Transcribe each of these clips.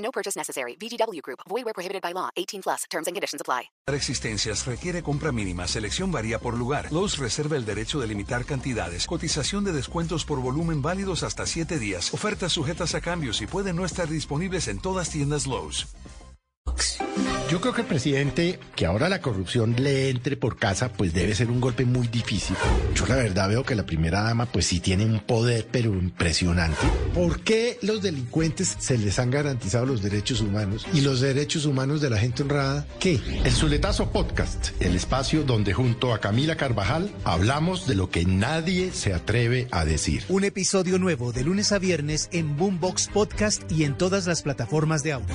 No purchase necessary. VGW Group. Void where prohibited by law. 18 plus. Terms and conditions apply. Existencias requiere compra mínima. Selección varía por lugar. Lowe's reserva el derecho de limitar cantidades. Cotización de descuentos por volumen válidos hasta 7 días. Ofertas sujetas a cambios y pueden no estar disponibles en todas tiendas Lowe's. Yo creo que el presidente, que ahora la corrupción le entre por casa, pues debe ser un golpe muy difícil. Yo la verdad veo que la primera dama, pues sí tiene un poder, pero impresionante. ¿Por qué los delincuentes se les han garantizado los derechos humanos y los derechos humanos de la gente honrada? ¿Qué? El Zuletazo Podcast, el espacio donde junto a Camila Carvajal hablamos de lo que nadie se atreve a decir. Un episodio nuevo de lunes a viernes en Boombox Podcast y en todas las plataformas de audio.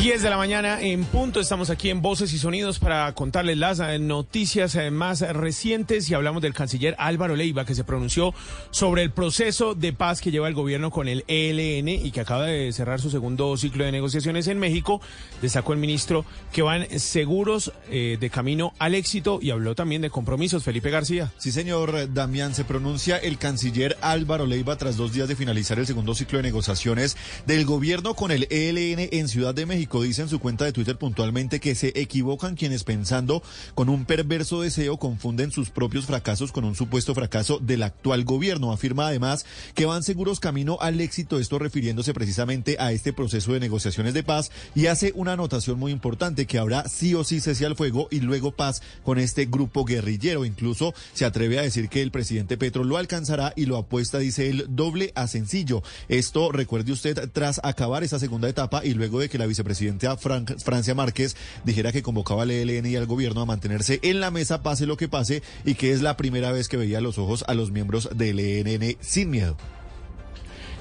10 de la mañana en punto, estamos aquí en Voces y Sonidos para contarles las eh, noticias eh, más recientes y hablamos del canciller Álvaro Leiva que se pronunció sobre el proceso de paz que lleva el gobierno con el ELN y que acaba de cerrar su segundo ciclo de negociaciones en México. Destacó el ministro que van seguros eh, de camino al éxito y habló también de compromisos. Felipe García. Sí, señor Damián, se pronuncia el canciller Álvaro Leiva tras dos días de finalizar el segundo ciclo de negociaciones del gobierno con el ELN en Ciudad de México dice en su cuenta de Twitter puntualmente que se equivocan quienes pensando con un perverso deseo confunden sus propios fracasos con un supuesto fracaso del actual gobierno. Afirma además que van seguros camino al éxito, esto refiriéndose precisamente a este proceso de negociaciones de paz y hace una anotación muy importante que habrá sí o sí cese al fuego y luego paz con este grupo guerrillero. Incluso se atreve a decir que el presidente Petro lo alcanzará y lo apuesta, dice él, doble a sencillo. Esto, recuerde usted, tras acabar esa segunda etapa y luego de que la vicepresidenta presidenta Fran Francia Márquez dijera que convocaba al ELN y al gobierno a mantenerse en la mesa pase lo que pase y que es la primera vez que veía a los ojos a los miembros del ELN sin miedo.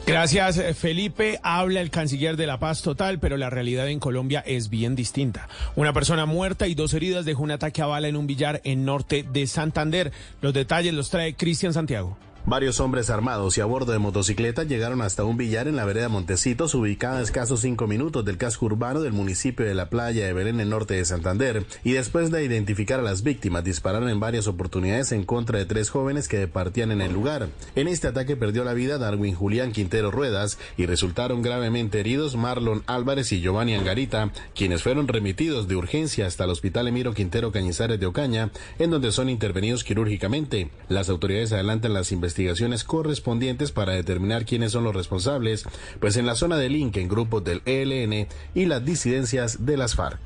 Gracias, eh, Felipe. Habla el canciller de la paz total, pero la realidad en Colombia es bien distinta. Una persona muerta y dos heridas dejó un ataque a bala en un billar en norte de Santander. Los detalles los trae Cristian Santiago. Varios hombres armados y a bordo de motocicleta llegaron hasta un billar en la vereda Montecitos, ubicada a escasos cinco minutos del casco urbano del municipio de La Playa de Belén, en norte de Santander, y después de identificar a las víctimas, dispararon en varias oportunidades en contra de tres jóvenes que departían en el lugar. En este ataque perdió la vida Darwin Julián Quintero Ruedas y resultaron gravemente heridos Marlon Álvarez y Giovanni Angarita, quienes fueron remitidos de urgencia hasta el Hospital Emiro Quintero Cañizares de Ocaña, en donde son intervenidos quirúrgicamente. Las autoridades adelantan las investigaciones investigaciones correspondientes para determinar quiénes son los responsables, pues en la zona de link en grupos del ELN y las disidencias de las FARC.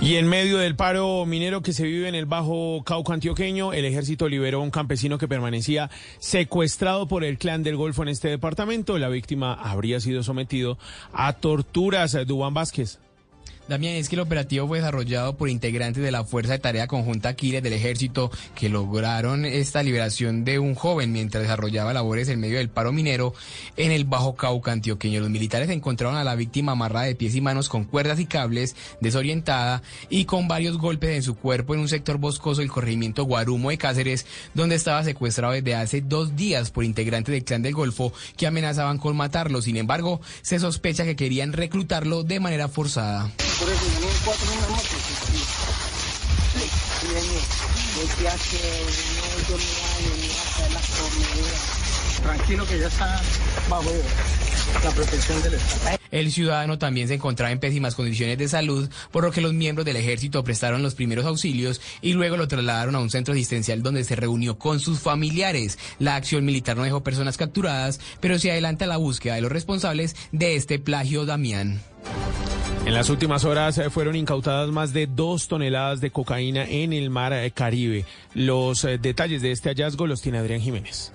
Y en medio del paro minero que se vive en el Bajo Cauca antioqueño, el ejército liberó a un campesino que permanecía secuestrado por el clan del Golfo en este departamento. La víctima habría sido sometido a torturas. Dubán Vázquez. También es que el operativo fue desarrollado por integrantes de la Fuerza de Tarea Conjunta Aquiles del Ejército que lograron esta liberación de un joven mientras desarrollaba labores en medio del paro minero en el Bajo Cauca antioqueño. Los militares encontraron a la víctima amarrada de pies y manos con cuerdas y cables, desorientada y con varios golpes en su cuerpo en un sector boscoso del corregimiento Guarumo de Cáceres, donde estaba secuestrado desde hace dos días por integrantes del Clan del Golfo que amenazaban con matarlo. Sin embargo, se sospecha que querían reclutarlo de manera forzada. Por eso vienen cuatro en una moto. Sí, sí. Desde hace no hasta las comidas. Tranquilo que ya está bajo la protección del Estado. El ciudadano también se encontraba en pésimas condiciones de salud, por lo que los miembros del ejército prestaron los primeros auxilios y luego lo trasladaron a un centro asistencial donde se reunió con sus familiares. La acción militar no dejó personas capturadas, pero se adelanta la búsqueda de los responsables de este plagio Damián. En las últimas horas eh, fueron incautadas más de dos toneladas de cocaína en el mar eh, Caribe. Los eh, detalles de este hallazgo los tiene Adrián Jiménez.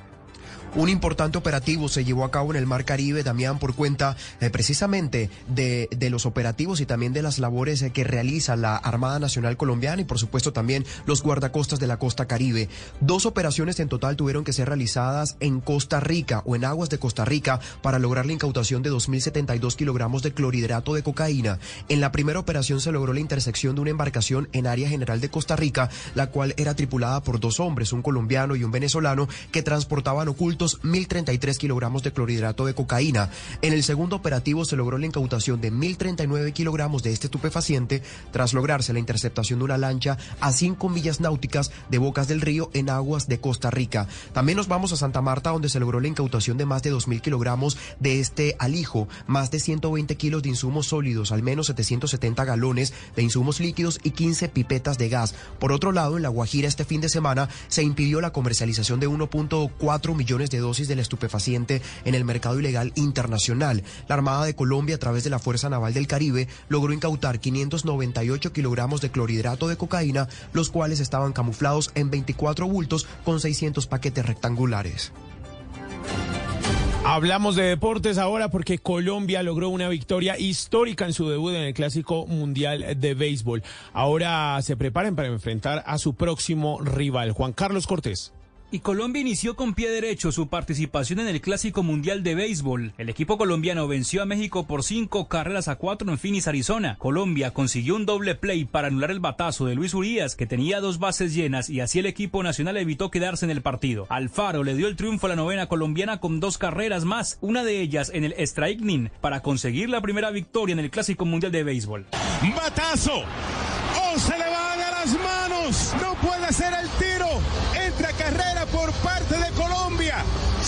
Un importante operativo se llevó a cabo en el Mar Caribe, Damián, por cuenta eh, precisamente de, de, los operativos y también de las labores eh, que realiza la Armada Nacional Colombiana y por supuesto también los guardacostas de la costa Caribe. Dos operaciones en total tuvieron que ser realizadas en Costa Rica o en aguas de Costa Rica para lograr la incautación de 2.072 kilogramos de clorhidrato de cocaína. En la primera operación se logró la intersección de una embarcación en área general de Costa Rica, la cual era tripulada por dos hombres, un colombiano y un venezolano, que transportaban ocultos 1.033 kilogramos de clorhidrato de cocaína. En el segundo operativo se logró la incautación de 1.039 kilogramos de este estupefaciente tras lograrse la interceptación de una lancha a 5 millas náuticas de Bocas del Río en aguas de Costa Rica. También nos vamos a Santa Marta donde se logró la incautación de más de 2.000 kilogramos de este alijo, más de 120 kilos de insumos sólidos, al menos 770 galones de insumos líquidos y 15 pipetas de gas. Por otro lado, en La Guajira este fin de semana se impidió la comercialización de 1.4 millones de dosis del estupefaciente en el mercado ilegal internacional. La Armada de Colombia, a través de la Fuerza Naval del Caribe, logró incautar 598 kilogramos de clorhidrato de cocaína, los cuales estaban camuflados en 24 bultos con 600 paquetes rectangulares. Hablamos de deportes ahora porque Colombia logró una victoria histórica en su debut en el Clásico Mundial de Béisbol. Ahora se preparan para enfrentar a su próximo rival, Juan Carlos Cortés. Y Colombia inició con pie derecho su participación en el Clásico Mundial de Béisbol. El equipo colombiano venció a México por cinco carreras a cuatro en Phoenix, Arizona. Colombia consiguió un doble play para anular el batazo de Luis Urías, que tenía dos bases llenas, y así el equipo nacional evitó quedarse en el partido. Alfaro le dio el triunfo a la novena colombiana con dos carreras más, una de ellas en el Striking, para conseguir la primera victoria en el Clásico Mundial de Béisbol. ¡Batazo! ¡Oh, se le van a las manos! ¡No puede ser el tiro! Entra carrera por parte de Colombia.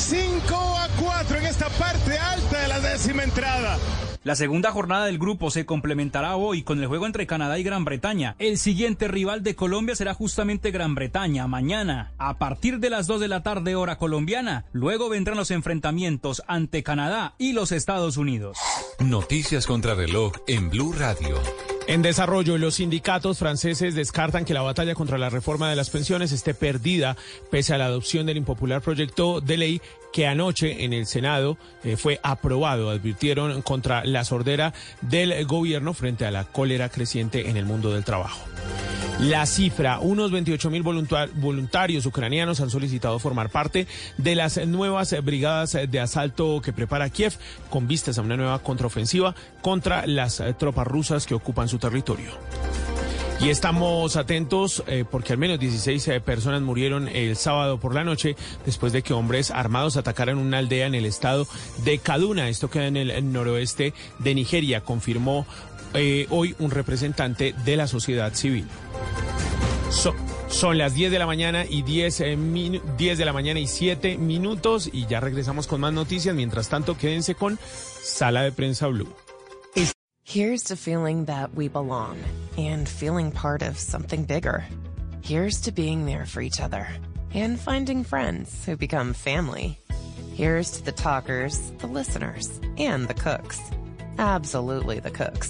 5 a 4 en esta parte alta de la décima entrada. La segunda jornada del grupo se complementará hoy con el juego entre Canadá y Gran Bretaña. El siguiente rival de Colombia será justamente Gran Bretaña mañana a partir de las 2 de la tarde hora colombiana. Luego vendrán los enfrentamientos ante Canadá y los Estados Unidos. Noticias contra reloj en Blue Radio. En desarrollo, los sindicatos franceses descartan que la batalla contra la reforma de las pensiones esté perdida pese a la adopción del impopular proyecto de ley que anoche en el Senado eh, fue aprobado. Advirtieron contra la sordera del gobierno frente a la cólera creciente en el mundo del trabajo. La cifra, unos 28 mil voluntarios ucranianos han solicitado formar parte de las nuevas brigadas de asalto que prepara Kiev con vistas a una nueva contraofensiva contra las tropas rusas que ocupan su territorio. Y estamos atentos eh, porque al menos 16 eh, personas murieron el sábado por la noche después de que hombres armados atacaran una aldea en el estado de Kaduna. Esto queda en el noroeste de Nigeria, confirmó eh, hoy un representante de la sociedad civil. son las 10 de la mañana y 10, 10 de la mañana y 7 minutos y ya regresamos con más noticias. Mientras tanto, quédense con Sala de Prensa Blue. Here's to feeling that we belong and feeling part of something bigger. Here's to being there for each other and finding friends who become family. Here's to the talkers, the listeners, and the cooks. Absolutely the cooks.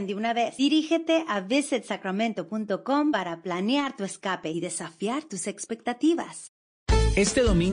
de una vez. Dirígete a visitsacramento.com para planear tu escape y desafiar tus expectativas. Este domingo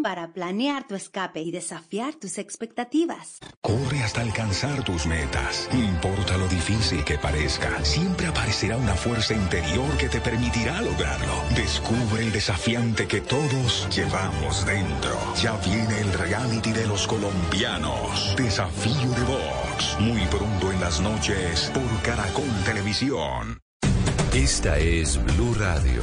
para planear tu escape y desafiar tus expectativas. Corre hasta alcanzar tus metas. No importa lo difícil que parezca, siempre aparecerá una fuerza interior que te permitirá lograrlo. Descubre el desafiante que todos llevamos dentro. Ya viene el reality de los colombianos. Desafío de Vox. Muy pronto en las noches por Caracol Televisión. Esta es Blue Radio.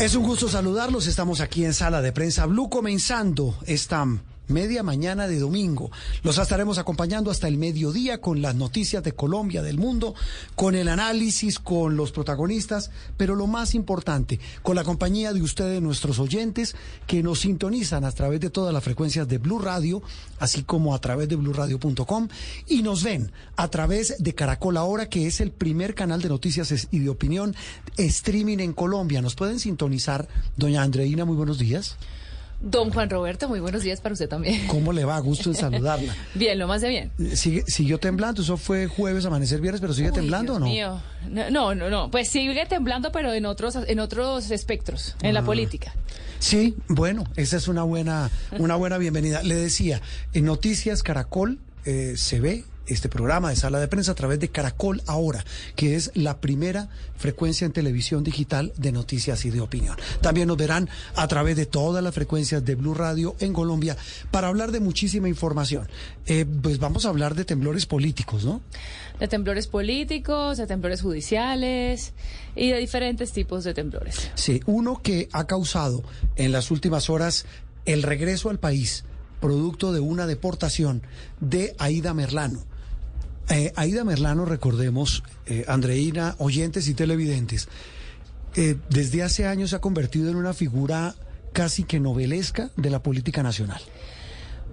Es un gusto saludarlos. Estamos aquí en Sala de Prensa Blue comenzando esta media mañana de domingo. Los estaremos acompañando hasta el mediodía con las noticias de Colombia, del mundo, con el análisis, con los protagonistas, pero lo más importante, con la compañía de ustedes, nuestros oyentes, que nos sintonizan a través de todas las frecuencias de Blue Radio, así como a través de bluradio.com y nos ven a través de Caracol Ahora, que es el primer canal de noticias y de opinión streaming en Colombia. Nos pueden sintonizar, doña Andreina, muy buenos días. Don Juan Roberto, muy buenos días para usted también. ¿Cómo le va? Gusto en saludarla. bien, lo más de bien. ¿Sigue, ¿Siguió temblando? Eso fue jueves, amanecer viernes, pero ¿sigue temblando Dios o no? Mío. No, no, no. Pues sigue temblando, pero en otros, en otros espectros, en la Ah. política. Sí, bueno, esa es una buena, una buena bienvenida. Le decía, en Noticias Caracol eh, se ve este programa de sala de prensa a través de Caracol Ahora, que es la primera frecuencia en televisión digital de noticias y de opinión. También nos verán a través de todas las frecuencias de Blue Radio en Colombia para hablar de muchísima información. Eh, pues vamos a hablar de temblores políticos, ¿no? De temblores políticos, de temblores judiciales y de diferentes tipos de temblores. Sí, uno que ha causado en las últimas horas el regreso al país, producto de una deportación de Aida Merlano. Eh, Aida Merlano, recordemos, eh, Andreina, oyentes y televidentes, eh, desde hace años se ha convertido en una figura casi que novelesca de la política nacional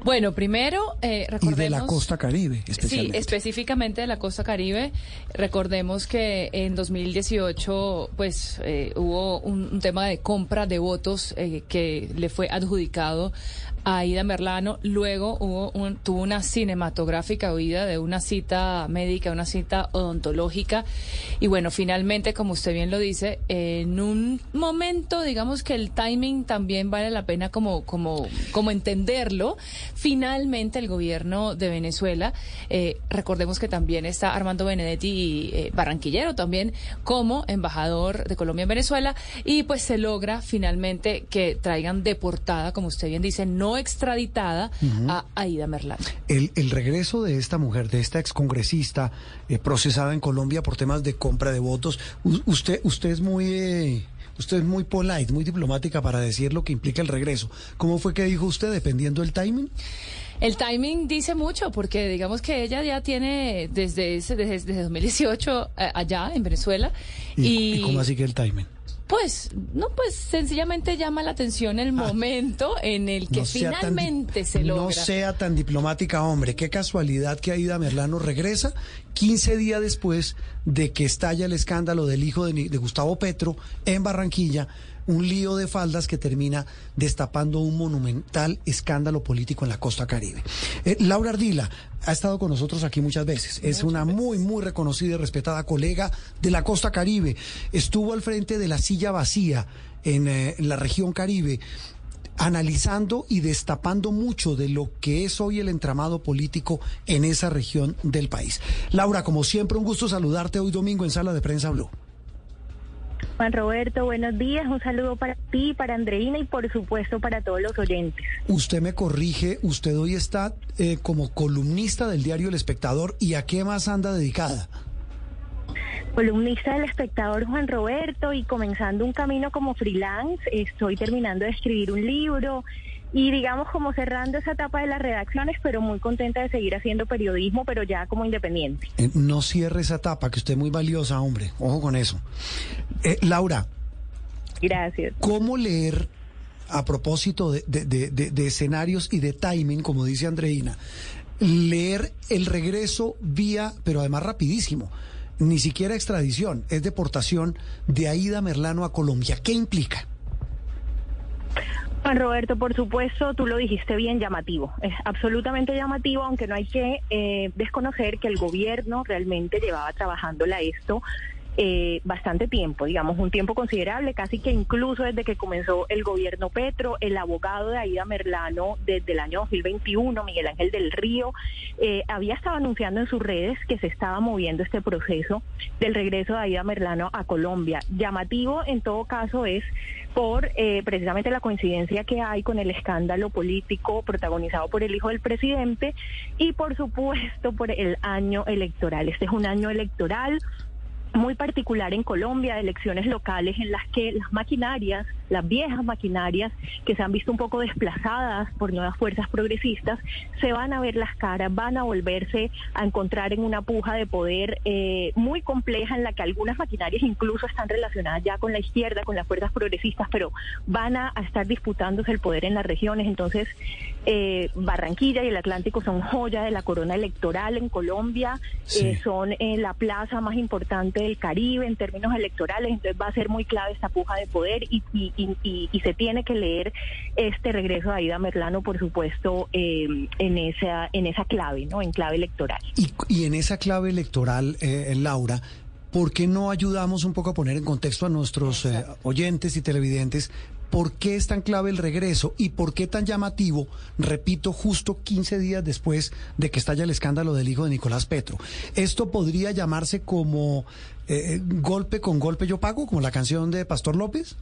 Bueno, primero, eh, y recordemos... de la costa caribe, Sí, especialmente. específicamente de la costa caribe. Recordemos que en 2018 pues eh, hubo un, un tema de compra de votos eh, que le fue adjudicado Aida Merlano. Luego hubo un, tuvo una cinematográfica huida de una cita médica, una cita odontológica. Y bueno, finalmente, como usted bien lo dice, en un momento, digamos que el timing también vale la pena como, como, como entenderlo. Finalmente, el gobierno de Venezuela, eh, recordemos que también está Armando Benedetti, eh, barranquillero también, como embajador de Colombia en Venezuela, y pues se logra finalmente que traigan deportada, como usted bien dice, no extraditada a Aida Merlano. El, el regreso de esta mujer, de esta excongresista eh, procesada en Colombia por temas de compra de votos, u- usted, usted es muy... eh, Usted es muy polite, muy diplomática para decir lo que implica el regreso. ¿Cómo fue que dijo usted, dependiendo del timing? El timing dice mucho porque digamos que ella ya tiene desde ese, desde, desde 2018 eh, allá en Venezuela y, ¿Y cómo así que el timing? Pues no pues sencillamente llama la atención el momento en el que Ah. No tan finalmente se logra. No sea tan diplomática, hombre. Qué casualidad que Aida Merlano regresa 15 días después de que estalla el escándalo del hijo de, de Gustavo Petro en Barranquilla. Un lío de faldas que termina destapando un monumental escándalo político en la costa caribe. Eh, Laura Ardila ha estado con nosotros aquí muchas veces. Es una muy, muy reconocida y respetada colega de la costa caribe. Estuvo al frente de la silla vacía en eh, la región caribe analizando y destapando mucho de lo que es hoy el entramado político en esa región del país. Laura, como siempre, un gusto saludarte hoy domingo en Sala de Prensa Blue. Juan Roberto, buenos días. Un saludo para ti, para Andreina y por supuesto para todos los oyentes. Usted me corrige, usted hoy está eh, como columnista del diario El Espectador y a qué más anda dedicada. Columnista del espectador Juan Roberto y comenzando un camino como freelance. Estoy terminando de escribir un libro y digamos como cerrando esa etapa de las redacciones, pero muy contenta de seguir haciendo periodismo, pero ya como independiente. Eh, no cierre esa etapa, que usted es muy valiosa, hombre. Ojo con eso. Eh, Laura, Gracias. ¿cómo leer, a propósito de, de- de- de- de escenarios y de timing, como dice Andreina, leer el regreso vía, pero además rapidísimo, ni siquiera extradición, es deportación de Aida Merlano a Colombia? ¿Qué implica? Juan Roberto, por supuesto, tú lo dijiste bien, llamativo. Es absolutamente llamativo, aunque no hay que eh, desconocer que el gobierno realmente llevaba trabajándola esto eh, bastante tiempo, digamos, un tiempo considerable, casi que incluso desde que comenzó el gobierno Petro, el abogado de Aida Merlano desde el año 2021, Miguel Ángel del Río, eh, había estado anunciando en sus redes que se estaba moviendo este proceso del regreso de Aida Merlano a Colombia. Llamativo en todo caso es por eh, precisamente la coincidencia que hay con el escándalo político protagonizado por el hijo del presidente y por supuesto por el año electoral. Este es un año electoral muy particular en Colombia, elecciones locales en las que las maquinarias, las viejas maquinarias que se han visto un poco desplazadas por nuevas fuerzas progresistas, se van a ver las caras, van a volverse a encontrar en una puja de poder eh, muy compleja en la que algunas maquinarias incluso están relacionadas ya con la izquierda, con las fuerzas progresistas, pero van a, a estar disputándose el poder en las regiones. Entonces, eh, Barranquilla y el Atlántico son joya de la corona electoral en Colombia, Sí. eh, son eh, la plaza más importante del Caribe en términos electorales, entonces va a ser muy clave esta puja de poder y, y, y- y- y se tiene que leer este regreso de Aida Merlano, por supuesto, eh, en esa en esa clave, ¿no? En clave electoral. Y, y en esa clave electoral, eh, Laura, ¿por qué no ayudamos un poco a poner en contexto a nuestros eh, oyentes y televidentes? ¿Por qué es tan clave el regreso y por qué tan llamativo, repito, justo 15 días después de que estalla el escándalo del hijo de Nicolás Petro? ¿Esto podría llamarse como eh, golpe con golpe yo pago, como la canción de Pastor López?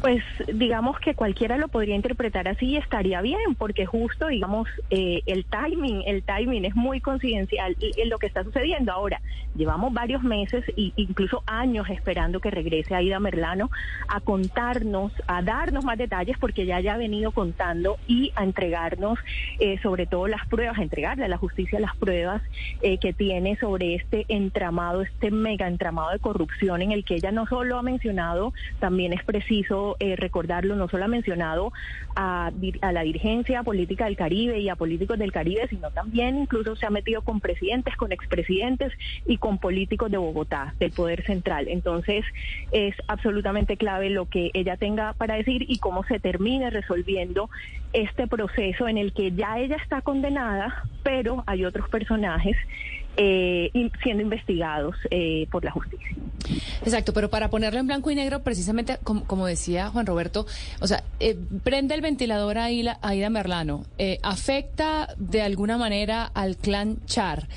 Pues digamos que cualquiera lo podría interpretar así y estaría bien, porque justo, digamos, eh, el timing, el timing es muy coincidencial en lo que está sucediendo. Ahora, llevamos varios meses e incluso años esperando que regrese Aida Merlano a contarnos, a darnos más detalles, porque ya ya ha venido contando y a entregarnos eh, sobre todo las pruebas, a entregarle a la justicia las pruebas eh, que tiene sobre este entramado, este mega entramado de corrupción en el que ella no solo ha mencionado, también es preciso eh, recordarlo, no solo ha mencionado a, a, la dirigencia política del Caribe y a políticos del Caribe, sino también incluso se ha metido con presidentes, con expresidentes y con políticos de Bogotá, del Poder Central. Entonces, es absolutamente clave lo que ella tenga para decir y cómo se termine resolviendo este proceso en el que ya ella está condenada, pero hay otros personajes eh, siendo investigados eh, por la justicia. Exacto, pero para ponerlo en blanco y negro, precisamente como, decía Juan Roberto, o sea, eh, prende el ventilador a Aida Merlano, eh, afecta de alguna manera al clan Char.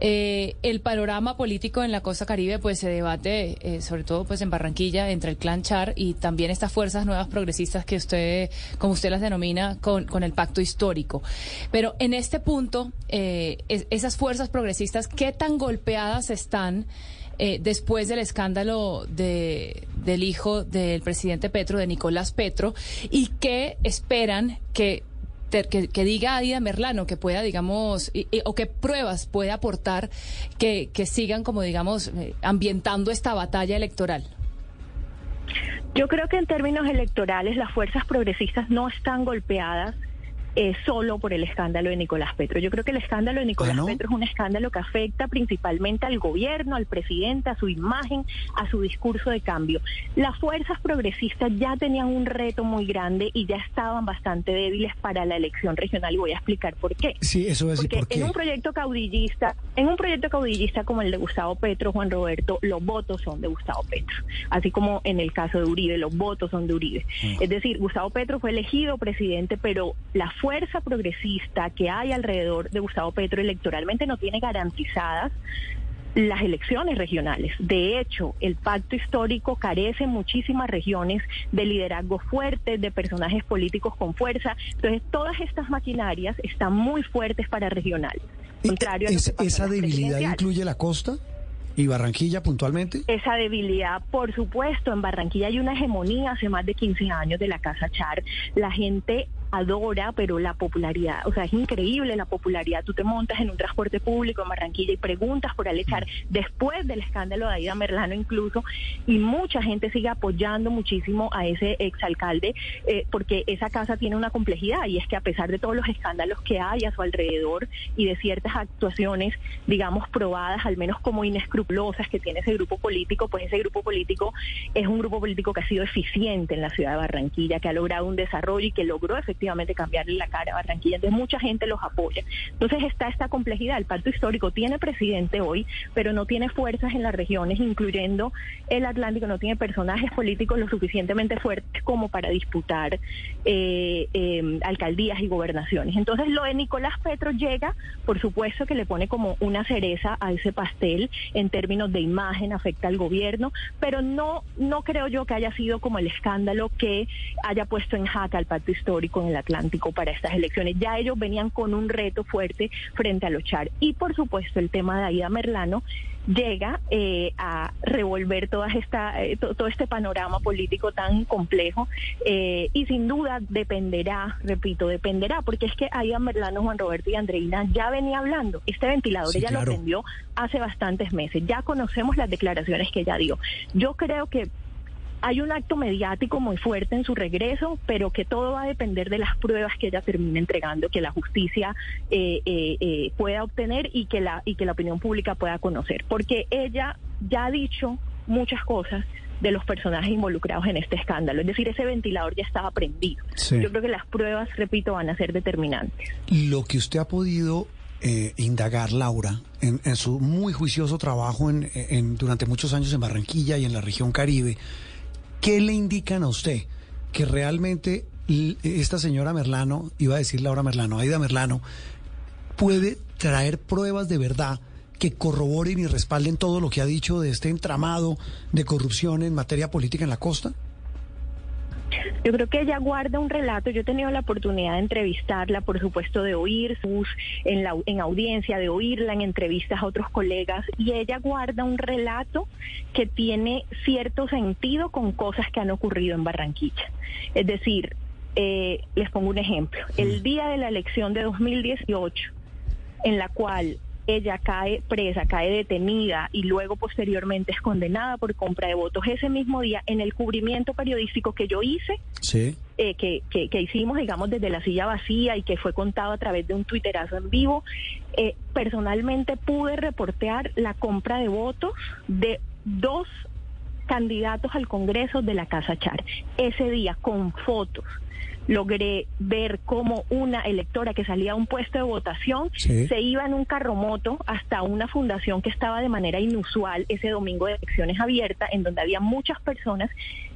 Eh, el panorama político en la costa caribe pues se debate eh, sobre todo pues en Barranquilla entre el clan Char y también estas fuerzas nuevas progresistas que usted como usted las denomina con, el pacto histórico. Pero en este punto eh, esas fuerzas progresistas qué tan golpeadas están después del escándalo de, del hijo del presidente Petro, de Nicolás Petro, y qué esperan que que, diga Aida Merlano que pueda, digamos, o qué pruebas puede aportar que, que sigan, como digamos, eh, ambientando esta batalla electoral. Yo creo que en términos electorales las fuerzas progresistas no están golpeadas eh, solo por el escándalo de Nicolás Petro. Yo creo que el escándalo de Nicolás Petro es un escándalo que afecta principalmente al gobierno, al presidente, a su imagen, a su discurso de cambio. Las fuerzas progresistas ya tenían un reto muy grande y ya estaban bastante débiles para la elección regional y voy a explicar por qué. Sí, eso es Porque por qué. en un proyecto caudillista, en un proyecto caudillista como el de Gustavo Petro, Juan Roberto, los votos son de Gustavo Petro, así como en el caso de Uribe, los votos son de Uribe. Mm. Es decir, Gustavo Petro fue elegido presidente, pero la fuerza progresista que hay alrededor de Gustavo Petro electoralmente no tiene garantizadas las elecciones regionales. De hecho, el pacto histórico carece en muchísimas regiones de liderazgo fuerte, de personajes políticos con fuerza. Entonces, todas estas maquinarias están muy fuertes para regionales. Contrario a ¿Esa debilidad incluye la costa? ¿Y Barranquilla puntualmente? Esa debilidad, por supuesto, en Barranquilla hay una hegemonía hace más de 15 años de la Casa Char. La gente adora, pero la popularidad, o sea, es increíble la popularidad. Tú te montas en un transporte público en Barranquilla y preguntas por Alechar después del escándalo de Aida Merlano incluso, y mucha gente sigue apoyando muchísimo a ese exalcalde eh, porque esa casa tiene una complejidad y es que a pesar de todos los escándalos que hay a su alrededor y de ciertas actuaciones, digamos, probadas, al menos como inescrupulosas que tiene ese grupo político, pues ese grupo político es un grupo político que ha sido eficiente en la ciudad de Barranquilla, que ha logrado un desarrollo y que logró efectivamente cambiarle la cara a Barranquilla. Entonces mucha gente los apoya. Entonces está esta complejidad. El pacto histórico tiene presidente hoy, pero no tiene fuerzas en las regiones, incluyendo el Atlántico, no tiene personajes políticos lo suficientemente fuertes como para disputar eh, em, alcaldías y gobernaciones. Entonces lo de Nicolás Petro llega, por supuesto que le pone como una cereza a ese pastel en términos de imagen, afecta al gobierno, pero no, no creo yo que haya sido como el escándalo que haya puesto en jaca al pacto histórico en el Atlántico para estas elecciones. Ya ellos venían con un reto fuerte frente a los Char. Y por supuesto el tema de Aida Merlano llega eh, a revolver toda esta, eh, todo este panorama político tan complejo eh, y sin duda dependerá, repito, dependerá, porque es que Aida Merlano, Juan Roberto y Andreina ya venía hablando. Este ventilador ella lo aprendió hace bastantes meses. Ya conocemos las declaraciones que ella dio. Yo creo que hay un acto mediático muy fuerte en su regreso, pero que todo va a depender de las pruebas que ella termine entregando, que la justicia eh, eh, eh, pueda obtener y que la y que la opinión pública pueda conocer, porque ella ya ha dicho muchas cosas de los personajes involucrados en este escándalo. Es decir, ese ventilador ya estaba prendido. Yo creo que las pruebas, repito, van a ser determinantes. Lo que usted ha podido indagar, Laura, en, su muy juicioso trabajo en, durante muchos años en Barranquilla y en la región Caribe, ¿Qué le indican a usted que realmente esta señora Merlano, iba a decir Laura Merlano, Aida Merlano, puede traer pruebas de verdad que corroboren y respalden todo lo que ha dicho de este entramado de corrupción en materia política en la costa? Yo creo que ella guarda un relato. Yo he tenido la oportunidad de entrevistarla, por supuesto, de oír sus en, la, en audiencia, de oírla en entrevistas a otros colegas, y ella guarda un relato que tiene cierto sentido con cosas que han ocurrido en Barranquilla. Es decir, eh, les pongo un ejemplo. El día de la elección de 2018, en la cual ella cae presa, cae detenida y luego posteriormente es condenada por compra de votos. Ese mismo día, en el cubrimiento periodístico que yo hice, Sí. eh, que, que, que hicimos, digamos, desde la silla vacía y que fue contado a través de un tuiterazo en vivo, eh, personalmente pude reportear la compra de votos de dos candidatos al Congreso de la Casa Char. Ese día, con fotos, logré ver cómo una electora que salía a un puesto de votación Sí. se iba en un carromoto hasta una fundación que estaba de manera inusual ese domingo de elecciones abierta, en donde había muchas personas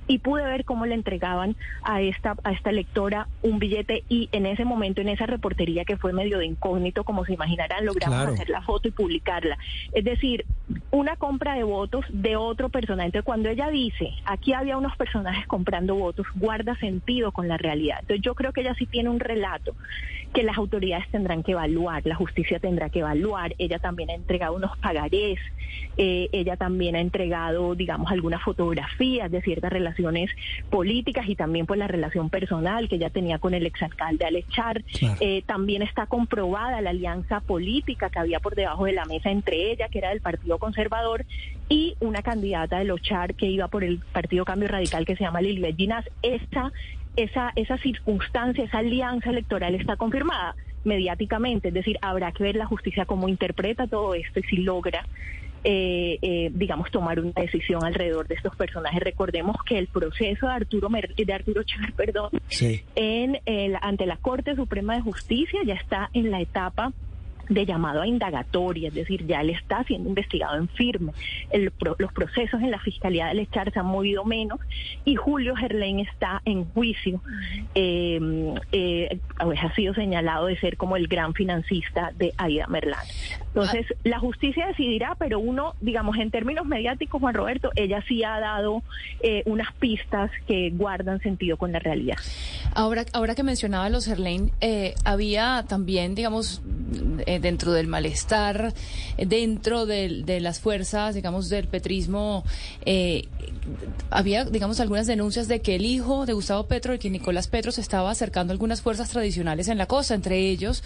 y pude ver cómo le entregaban a esta a esta electora un billete y en ese momento en esa reportería que fue medio de incógnito como se imaginarán logramos Claro. hacer la foto y publicarla. Es decir una compra de votos de otro personaje. Entonces cuando ella dice aquí había unos personajes comprando votos guarda sentido con la realidad. Entonces yo creo que ella sí tiene un relato que las autoridades tendrán que evaluar la justicia tendrá que evaluar ella también ha entregado unos pagarés eh, ella también ha entregado, digamos, algunas fotografías de ciertas relaciones políticas y también pues la relación personal que ella tenía con el exalcalde Alechar. Claro. Eh, también está comprobada la alianza política que había por debajo de la mesa entre ella, que era del Partido Conservador, y una candidata del Ochar que iba por el Partido Cambio Radical que se llama Lilibet Ginás. Esa, esa, esa circunstancia, esa alianza electoral está confirmada mediáticamente, es decir, habrá que ver la justicia cómo interpreta todo esto y si logra eh, eh, digamos, tomar una decisión alrededor de estos personajes. Recordemos que el proceso de Arturo, Mer- de Arturo Char, perdón, Sí. en el- ante la Corte Suprema de Justicia ya está en la etapa de llamado a indagatoria, es decir, ya él está siendo investigado en firme. El los procesos en la Fiscalía del Echar se han movido menos y Julio Gerlain está en juicio. Eh, eh, pues ha sido señalado de ser como el gran financista de Aida Merlán. Entonces, la justicia decidirá, pero uno, digamos, en términos mediáticos, Juan Roberto, ella sí ha dado eh, unas pistas que guardan sentido con la realidad. Ahora, ahora que mencionaba los Herlein, eh, había también, digamos, dentro del malestar, dentro de las fuerzas, digamos, del petrismo, eh, había, digamos, algunas denuncias de que el hijo de Gustavo Petro, de que Nicolás Petro, se estaba acercando a algunas fuerzas tradicionales en la costa, entre ellos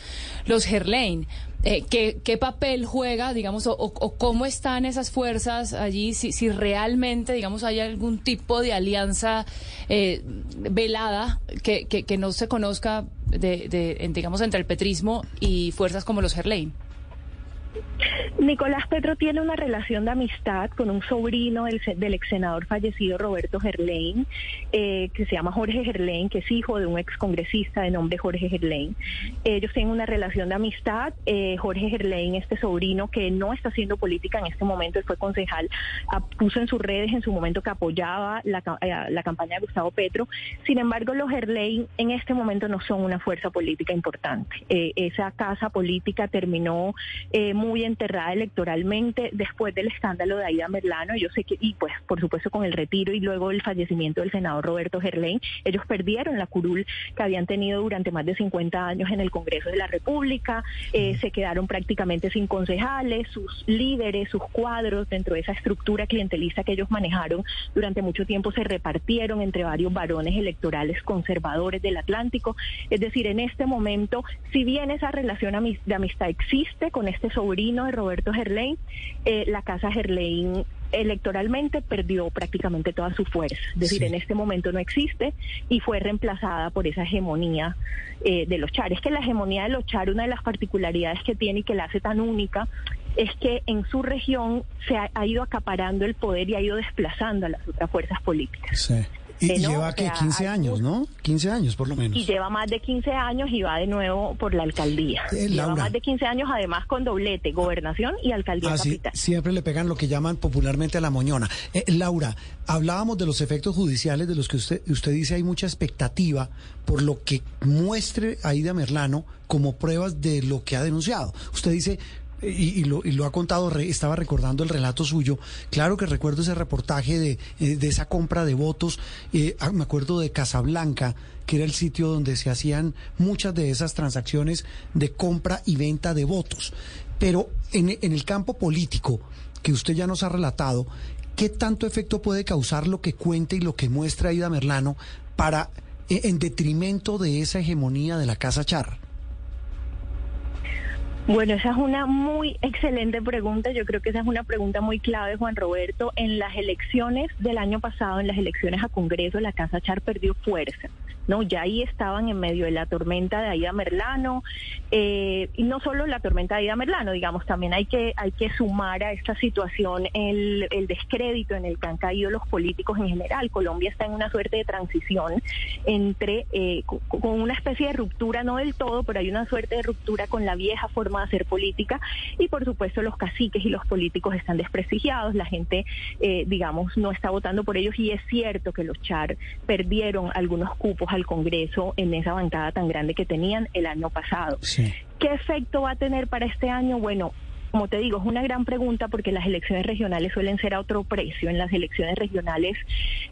los Herlein. Eh, ¿qué, qué papel juega, digamos, o, o- cómo están esas fuerzas allí? Si, si realmente, digamos, hay algún tipo de alianza eh, velada que, que, que no se conozca, de, de, digamos, entre el petrismo y fuerzas como los Herlein. Nicolás Petro tiene una relación de amistad con un sobrino del, del ex senador fallecido Roberto Gerlain, eh, que se llama Jorge Gerlain, que es hijo de un ex congresista de nombre Jorge Gerlain. Ellos tienen una relación de amistad. Eh, Jorge Gerlain, este sobrino que no está haciendo política en este momento, fue concejal, puso en sus redes en su momento que apoyaba la, eh, campaña de Gustavo Petro. Sin embargo, los Gerlain en este momento no son una fuerza política importante. Eh, esa casa política terminó eh, muy enterrada electoralmente después del escándalo de Aida Merlano. Yo sé que, y pues por supuesto con el retiro y luego el fallecimiento del senador Roberto Gerlain, ellos perdieron la curul que habían tenido durante más de 50 años en el Congreso de la República, eh, se quedaron prácticamente sin concejales, sus líderes, sus cuadros dentro de esa estructura clientelista que ellos manejaron durante mucho tiempo se repartieron entre varios varones electorales conservadores del Atlántico. Es decir, en este momento, si bien esa relación de amistad existe con este sobrino de Roberto Gerlain, eh, la casa Gerlain electoralmente perdió prácticamente toda su fuerza. Es decir, Sí. en este momento no existe y fue reemplazada por esa hegemonía eh, de los Char. Es que la hegemonía de los Char, una de las particularidades que tiene y que la hace tan única, es que en su región se ha, ha ido acaparando el poder y ha ido desplazando a las otras fuerzas políticas. Sí. Y, no, lleva o que sea, 15 hay años, ¿no? 15 años por lo menos. Y lleva más de 15 años y va de nuevo por la alcaldía. Eh, lleva Laura. más de 15 años además con doblete, gobernación y alcaldía Así, capital. siempre le pegan lo que llaman popularmente a la moñona. Eh, Laura, hablábamos de los efectos judiciales de los que usted, usted dice hay mucha expectativa por lo que muestre Aida Merlano como pruebas de lo que ha denunciado. Usted dice, y, lo, ha contado, re- estaba recordando el relato suyo. Claro que recuerdo ese reportaje de, eh, de esa compra de votos. eh, ah, me acuerdo de Casablanca, que era el sitio donde se hacían muchas de esas transacciones de compra y venta de votos. Pero en, en el campo político, que usted ya nos ha relatado, ¿qué tanto efecto puede causar lo que cuenta y lo que muestra Aida Merlano para, eh, en detrimento de esa hegemonía de la Casa Char? Bueno, esa es una muy excelente pregunta. Yo creo que esa es una pregunta muy clave, Juan Roberto. En las elecciones del año pasado, en las elecciones a Congreso, la Casa Char perdió fuerza. No, ya ahí estaban en medio de la tormenta de Aida Merlano eh, y no solo la tormenta de Aida Merlano, digamos, también hay que hay que sumar a esta situación el, el descrédito en el que han caído los políticos en general. Colombia está en una suerte de transición entre eh, co- con una especie de ruptura, no del todo, pero hay una suerte de ruptura con la vieja forma de hacer política y por supuesto los caciques y los políticos están desprestigiados, la gente, eh, digamos, no está votando por ellos y es cierto que los Char perdieron algunos cupos al Congreso en esa bancada tan grande que tenían el año pasado. ¿Qué efecto va a tener para este año? Bueno, como te digo, es una gran pregunta porque las elecciones regionales suelen ser a otro precio. En las elecciones regionales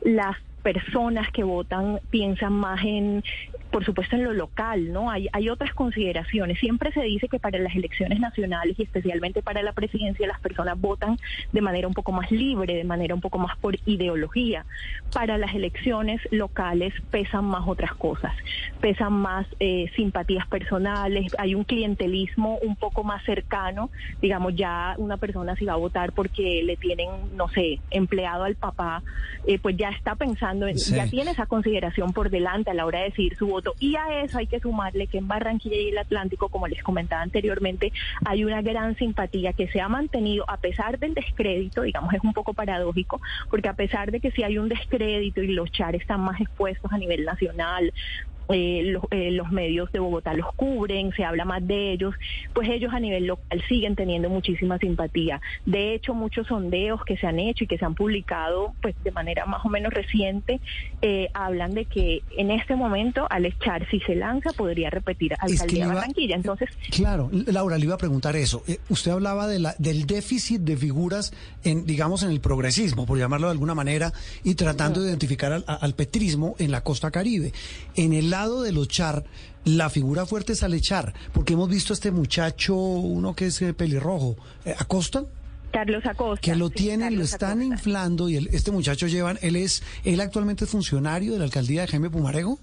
las personas que votan piensan más en, por supuesto, en lo local, ¿no? Hay, hay otras consideraciones. Siempre se dice que para las elecciones nacionales y especialmente para la presidencia las personas votan de manera un poco más libre, de manera un poco más por ideología. Para las elecciones locales pesan más otras cosas, pesan más eh, simpatías personales, hay un clientelismo un poco más cercano, digamos, ya una persona si va a votar porque le tienen, no sé, empleado al papá, eh, pues ya está pensando, en, Sí. ya tiene esa consideración por delante a la hora de decidir su voto. Y a eso hay que sumarle que en Barranquilla y el Atlántico, como les comentaba anteriormente, hay una gran simpatía que se ha mantenido a pesar del descrédito, digamos, es un poco paradójico, porque a pesar de que sí hay un descrédito y los char están más expuestos a nivel nacional, eh, los, eh, los medios de Bogotá los cubren, se habla más de ellos, pues ellos a nivel local siguen teniendo muchísima simpatía. De hecho, muchos sondeos que se han hecho y que se han publicado pues de manera más o menos reciente eh, hablan de que en este momento Alex Char, si se lanza, podría repetir alcaldía de iba- Barranquilla. Entonces, Claro, Laura, le iba a preguntar eso. Eh, usted hablaba de la, del déficit de figuras, en, digamos, en el progresismo, por llamarlo de alguna manera, y tratando de identificar al petrismo en la costa caribe. En el lado de los Char, la figura fuerte es Alechar, porque hemos visto a este muchacho, uno que es eh, pelirrojo, eh, Acosta. Carlos Acosta. Que lo sí, tienen, lo están Acosta. inflando y el- este muchacho llevan, él es, él actualmente es funcionario de la alcaldía de Jaime Pumarego.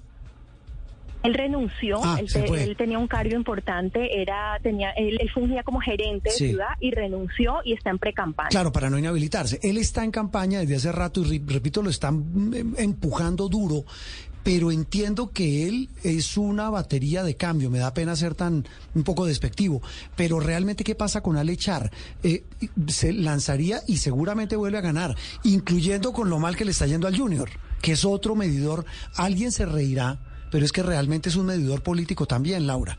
Él renunció, Ah, él, te- tenía un cargo importante, era tenía él, él fungía como gerente de ciudad y renunció y está en pre-campaña. Claro, para no inhabilitarse. Él está en campaña desde hace rato y re- repito, lo están mm, empujando duro, pero entiendo que él es una batería de cambio. Me da pena ser tan un poco despectivo, pero realmente qué pasa con Alechar? Eh, se lanzaría y seguramente vuelve a ganar, incluyendo con lo mal que le está yendo al Junior, que es otro medidor. Alguien se reirá, pero es que realmente es un medidor político también, Laura.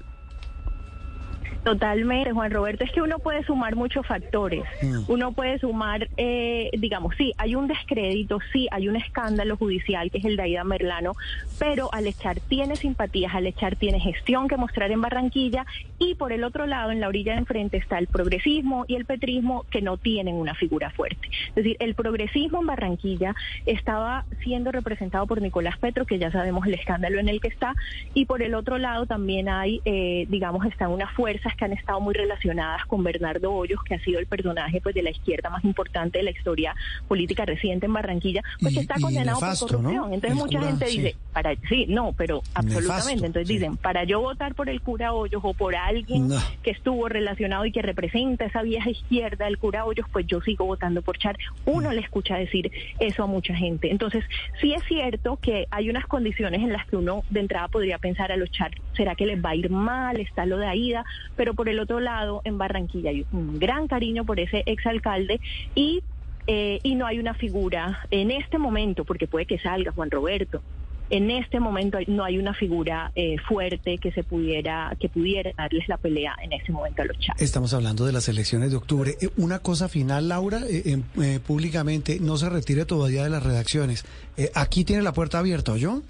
Totalmente, Juan Roberto. Es que uno puede sumar muchos factores. Mm. Uno puede sumar, eh, digamos, sí, hay un descrédito, sí, hay un escándalo judicial que es el de Aida Merlano, pero Alechar tiene simpatías, Alechar tiene gestión que mostrar en Barranquilla y por el otro lado, en la orilla de enfrente, está el progresismo y el petrismo que no tienen una figura fuerte. Es decir, el progresismo en Barranquilla estaba siendo representado por Nicolás Petro, que ya sabemos el escándalo en el que está, y por el otro lado también hay, eh, digamos, están unas que han estado muy relacionadas con Bernardo Hoyos, que ha sido el personaje pues de la izquierda más importante de la historia política reciente en Barranquilla, pues Y- que está condenado nefasto, por corrupción. ¿no? Entonces El mucha cura, gente sí. dice, para sí, no, pero absolutamente. Nefasto, Entonces dicen, para yo votar por el cura Hoyos o por alguien No. que estuvo relacionado y que representa esa vieja izquierda del cura Hoyos, pues yo sigo votando por Char. Uno le escucha decir eso a mucha gente. Entonces, sí es cierto que hay unas condiciones en las que uno de entrada podría pensar a los Char, ¿será que les va a ir mal? Está lo de Aida, pero por el otro lado, en Barranquilla hay un gran cariño por ese exalcalde y eh, y no hay una figura en este momento, porque puede que salga Juan Roberto. En este momento no hay una figura eh, fuerte que se pudiera que pudiera darles la pelea en este momento a los Char. Estamos hablando de las elecciones de octubre. Eh, Una cosa final, Laura, eh, en- eh, públicamente, no se retire todavía de las redacciones. Eh, aquí tiene la puerta abierta, ¿oyó?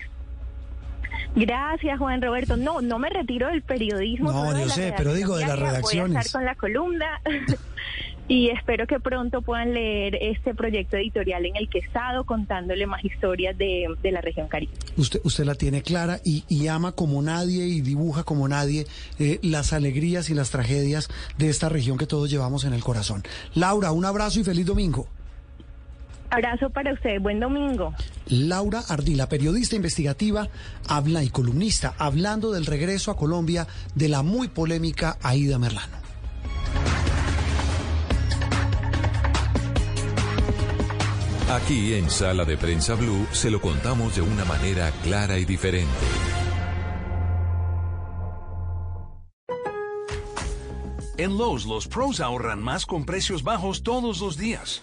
Gracias, Juan Roberto. No, no me retiro del periodismo. No, yo sé, pero digo de las redacción diaria. Voy a redacciones. estar con la columna y espero que pronto puedan leer este proyecto editorial en el que he estado contándole más historias de, de la región Caribe. Usted, usted la tiene clara y, y ama como nadie y dibuja como nadie eh, las alegrías y las tragedias de esta región que todos llevamos en el corazón. Laura, un abrazo y feliz domingo. Abrazo para usted, buen domingo. Laura Ardila, periodista investigativa, habla y columnista, hablando del regreso a Colombia de la muy polémica Aida Merlano. Aquí en Sala de Prensa Blue se lo contamos de una manera clara y diferente. En Lowe's, los pros ahorran más con precios bajos todos los días.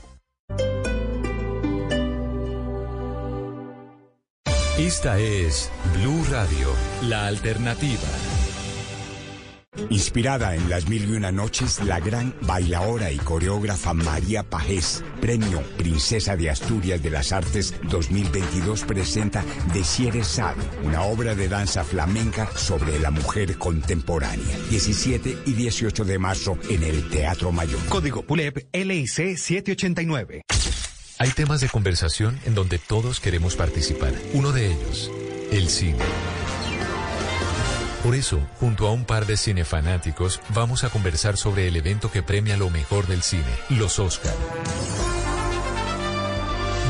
Esta es Blue Radio, la alternativa. Inspirada en las mil y una noches, la gran bailaora y coreógrafa María Pajés, premio Princesa de Asturias de las Artes 2022, presenta Desieres Sad, una obra de danza flamenca sobre la mujer contemporánea. 17 y 18 de marzo en el Teatro Mayor. Código PULEP LIC 789. Hay temas de conversación en donde todos queremos participar. Uno de ellos, el cine. Por eso, junto a un par de cinefanáticos, vamos a conversar sobre el evento que premia lo mejor del cine, los Oscar.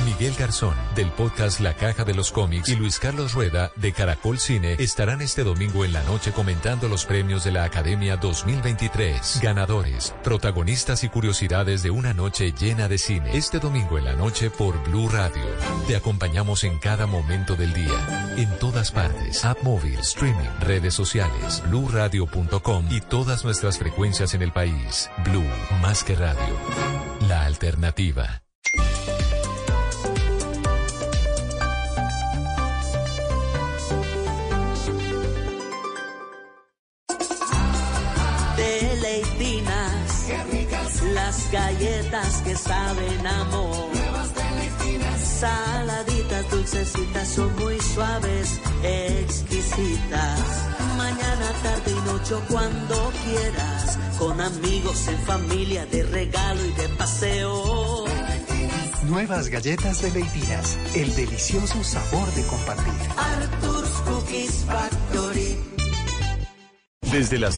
Miguel Garzón, del podcast La Caja de los Cómics, y Luis Carlos Rueda, de Caracol Cine, estarán este domingo en la noche comentando los premios de la Academia 2023. Ganadores, protagonistas y curiosidades de una noche llena de cine. Este domingo en la noche por Blue Radio. Te acompañamos en cada momento del día. En todas partes. App móvil, streaming, redes sociales, bluradio.com y todas nuestras frecuencias en el país. Blue, más que radio. La alternativa. Galletas que saben amor. Saladitas, dulcecitas, son muy suaves, exquisitas. Mañana, tarde y noche cuando quieras. Con amigos, en familia, de regalo y de paseo. Nuevas galletas de Leitinas. El delicioso sabor de compartir. Arthur's Cookies Factory. Desde las...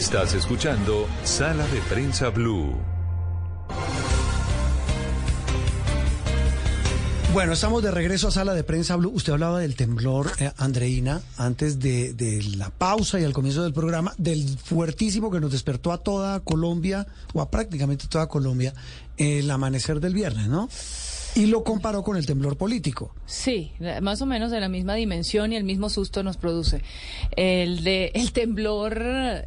Estás escuchando Sala de Prensa Blue. Bueno, estamos de regreso a Sala de Prensa Blue. Usted hablaba del temblor, eh, Andreina, antes de, de la pausa y al comienzo del programa, del fuertísimo que nos despertó a toda Colombia, o a prácticamente toda Colombia, el amanecer del viernes, ¿no? Y lo comparó con el temblor político. Sí, más o menos de la misma dimensión y el mismo susto nos produce. El de el temblor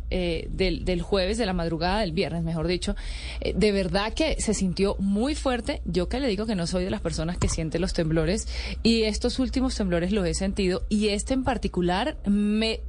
eh, del, del jueves, de la madrugada del viernes, mejor dicho, eh, de verdad que se sintió muy fuerte. Yo que le digo que no soy de las personas que sienten los temblores y estos últimos temblores los he sentido y este en particular me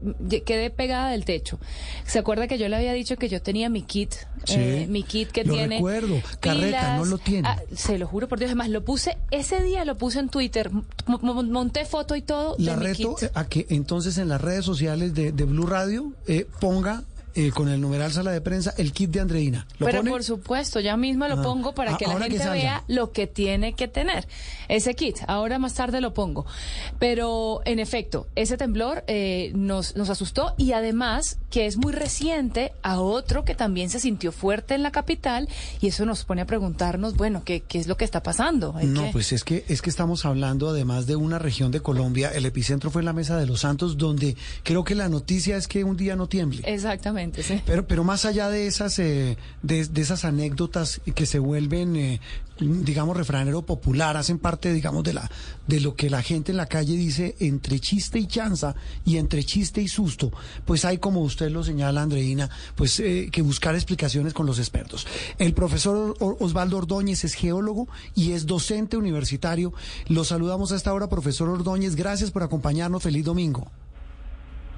quedé pegada del techo. ¿Se acuerda que yo le había dicho que yo tenía mi kit, Sí, eh, mi kit que lo tiene recuerdo. Carreta, no lo tiene. Ah, se lo juro por Dios, además lo puse ese día lo puse en Twitter, monté foto y todo La reto a que entonces en las redes sociales de, de Blue Radio eh, ponga eh, con el numeral sala de prensa el kit de Andreina. ¿Lo Pero pone? por supuesto, ya mismo lo Ah, pongo para a- que la que gente vea lo que tiene que tener. Ese kit, ahora más tarde lo pongo. Pero en efecto, ese temblor eh, nos, nos asustó y además que es muy reciente a otro que también se sintió fuerte en la capital y eso nos pone a preguntarnos, bueno, ¿qué, qué es lo que está pasando? No, que- pues es que es que estamos hablando además de una región de Colombia, el epicentro fue en la Mesa de los Santos, donde creo que la noticia es que un día no tiemble. Exactamente, Pero, pero más allá de esas, eh, de, esas anécdotas que se vuelven, eh, digamos, refranero popular, hacen parte, digamos, de la, de lo que la gente en la calle dice entre chiste y chanza y entre chiste y susto, pues hay, como usted lo señala, Andreina, pues eh, que buscar explicaciones con los expertos. El profesor Osvaldo Ordóñez es geólogo y es docente universitario. Lo saludamos a esta hora, profesor Ordóñez. Gracias por acompañarnos. Feliz domingo.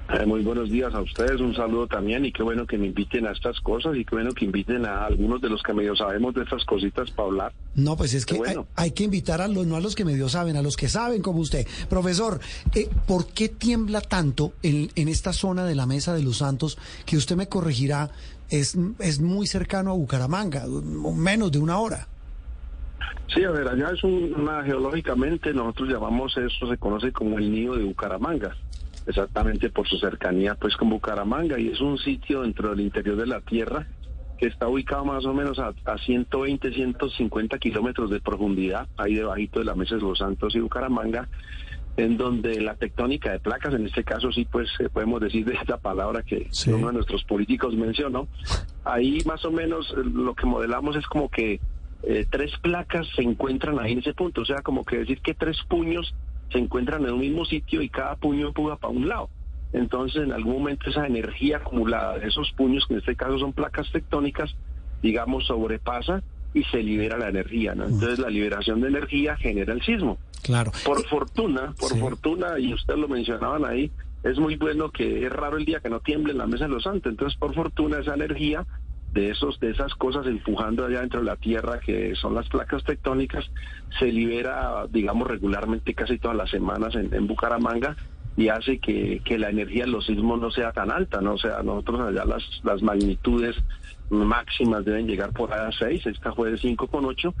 Eh, muy buenos días a ustedes, un saludo también y qué bueno que me inviten a estas cosas y qué bueno que inviten a algunos de los que medio sabemos de estas cositas para hablar. No, pues es que hay, bueno. hay que invitar a los, no a los que medio saben, a los que saben como usted. Profesor, eh, ¿por qué tiembla tanto en, en esta zona de la Mesa de los Santos que usted me corregirá? Es, es muy cercano a Bucaramanga, menos de una hora. Sí, a ver, allá es un- una geológicamente, nosotros llamamos eso, se conoce como el nido de Bucaramanga, exactamente por su cercanía pues con Bucaramanga y es un sitio dentro del interior de la Tierra que está ubicado más o menos a, a 120, 150 kilómetros de profundidad, ahí debajito de la Mesa de los Santos y Bucaramanga, en donde la tectónica de placas, en este caso sí pues eh, podemos decir de esta palabra que uno de nuestros políticos mencionó, ahí más o menos eh, lo que modelamos es como que eh, tres placas se encuentran ahí en ese punto, o sea, como que decir que tres puños se encuentran en un mismo sitio y cada puño empuja para un lado. Entonces, en algún momento esa energía acumulada de esos puños, que en este caso son placas tectónicas, digamos, sobrepasa y se libera la energía, ¿no? Entonces, la liberación de energía genera el sismo. Claro. Por fortuna, por fortuna, y ustedes lo mencionaban ahí, es muy bueno que es raro el día que no tiemble en la mesa de los santos. Entonces, por fortuna, esa energía de esos de esas cosas empujando allá dentro de la tierra que son las placas tectónicas se libera digamos regularmente casi todas las semanas en, en Bucaramanga y hace que, que la energía de los sismos no sea tan alta no o sea nosotros allá las las magnitudes máximas deben llegar por allá a 6 esta fue de 5,8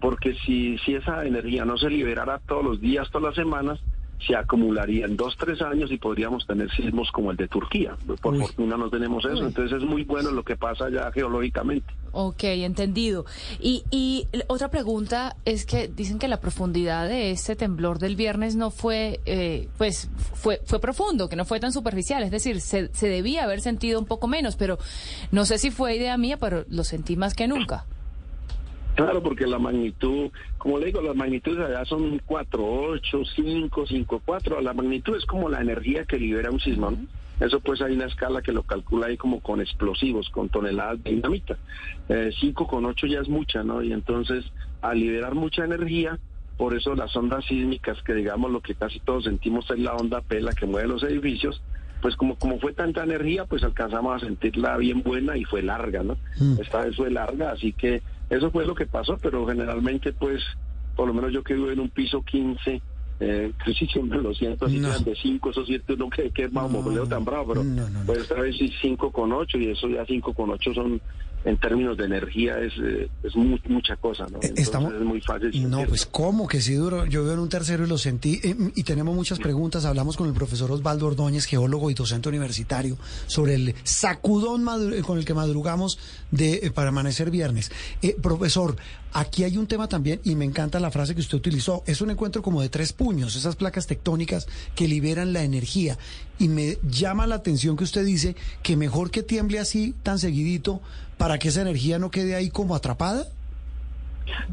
porque si si esa energía no se liberara todos los días todas las semanas se acumularía en dos, tres años y podríamos tener sismos como el de Turquía. Por fortuna no tenemos eso, Uy. entonces es muy bueno lo que pasa allá geológicamente. Ok, entendido. Y, y otra pregunta es que dicen que la profundidad de este temblor del viernes no fue, eh, pues, fue, fue profundo, que no fue tan superficial. Es decir, se, se debía haber sentido un poco menos, pero no sé si fue idea mía, pero lo sentí más que nunca. Claro, porque la magnitud, como le digo, las magnitudes allá son 4, 8, 5, 5, 4. La magnitud es como la energía que libera un sismo. ¿no? Eso pues hay una escala que lo calcula ahí como con explosivos, con toneladas de dinamita. Eh, 5 con 8 ya es mucha, ¿no? Y entonces, al liberar mucha energía, por eso las ondas sísmicas, que digamos lo que casi todos sentimos es la onda P, la que mueve los edificios, pues como, como fue tanta energía, pues alcanzamos a sentirla bien buena y fue larga, ¿no? Esta vez fue larga, así que eso fue lo que pasó, pero generalmente pues, por lo menos yo que vivo en un piso 15, eh, casi siempre lo siento, así No. que de 5, eso siente uno que, que es más movileo tan bravo, pero pues esta vez sí 5 con 8 y eso ya 5 con 8 son, en términos de energía, es, eh, es mu- mucha cosa, ¿no? Entonces estamos- es muy fácil. No, sentirlo. pues cómo que sí duro. Yo veo en un tercero y lo sentí. eh, y tenemos muchas preguntas. Hablamos con el profesor Osvaldo Ordóñez, geólogo y docente universitario, sobre el sacudón con el que madrugamos de, eh, para amanecer viernes. Eh, profesor, aquí hay un tema también, y me encanta la frase que usted utilizó. Es un encuentro como de tres puños, esas placas tectónicas que liberan la energía. Y me llama la atención que usted dice que mejor que tiemble así tan seguidito para que esa energía no quede ahí como atrapada.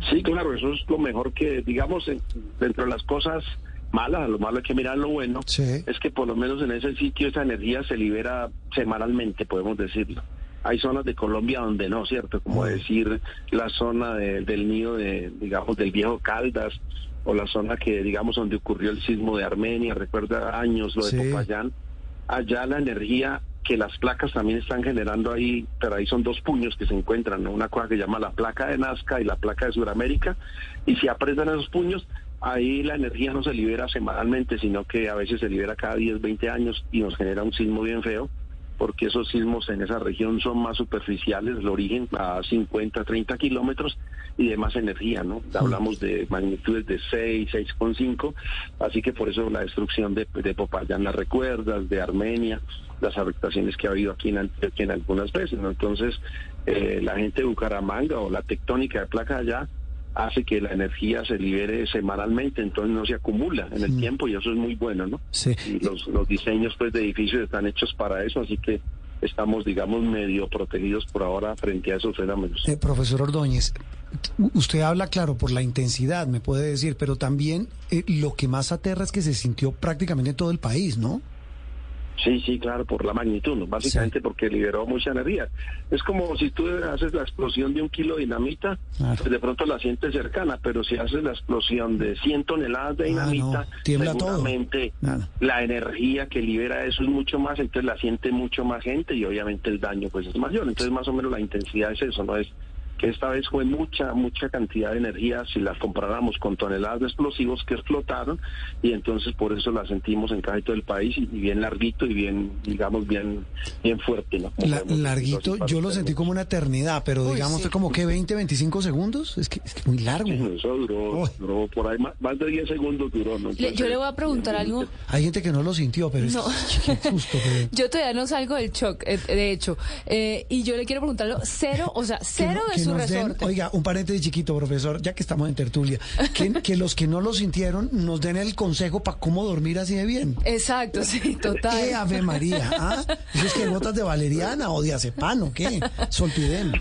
Sí, claro, eso es lo mejor que, digamos, en- dentro de las cosas malas, lo malo hay que mirar lo bueno, es que por lo menos en ese sitio esa energía se libera semanalmente, podemos decirlo. Hay zonas de Colombia donde no, ¿cierto? Como decir la zona de- del nido de, digamos, del viejo Caldas, o la zona que, digamos, donde ocurrió el sismo de Armenia, recuerda años lo de Sí. Popayán. Allá la energía que las placas también están generando ahí, pero ahí son dos puños que se encuentran, ¿no? una cosa que se llama la placa de Nazca y la placa de Sudamérica, y si apretan esos puños, ahí la energía no se libera semanalmente, sino que a veces se libera cada 10, 20 años y nos genera un sismo bien feo, porque esos sismos en esa región son más superficiales, el origen a 50, 30 kilómetros y de más energía, ¿no? Hablamos de magnitudes de 6, 6,5, así que por eso la destrucción de, de Popayán, las recuerdas, de Armenia, las afectaciones que ha habido aquí en Antioquia en algunas veces, ¿no? Entonces, eh, la gente de Bucaramanga o la tectónica de placa allá hace que la energía se libere semanalmente, entonces no se acumula en el tiempo y eso es muy bueno, ¿no? Sí. Y los, los diseños pues de edificios están hechos para eso, así que estamos, digamos, medio protegidos por ahora frente a esos fenómenos. Eh, profesor Ordóñez, usted habla, claro, por la intensidad, me puede decir, pero también eh, lo que más aterra es que se sintió prácticamente en todo el país, ¿no? Sí, sí, claro, por la magnitud, ¿no? básicamente porque liberó mucha energía. Es como si tú haces la explosión de un kilo de dinamita, pues de pronto la sientes cercana, pero si haces la explosión de 100 toneladas de dinamita, tiembla todo. seguramente la energía que libera eso es mucho más, entonces la siente mucho más gente y obviamente el daño pues es mayor. Entonces más o menos la intensidad es eso, no es que esta vez fue mucha, mucha cantidad de energía si la comparáramos con toneladas de explosivos que explotaron y entonces por eso la sentimos en casi todo el país y, y bien larguito y bien, digamos, bien, bien fuerte. larguito, yo lo sentí como una eternidad, pero Uy, digamos sí. fue como que 20, 25 segundos. Es que es que muy largo. Eso duró, duró por ahí, más, más de 10 segundos duró. ¿no? Le- yo le voy a preguntar algo. Hay gente que no lo sintió, pero es No. que- qué susto. pero- Yo todavía no salgo del shock, eh, de hecho. Eh, y yo le quiero preguntarlo, cero, o sea, cero de que su nos den- oiga, un paréntesis chiquito, profesor, ya que estamos en tertulia, que, que los que no lo sintieron nos den el consejo para cómo dormir así de bien. Exacto, sí, total. ¿Qué Ave María? ¿Ah? ¿Eso es que gotas de valeriana o de acepano? ¿Qué? Soltidem.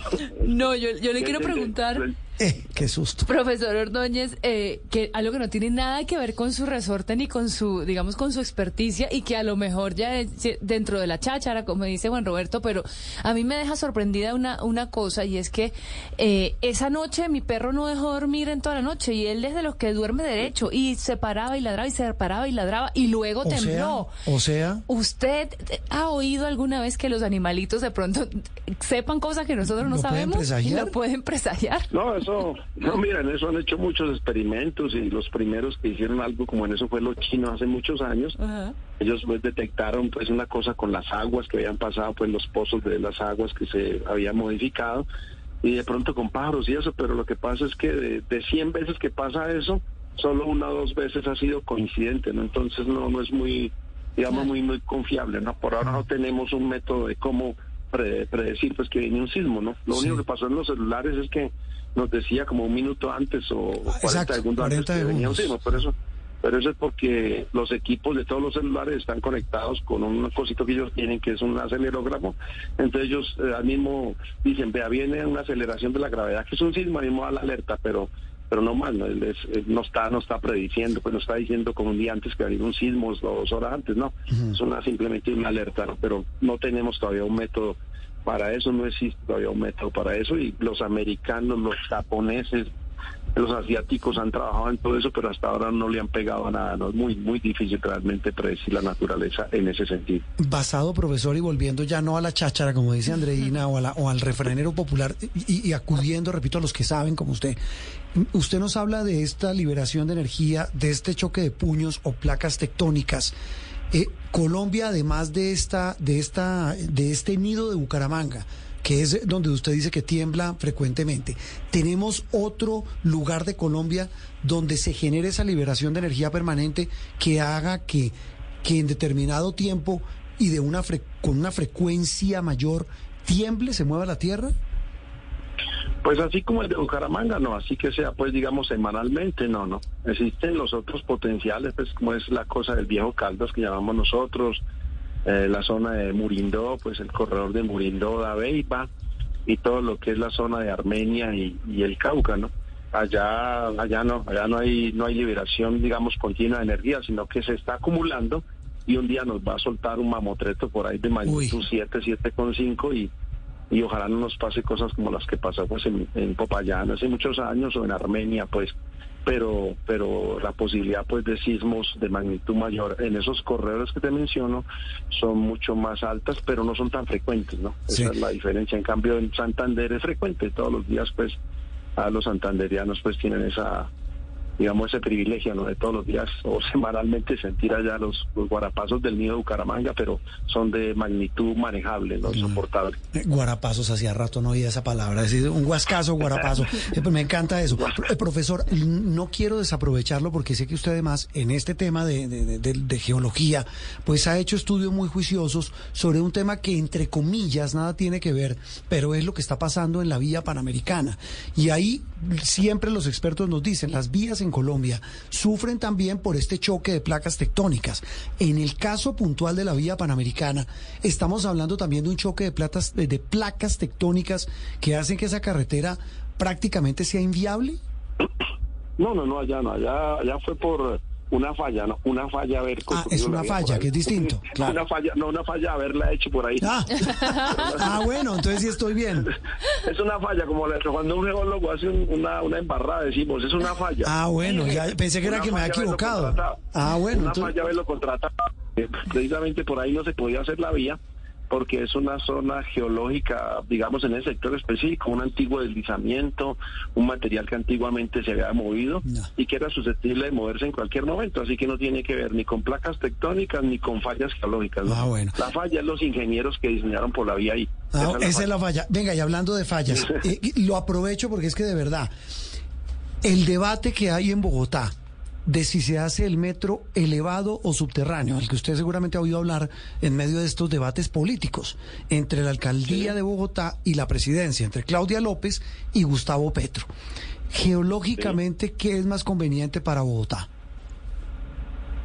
No, yo, yo le quiero preguntar, Eh, qué susto. profesor Ordóñez, eh, que algo que no tiene nada que ver con su resorte ni con su, digamos, con su experticia y que a lo mejor ya es dentro de la cháchara, como dice Juan Roberto, pero a mí me deja sorprendida una, una cosa y es que eh, esa noche mi perro no dejó dormir en toda la noche y él es de los que duerme derecho y se paraba y ladraba y se paraba y ladraba y luego O sea, tembló. o sea, ¿Usted ha oído alguna vez que los animalitos de pronto sepan cosas que nosotros no ¿Lo pueden sabemos? presagiar? ¿Lo pueden presagiar? No, eso, no, mira, en eso han hecho muchos experimentos y los primeros que hicieron algo como en eso fue los chinos hace muchos años. Ellos pues detectaron pues una cosa con las aguas que habían pasado, pues los pozos de las aguas que se habían modificado y de pronto con pájaros y eso, pero lo que pasa es que de, de 100 veces que pasa eso, solo una o dos veces ha sido coincidente, ¿no? Entonces no, no es muy, digamos, muy, muy confiable, ¿no? Por ahora no tenemos un método de cómo pre- predecir pues que viene un sismo, ¿no? Lo único que pasó en los celulares es que nos decía como un minuto antes o 40 exacto, segundos 40 antes que venía un sismo, por eso pero eso es porque los equipos de todos los celulares están conectados con un cosito que ellos tienen que es un acelerógrafo. Entonces ellos eh, al mismo dicen, vea, viene una aceleración de la gravedad, que es un sismo, al mismo da la alerta, pero pero no más, no, Él es- no está no está prediciendo, pues no está diciendo como un día antes que va a haber un sismo dos horas antes, no. Es una simplemente una alerta, ¿no? pero no tenemos todavía un método para eso, no existe todavía un método para eso y los americanos, los japoneses, los asiáticos han trabajado en todo eso, pero hasta ahora no le han pegado a nada. ¿no? Es muy, muy difícil realmente predecir la naturaleza en ese sentido. Basado, profesor, y volviendo ya no a la cháchara, como dice Andreina, o, a la- o al refranero popular, y, y acudiendo, repito, a los que saben, como usted, usted nos habla de esta liberación de energía, de este choque de puños o placas tectónicas. Eh, Colombia, además de esta, de esta, de este nido de Bucaramanga, que es donde usted dice que tiembla frecuentemente, tenemos otro lugar de Colombia donde se genere esa liberación de energía permanente que haga que, que en determinado tiempo y de una fre- con una frecuencia mayor tiemble, se mueva la tierra. Pues así como el de Bucaramanga, no, así que sea, pues digamos semanalmente, no, no. Existen los otros potenciales, pues como es la cosa del viejo Caldas que llamamos nosotros, eh, la zona de Murindó, pues el corredor de Murindó, Dabeiba y todo lo que es la zona de Armenia y, y el Cauca, ¿no? Allá, allá no, allá no hay, no hay liberación, digamos, continua de energía, sino que se está acumulando y un día nos va a soltar un mamotreto por ahí de magnitud 7, 7,5 y y ojalá no nos pase cosas como las que pasó pues en, en Popayán hace muchos años o en Armenia pues pero pero la posibilidad pues de sismos de magnitud mayor en esos corredores que te menciono son mucho más altas pero no son tan frecuentes no Sí. esa es la diferencia. En cambio en Santander es frecuente. Todos los días pues a los santanderianos pues tienen esa digamos ese privilegio no de todos los días o semanalmente sentir allá los, los guarapazos del nido de Bucaramanga pero son de magnitud manejable no soportable Eh, Guarapazos, hacía rato no oía esa palabra, es decir, un guascazo, guarapazo. Eh, pues me encanta eso. Eh, profesor, no quiero desaprovecharlo porque sé que usted además en este tema de, de- de- de- de geología, pues ha hecho estudios muy juiciosos sobre un tema que entre comillas nada tiene que ver, pero es lo que está pasando en la vía panamericana. Y ahí siempre los expertos nos dicen, las vías en Colombia sufren también por este choque de placas tectónicas. En el caso puntual de la vía panamericana, estamos hablando también de un choque de, platas, de, placas tectónicas que hacen que esa carretera prácticamente sea inviable. No, no, no, allá no, allá, allá fue por, una falla, no, una falla haber Ah, es una falla, que es distinto. Claro. Una falla, no una falla haberla hecho por ahí. Ah. Ah, bueno, entonces sí estoy bien. Es una falla, como la- cuando un geólogo hace un- una, una embarrada, decimos, es una falla. Ah, bueno, ya pensé que era Una que me había equivocado. Ah, bueno, Una entonces- falla haberlo contratado. Eh, Precisamente por ahí no se podía hacer la vía, porque es una zona geológica, digamos, en ese sector específico, un antiguo deslizamiento, un material que antiguamente se había movido y que era susceptible de moverse en cualquier momento, así que no tiene que ver ni con placas tectónicas ni con fallas geológicas. ¿no? Ah, bueno. La falla es los ingenieros que diseñaron por la vía ahí. Ah, Esa esa es la falla. Venga, y hablando de fallas, eh, lo aprovecho porque es que de verdad, el debate que hay en Bogotá de si se hace el metro elevado o subterráneo, el que usted seguramente ha oído hablar en medio de estos debates políticos entre la alcaldía de Bogotá y la presidencia, entre Claudia López y Gustavo Petro. Geológicamente, ¿qué es más conveniente para Bogotá?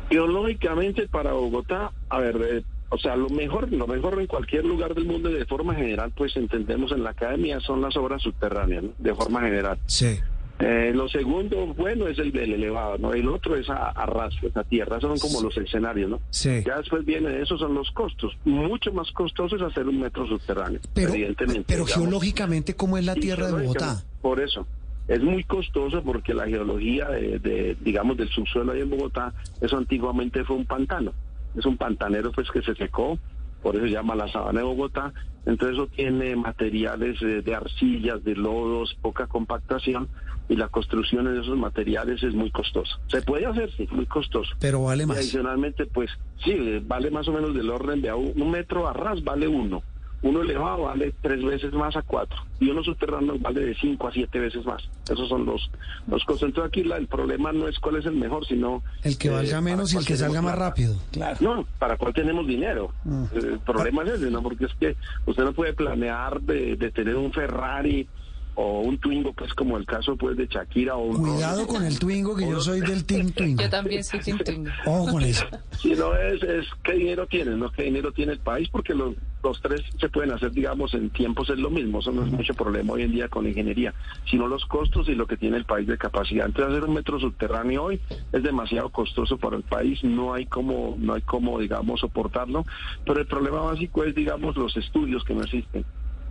Geológicamente para Bogotá, a ver, eh, o sea, lo mejor, lo mejor en cualquier lugar del mundo y de forma general, pues entendemos en la academia son las obras subterráneas, ¿no? de forma general. Sí. Eh, lo segundo, bueno, es el del elevado, ¿no? El otro es a, a ras, pues, a tierra, esos son como los escenarios, ¿no? Sí. Ya después viene, esos son los costos. Mucho más costoso es hacer un metro subterráneo, Pero, evidentemente. pero digamos. geológicamente, ¿cómo es la tierra de Bogotá? Por eso. Es muy costoso porque la geología de, de, digamos, del subsuelo ahí en Bogotá, eso antiguamente fue un pantano. Es un pantanero pues que se secó, por eso se llama la sabana de Bogotá. Entonces eso tiene materiales eh, de arcillas, de lodos, poca compactación y la construcción de esos materiales es muy costosa. Se puede hacer, sí, muy costoso. Pero vale Y más. adicionalmente, pues sí, vale más o menos del orden de a un, un metro a ras vale uno. Uno elevado vale tres veces más a cuatro. Y uno subterráneo vale de cinco a siete veces más. Esos son los, los costos. Entonces aquí la- el problema no es cuál es el mejor, sino... El que eh, valga menos y el que salga más rápido. No, para cuál tenemos dinero. Mm. Eh, El problema es ese, ¿no? Porque es que usted no puede planear de, de tener un Ferrari o un Twingo, pues como el caso pues de Shakira o un... Cuidado con el Twingo, que yo soy del Team Twingo. Yo también soy Team Twingo. Ojo con eso. Si no es, es qué dinero tiene, no qué dinero tiene el país, porque los, los tres se pueden hacer, digamos, en tiempos es lo mismo, eso no es mucho problema hoy en día con la ingeniería, sino los costos y lo que tiene el país de capacidad. Entonces hacer un metro subterráneo hoy es demasiado costoso para el país, no hay como, no hay como, digamos, soportarlo, pero el problema básico es, digamos, los estudios que no existen.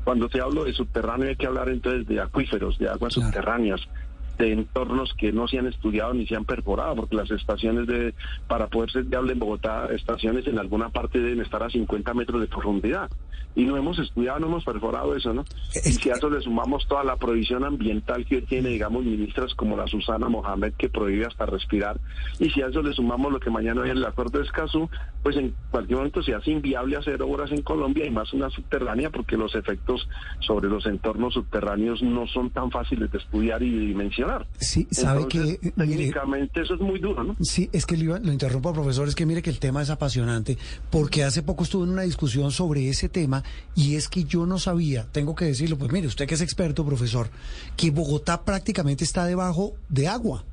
Cuando te hablo de subterráneo hay que hablar entonces de acuíferos, de aguas subterráneas, de entornos que no se han estudiado ni se han perforado, porque las estaciones de, para poder ser viable en Bogotá, estaciones en alguna parte deben estar a 50 metros de profundidad. Y no hemos estudiado, no hemos perforado eso, ¿no? Y si a eso le sumamos toda la prohibición ambiental que hoy tiene, digamos, ministras como la Susana Mohamed, que prohíbe hasta respirar, y si a eso le sumamos lo que mañana hay en el acuerdo de Escazú, pues en cualquier momento se hace inviable hacer obras en Colombia y más una subterránea, porque los efectos sobre los entornos subterráneos no son tan fáciles de estudiar y de dimensionar. Sí, sabe Entonces, que, mire, técnicamente eso es muy duro, ¿no? Sí, es que lo, interrumpo, profesor, es que mire que el tema es apasionante, porque hace poco estuve en una discusión sobre ese tema y es que yo no sabía, tengo que decirlo, pues mire, usted que es experto, profesor, que Bogotá prácticamente está debajo de agua.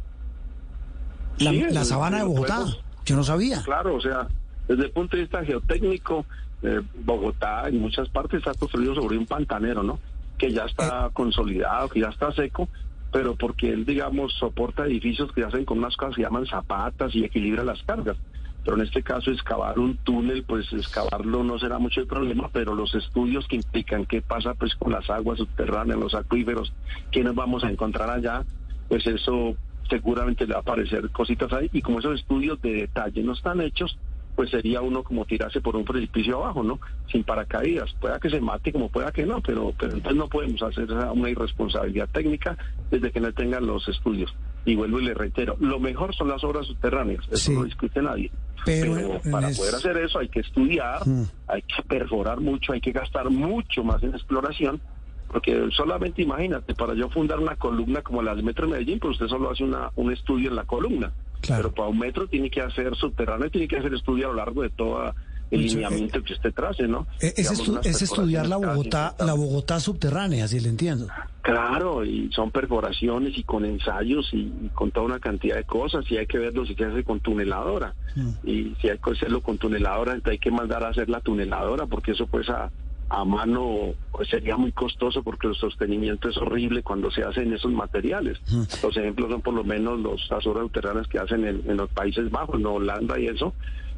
La, Sí, la sabana de Bogotá, podemos- yo no sabía. Claro, o sea, desde el punto de vista geotécnico, eh, Bogotá en muchas partes está construido sobre un pantanero, ¿no? Que ya está consolidado, que ya está seco, pero porque él, digamos, soporta edificios que hacen con unas cosas que llaman zapatas y equilibra las cargas. Pero en este caso, excavar un túnel, pues excavarlo no será mucho el problema, pero los estudios que implican qué pasa pues con las aguas subterráneas, los acuíferos, qué nos vamos a encontrar allá, pues eso seguramente le va a aparecer cositas ahí. Y como esos estudios de detalle no están hechos, pues sería uno como tirarse por un precipicio abajo, ¿no? Sin paracaídas. Pueda que se mate como pueda que no, pero, pero entonces no podemos hacer una irresponsabilidad técnica desde que no tengan los estudios. Y vuelvo y le reitero, lo mejor son las obras subterráneas, eso no lo discute nadie. Pero para es- poder hacer eso hay que estudiar, hay que perforar mucho, hay que gastar mucho más en exploración, porque solamente imagínate, para yo fundar una columna como la del Metro de Medellín, pues usted solo hace una, un estudio en la columna. Pero para un metro tiene que hacer subterráneo, tiene que hacer estudio a lo largo de todo el Mucho, lineamiento que usted trace, ¿no? Eh, Es, Digamos, estu- unas es estudiar la Bogotá, la Bogotá subterránea, si le entiendo. Claro, y son perforaciones y con ensayos y, y con toda una cantidad de cosas y hay que verlo si se hace con tuneladora y si hay que hacerlo con tuneladora entonces hay que mandar a hacer la tuneladora porque eso pues a, a mano pues sería muy costoso porque el sostenimiento es horrible cuando se hacen esos materiales. Los ejemplos son por lo menos los azoras uteranas que hacen en, en los Países Bajos, en Holanda y eso.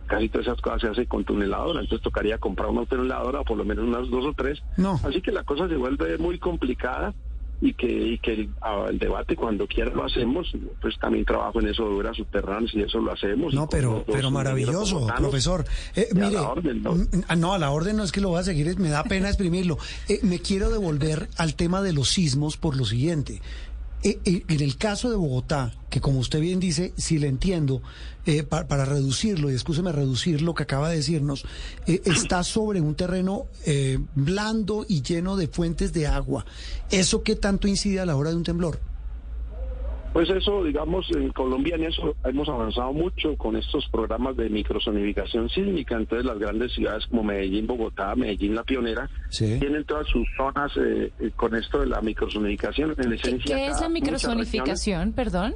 Casi todas esas cosas se hacen con tuneladora, entonces tocaría comprar una tuneladora o por lo menos unas dos o tres. No. Así que la cosa se vuelve muy complicada y que, y que el, a- el debate cuando quiera lo hacemos, pues también trabajo en eso de obras subterráneas y eso lo hacemos. No, pero, pero maravilloso, profesor. Eh, Y a mire, la orden, ¿no? mm, ah, no, a la orden no es que lo voy a seguir, es- me da pena exprimirlo. Eh, me quiero devolver al tema de los sismos por lo siguiente. En el caso de Bogotá, que como usted bien dice, si le entiendo, eh, pa- para reducirlo, y escúcheme reducir lo que acaba de decirnos, eh, está sobre un terreno eh, blando y lleno de fuentes de agua. ¿Eso qué tanto incide a la hora de un temblor? Pues eso, digamos, en Colombia en eso hemos avanzado mucho con estos programas de microsonificación sísmica. Entonces las grandes ciudades como Medellín, Bogotá, Medellín, La Pionera, Sí. tienen todas sus zonas eh, eh, con esto de la microsonificación. En esencia, ¿Qué es la muchas microsonificación? Perdón.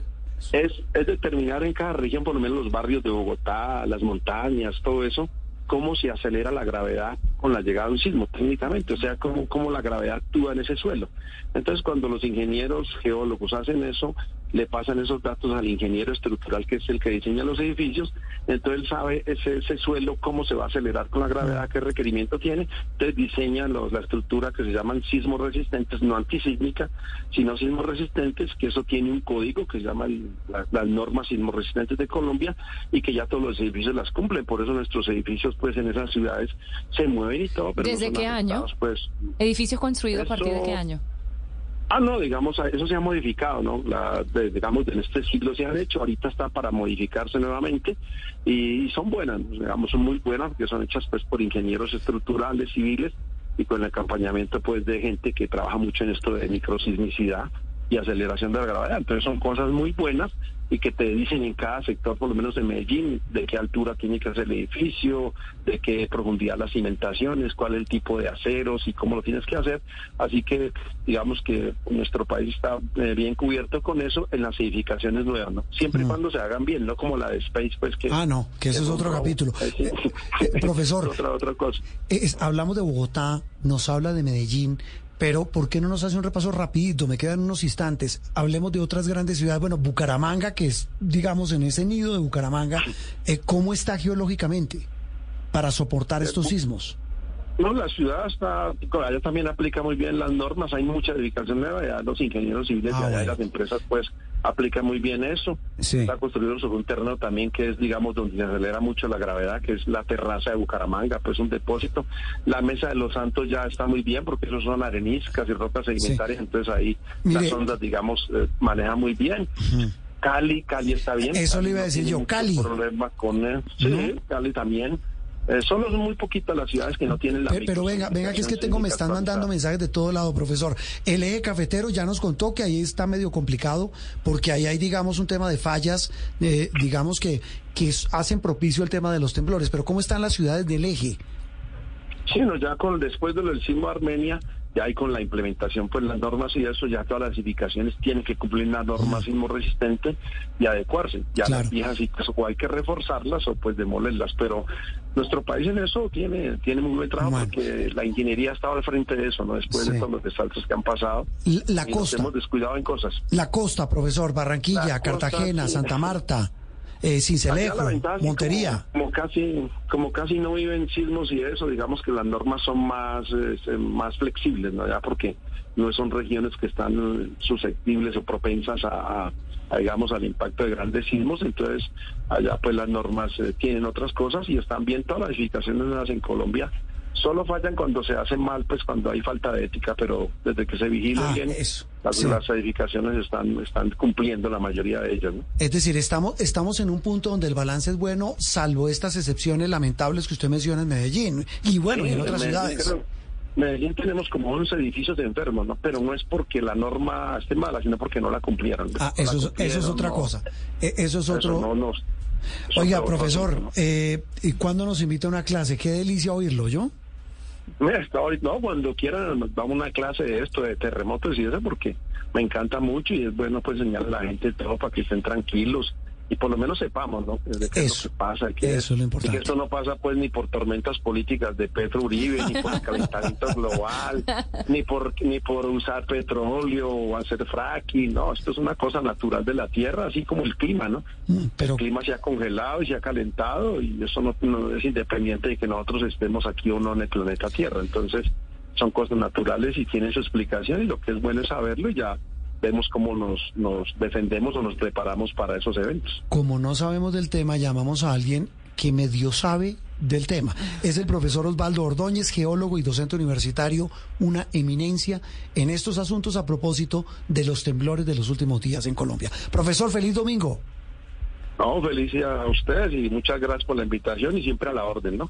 es, es determinar en cada región, por lo menos los barrios de Bogotá, las montañas, todo eso, cómo se acelera la gravedad con la llegada de un sismo técnicamente, o sea, cómo, cómo la gravedad actúa en ese suelo. Entonces, cuando los ingenieros geólogos hacen eso, le pasan esos datos al ingeniero estructural, que es el que diseña los edificios, entonces él sabe ese, ese suelo, cómo se va a acelerar con la gravedad, qué requerimiento tiene, entonces diseña los, la estructura que se llaman sismos resistentes, no antisísmica, sino sismos resistentes, que eso tiene un código que se llama el- la- las normas sismos resistentes de Colombia y que ya todos los edificios las cumplen, por eso nuestros edificios pues en esas ciudades se mueven y todo. Pero ¿Desde qué año? Pues ¿Edificio construido a partir de qué año? Ah, no, digamos, eso se ha modificado, ¿no? Digamos, en este siglo se han hecho, ahorita está para modificarse nuevamente y, son buenas, digamos, son muy buenas porque son hechas pues por ingenieros estructurales, civiles y con el acompañamiento pues de gente que trabaja mucho en esto de microsismicidad y aceleración de la gravedad. Entonces son cosas muy buenas y que te dicen en cada sector, por lo menos en Medellín, de qué altura tiene que hacer el edificio, de qué profundidad las cimentaciones, cuál es el tipo de aceros y cómo lo tienes que hacer. Así que digamos que nuestro país está eh, bien cubierto con eso en las edificaciones nuevas, ¿no? Siempre y cuando se hagan bien, no como la de Space, pues que... Ah, no, que eso es otro capítulo. Eh. Eh, profesor. otra, otra cosa. Eh, es- hablamos de Bogotá, nos habla de Medellín, pero ¿por qué no nos hace un repaso rapidito? Me quedan unos instantes. Hablemos de otras grandes ciudades. Bueno, Bucaramanga, que es, digamos, en ese nido de Bucaramanga, eh, ¿cómo está geológicamente para soportar estos sismos? No, la ciudad está, allá también aplica muy bien las normas, hay mucha edificación nueva, ya los ingenieros civiles Ah, de allá bueno. las empresas pues aplican muy bien eso. Sí. Está construido sobre un terreno también que es, digamos, donde se acelera mucho la gravedad, que es la terraza de Bucaramanga, pues un depósito. La mesa de los santos ya está muy bien porque esos son areniscas y rocas sedimentarias, entonces ahí Mire- las ondas, digamos, eh, manejan muy bien. Cali, Cali está bien. Eso Cali le iba a decir yo, Cali. problema con, sí, Cali también. Eh, solo son muy poquitas las ciudades que no tienen la Pe- Pero venga, venga, que es que tengo, me están mandando mensajes de todo lado, profesor. El eje cafetero ya nos contó que ahí está medio complicado, porque ahí hay, digamos, un tema de fallas, eh, digamos, que, que hacen propicio el tema de los temblores. Pero ¿cómo están las ciudades del eje? Sí, no, ya con después de lo del sismo de Armenia, ya hay con la implementación, pues las normas y eso, ya todas las edificaciones tienen que cumplir una norma sismo resistente y adecuarse. Ya Claro. las viejas o hay que reforzarlas o pues demolerlas, pero nuestro país en eso tiene tiene muy buen trabajo porque la ingeniería ha estado al frente de eso, ¿no? Después Sí. de todos los desastres que han pasado. La y nos costa. hemos descuidado en cosas. La costa, profesor, Barranquilla, La Cartagena. Santa Marta, eh, Cincelejo, ventaja Montería. Como, como casi, como casi no viven sismos y eso, digamos que las normas son más, eh, más flexibles, ¿no? Ya porque no son regiones que están susceptibles o propensas a, a- a, digamos, al impacto de grandes sismos, entonces allá pues las normas eh, tienen otras cosas y están bien todas las edificaciones en Colombia. Solo fallan cuando se hacen mal, pues cuando hay falta de ética, pero desde que se vigila Ah, bien, eso, las, sí. las edificaciones están, están cumpliendo la mayoría de ellas, ¿no? Es decir, estamos, estamos en un punto donde el balance es bueno, salvo estas excepciones lamentables que usted menciona en Medellín. Y bueno, y en otras Medellín, ciudades. Medellín tenemos como 11 edificios de enfermos, ¿no? Pero no es porque la norma esté mala, sino porque no la cumplieron. Ah, No la eso, es- cumplieron, eso es otra no. cosa. Eh, Eso es Eso otro. no Oiga, profesor, eh, ¿y cuándo nos invita a una clase? Qué delicia oírlo, ¿yo? Mira, hasta no, cuando quieran nos damos una clase de esto, de terremotos y eso, porque me encanta mucho y es bueno pues enseñar a la gente todo para que estén tranquilos y por lo menos sepamos, ¿no? Es Eso, lo que pasa. que eso es lo importante. Y que esto no pasa pues ni por tormentas políticas de Petro Uribe, ni por el calentamiento global, ni por ni por usar petróleo o hacer fracking, no, esto es una cosa natural de la Tierra, así como el clima, ¿no? pero... El clima se ha congelado y se ha calentado y eso no, no es independiente de que nosotros estemos aquí o no en el planeta Tierra. Entonces, son cosas naturales y tienen su explicación y lo que es bueno es saberlo y ya vemos cómo nos, nos defendemos o nos preparamos para esos eventos. Como no sabemos del tema, llamamos a alguien que medio sabe del tema. Es el profesor Osvaldo Ordóñez, geólogo y docente universitario, una eminencia en estos asuntos a propósito de los temblores de los últimos días en Colombia. Profesor, feliz domingo. No, feliz a ustedes y muchas gracias por la invitación y siempre a la orden, ¿no?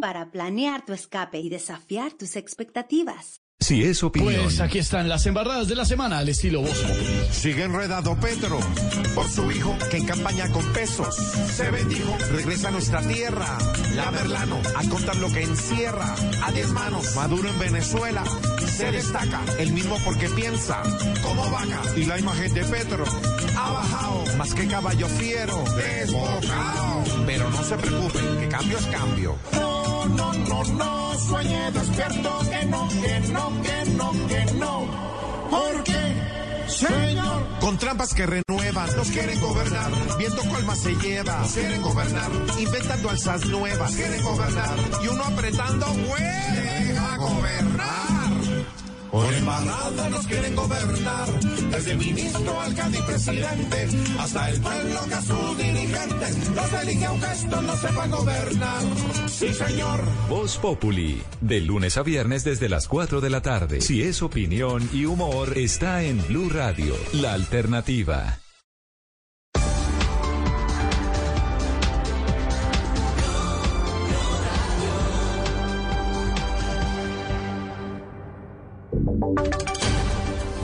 para planear tu escape y desafiar tus expectativas. Si es opinión. Pues aquí están las embarradas de la semana al estilo Bosco. Sigue enredado Petro por su hijo que en campaña con pesos se bendijo. Regresa a nuestra tierra. La Merlano a contar lo que encierra. A diez manos. Maduro en Venezuela se destaca. El mismo porque piensa como vaca. Y la imagen de Petro ha bajado. Más que caballo fiero. Desbocado. Pero no se preocupen, que cambio es cambio. No, no, no. Sueñe despierto que no, que no, que no, que no. Porque, señor. Con trampas que renuevan, nos quieren gobernar. Viendo cuál más se lleva, nos quieren gobernar. Inventando alzas nuevas, nos quieren gobernar. Y uno apretando, güey, deja gobernar. Por embarrada nos quieren gobernar, desde ministro, alcalde y presidente, hasta el pueblo que a sus dirigentes los elige aunque esto no sepa gobernar. Sí, señor. Voz Populi, de lunes a viernes desde las 4 de la tarde. Si es opinión y humor, está en Blue Radio, la alternativa.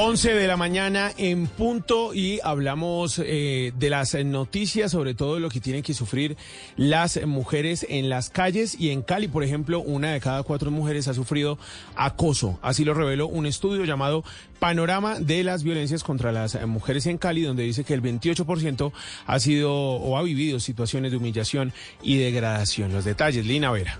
11 de la mañana en punto y hablamos eh, de las noticias, sobre todo lo que tienen que sufrir las mujeres en las calles y en Cali, por ejemplo, una de cada cuatro mujeres ha sufrido acoso. Así lo reveló un estudio llamado Panorama de las violencias contra las mujeres en Cali, donde dice que el 28% ha sido o ha vivido situaciones de humillación y degradación. Los detalles, Lina Vera.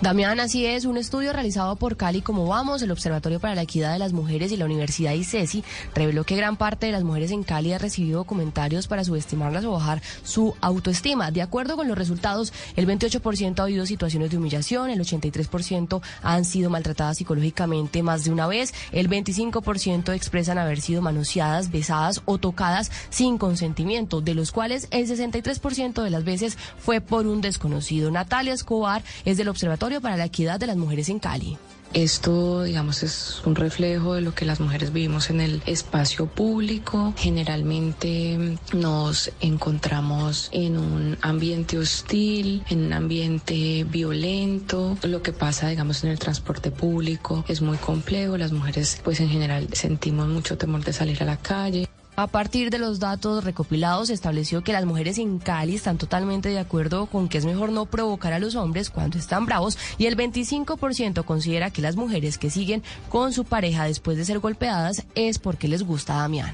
Damián, así es, un estudio realizado por Cali Como Vamos, el Observatorio para la Equidad de las Mujeres y la Universidad ICESI reveló que gran parte de las mujeres en Cali ha recibido comentarios para subestimarlas o bajar su autoestima. De acuerdo con los resultados, el 28% ha habido situaciones de humillación, el 83% han sido maltratadas psicológicamente más de una vez, el 25% expresan haber sido manoseadas, besadas o tocadas sin consentimiento, de los cuales el 63% de las veces fue por un desconocido. Natalia Escobar es del Observatorio para la Equidad de las Mujeres en Cali. Esto, digamos, es un reflejo de lo que las mujeres vivimos en el espacio público. Generalmente nos encontramos en un ambiente hostil, en un ambiente violento. Lo que pasa, digamos, en el transporte público es muy complejo. Las mujeres, pues en general, sentimos mucho temor de salir a la calle. A partir de los datos recopilados, se estableció que las mujeres en Cali están totalmente de acuerdo con que es mejor no provocar a los hombres cuando están bravos y el 25% considera que las mujeres que siguen con su pareja después de ser golpeadas es porque les gusta Damián.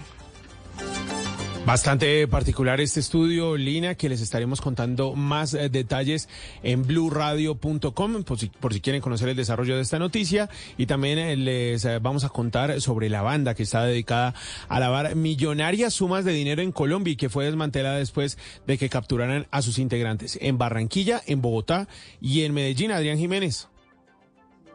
Bastante particular este estudio, Lina, que les estaremos contando más eh, detalles en bluradio.com por si, por si quieren conocer el desarrollo de esta noticia. Y también eh, les eh, vamos a contar sobre la banda que está dedicada a lavar millonarias sumas de dinero en Colombia y que fue desmantelada después de que capturaran a sus integrantes en Barranquilla, en Bogotá y en Medellín. Adrián Jiménez.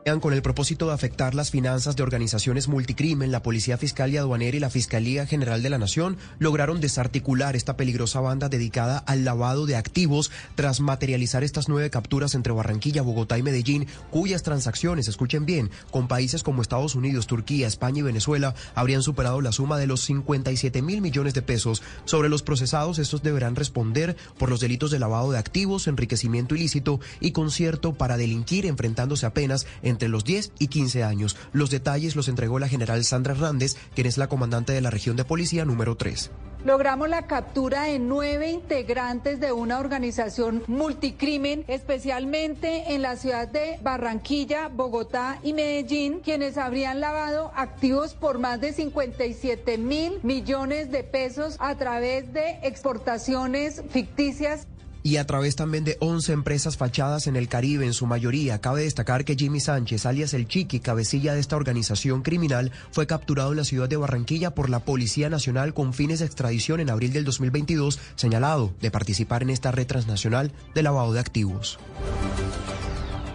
Con el propósito de afectar las finanzas de organizaciones multicrimen, la Policía Fiscal y Aduanera y la Fiscalía General de la Nación lograron desarticular esta peligrosa banda dedicada al lavado de activos tras materializar estas nueve capturas entre Barranquilla, Bogotá y Medellín, cuyas transacciones, escuchen bien, con países como Estados Unidos, Turquía, España y Venezuela habrían superado la suma de los 57 mil millones de pesos. Sobre los procesados, estos deberán responder por los delitos de lavado de activos, enriquecimiento ilícito y concierto para delinquir enfrentándose apenas entre los 10 y 15 años. Los detalles los entregó la general Sandra Hernández, quien es la comandante de la región de policía número 3. Logramos la captura de nueve integrantes de una organización multicrimen, especialmente en la ciudad de Barranquilla, Bogotá y Medellín, quienes habrían lavado activos por más de 57 mil millones de pesos a través de exportaciones ficticias y a través también de 11 empresas fachadas en el Caribe, en su mayoría. Cabe destacar que Jimmy Sánchez, alias El Chiqui, cabecilla de esta organización criminal, fue capturado en la ciudad de Barranquilla por la Policía Nacional con fines de extradición en abril del 2022, señalado de participar en esta red transnacional de lavado de activos.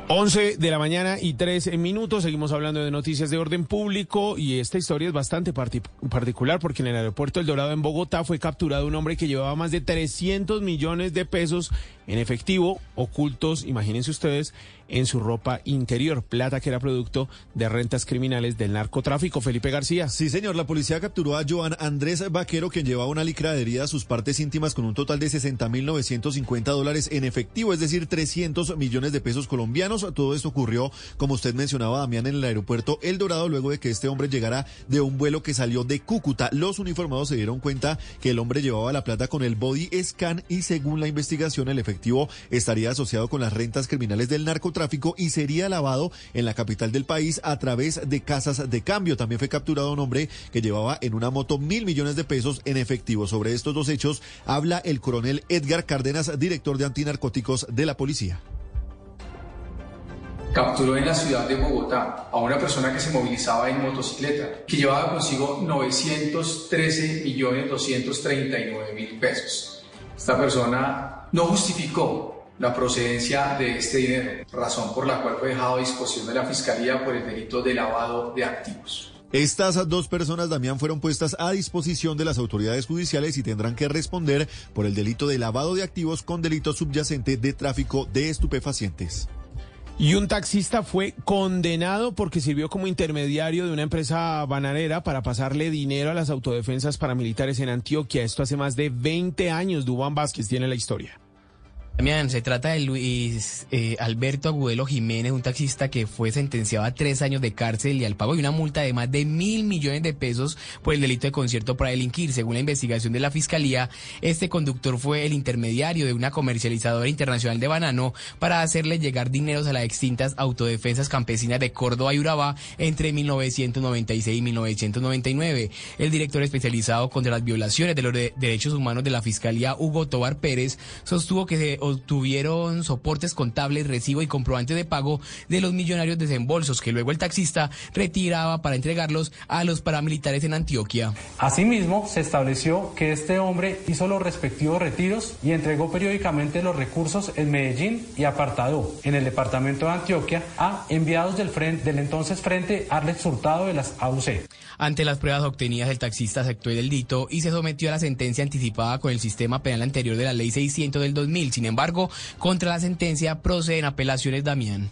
11 de la mañana y 13 minutos. Seguimos hablando de noticias de orden público y esta historia es bastante particular porque en el aeropuerto El Dorado en Bogotá fue capturado un hombre que llevaba más de 300 millones de pesos en efectivo ocultos, imagínense ustedes, en su ropa interior, plata que era producto de rentas criminales del narcotráfico. Felipe García. Sí, señor, la policía capturó a Joan Andrés Vaquero, quien llevaba una licra adherida a sus partes íntimas con un total de 60.950 dólares en efectivo, es decir, 300 millones de pesos colombianos. Todo esto ocurrió, como usted mencionaba, Damián, en el aeropuerto El Dorado, luego de que este hombre llegara de un vuelo que salió de Cúcuta. Los uniformados se dieron cuenta que el hombre llevaba la plata con el body scan y según la investigación, el efectivo estaría asociado con las rentas criminales del narcotráfico y sería lavado en la capital del país a través de casas de cambio. También fue capturado un hombre que llevaba en una moto mil millones de pesos en efectivo. Sobre estos dos hechos habla el coronel Edgar Cárdenas, director de antinarcóticos de la policía capturó en la ciudad de Bogotá a una persona que se movilizaba en motocicleta, que llevaba consigo 913 millones 239 mil pesos. Esta persona no justificó la procedencia de este dinero, razón por la cual fue dejado a disposición de la Fiscalía por el delito de lavado de activos. Estas dos personas, Damián, fueron puestas a disposición de las autoridades judiciales y tendrán que responder por el delito de lavado de activos con delito subyacente de tráfico de estupefacientes. Y un taxista fue condenado porque sirvió como intermediario de una empresa bananera para pasarle dinero a las autodefensas paramilitares en Antioquia. Esto hace más de 20 años. Dubán Vázquez tiene la historia. Damián, se trata de Luis eh, Alberto Agudelo Jiménez, un taxista que fue sentenciado a tres años de cárcel y al pago de una multa de más de mil millones de pesos por el delito de concierto para delinquir. Según la investigación de la Fiscalía, este conductor fue el intermediario de una comercializadora internacional de banano para hacerle llegar dineros a las extintas autodefensas campesinas de Córdoba y Urabá entre 1996 y 1999. El director especializado contra las violaciones de los derechos humanos de la Fiscalía, Hugo Tobar Pérez, sostuvo que se obtuvieron soportes contables, recibo y comprobante de pago de los millonarios desembolsos que luego el taxista retiraba para entregarlos a los paramilitares en Antioquia. Asimismo, se estableció que este hombre hizo los respectivos retiros y entregó periódicamente los recursos en Medellín y apartado en el departamento de Antioquia a enviados del, frente, del entonces Frente Arles Hurtado de las AUC. Ante las pruebas obtenidas, el taxista aceptó el delito y se sometió a la sentencia anticipada con el sistema penal anterior de la Ley 600 del 2000. Sin embargo, contra la sentencia proceden apelaciones, Damián.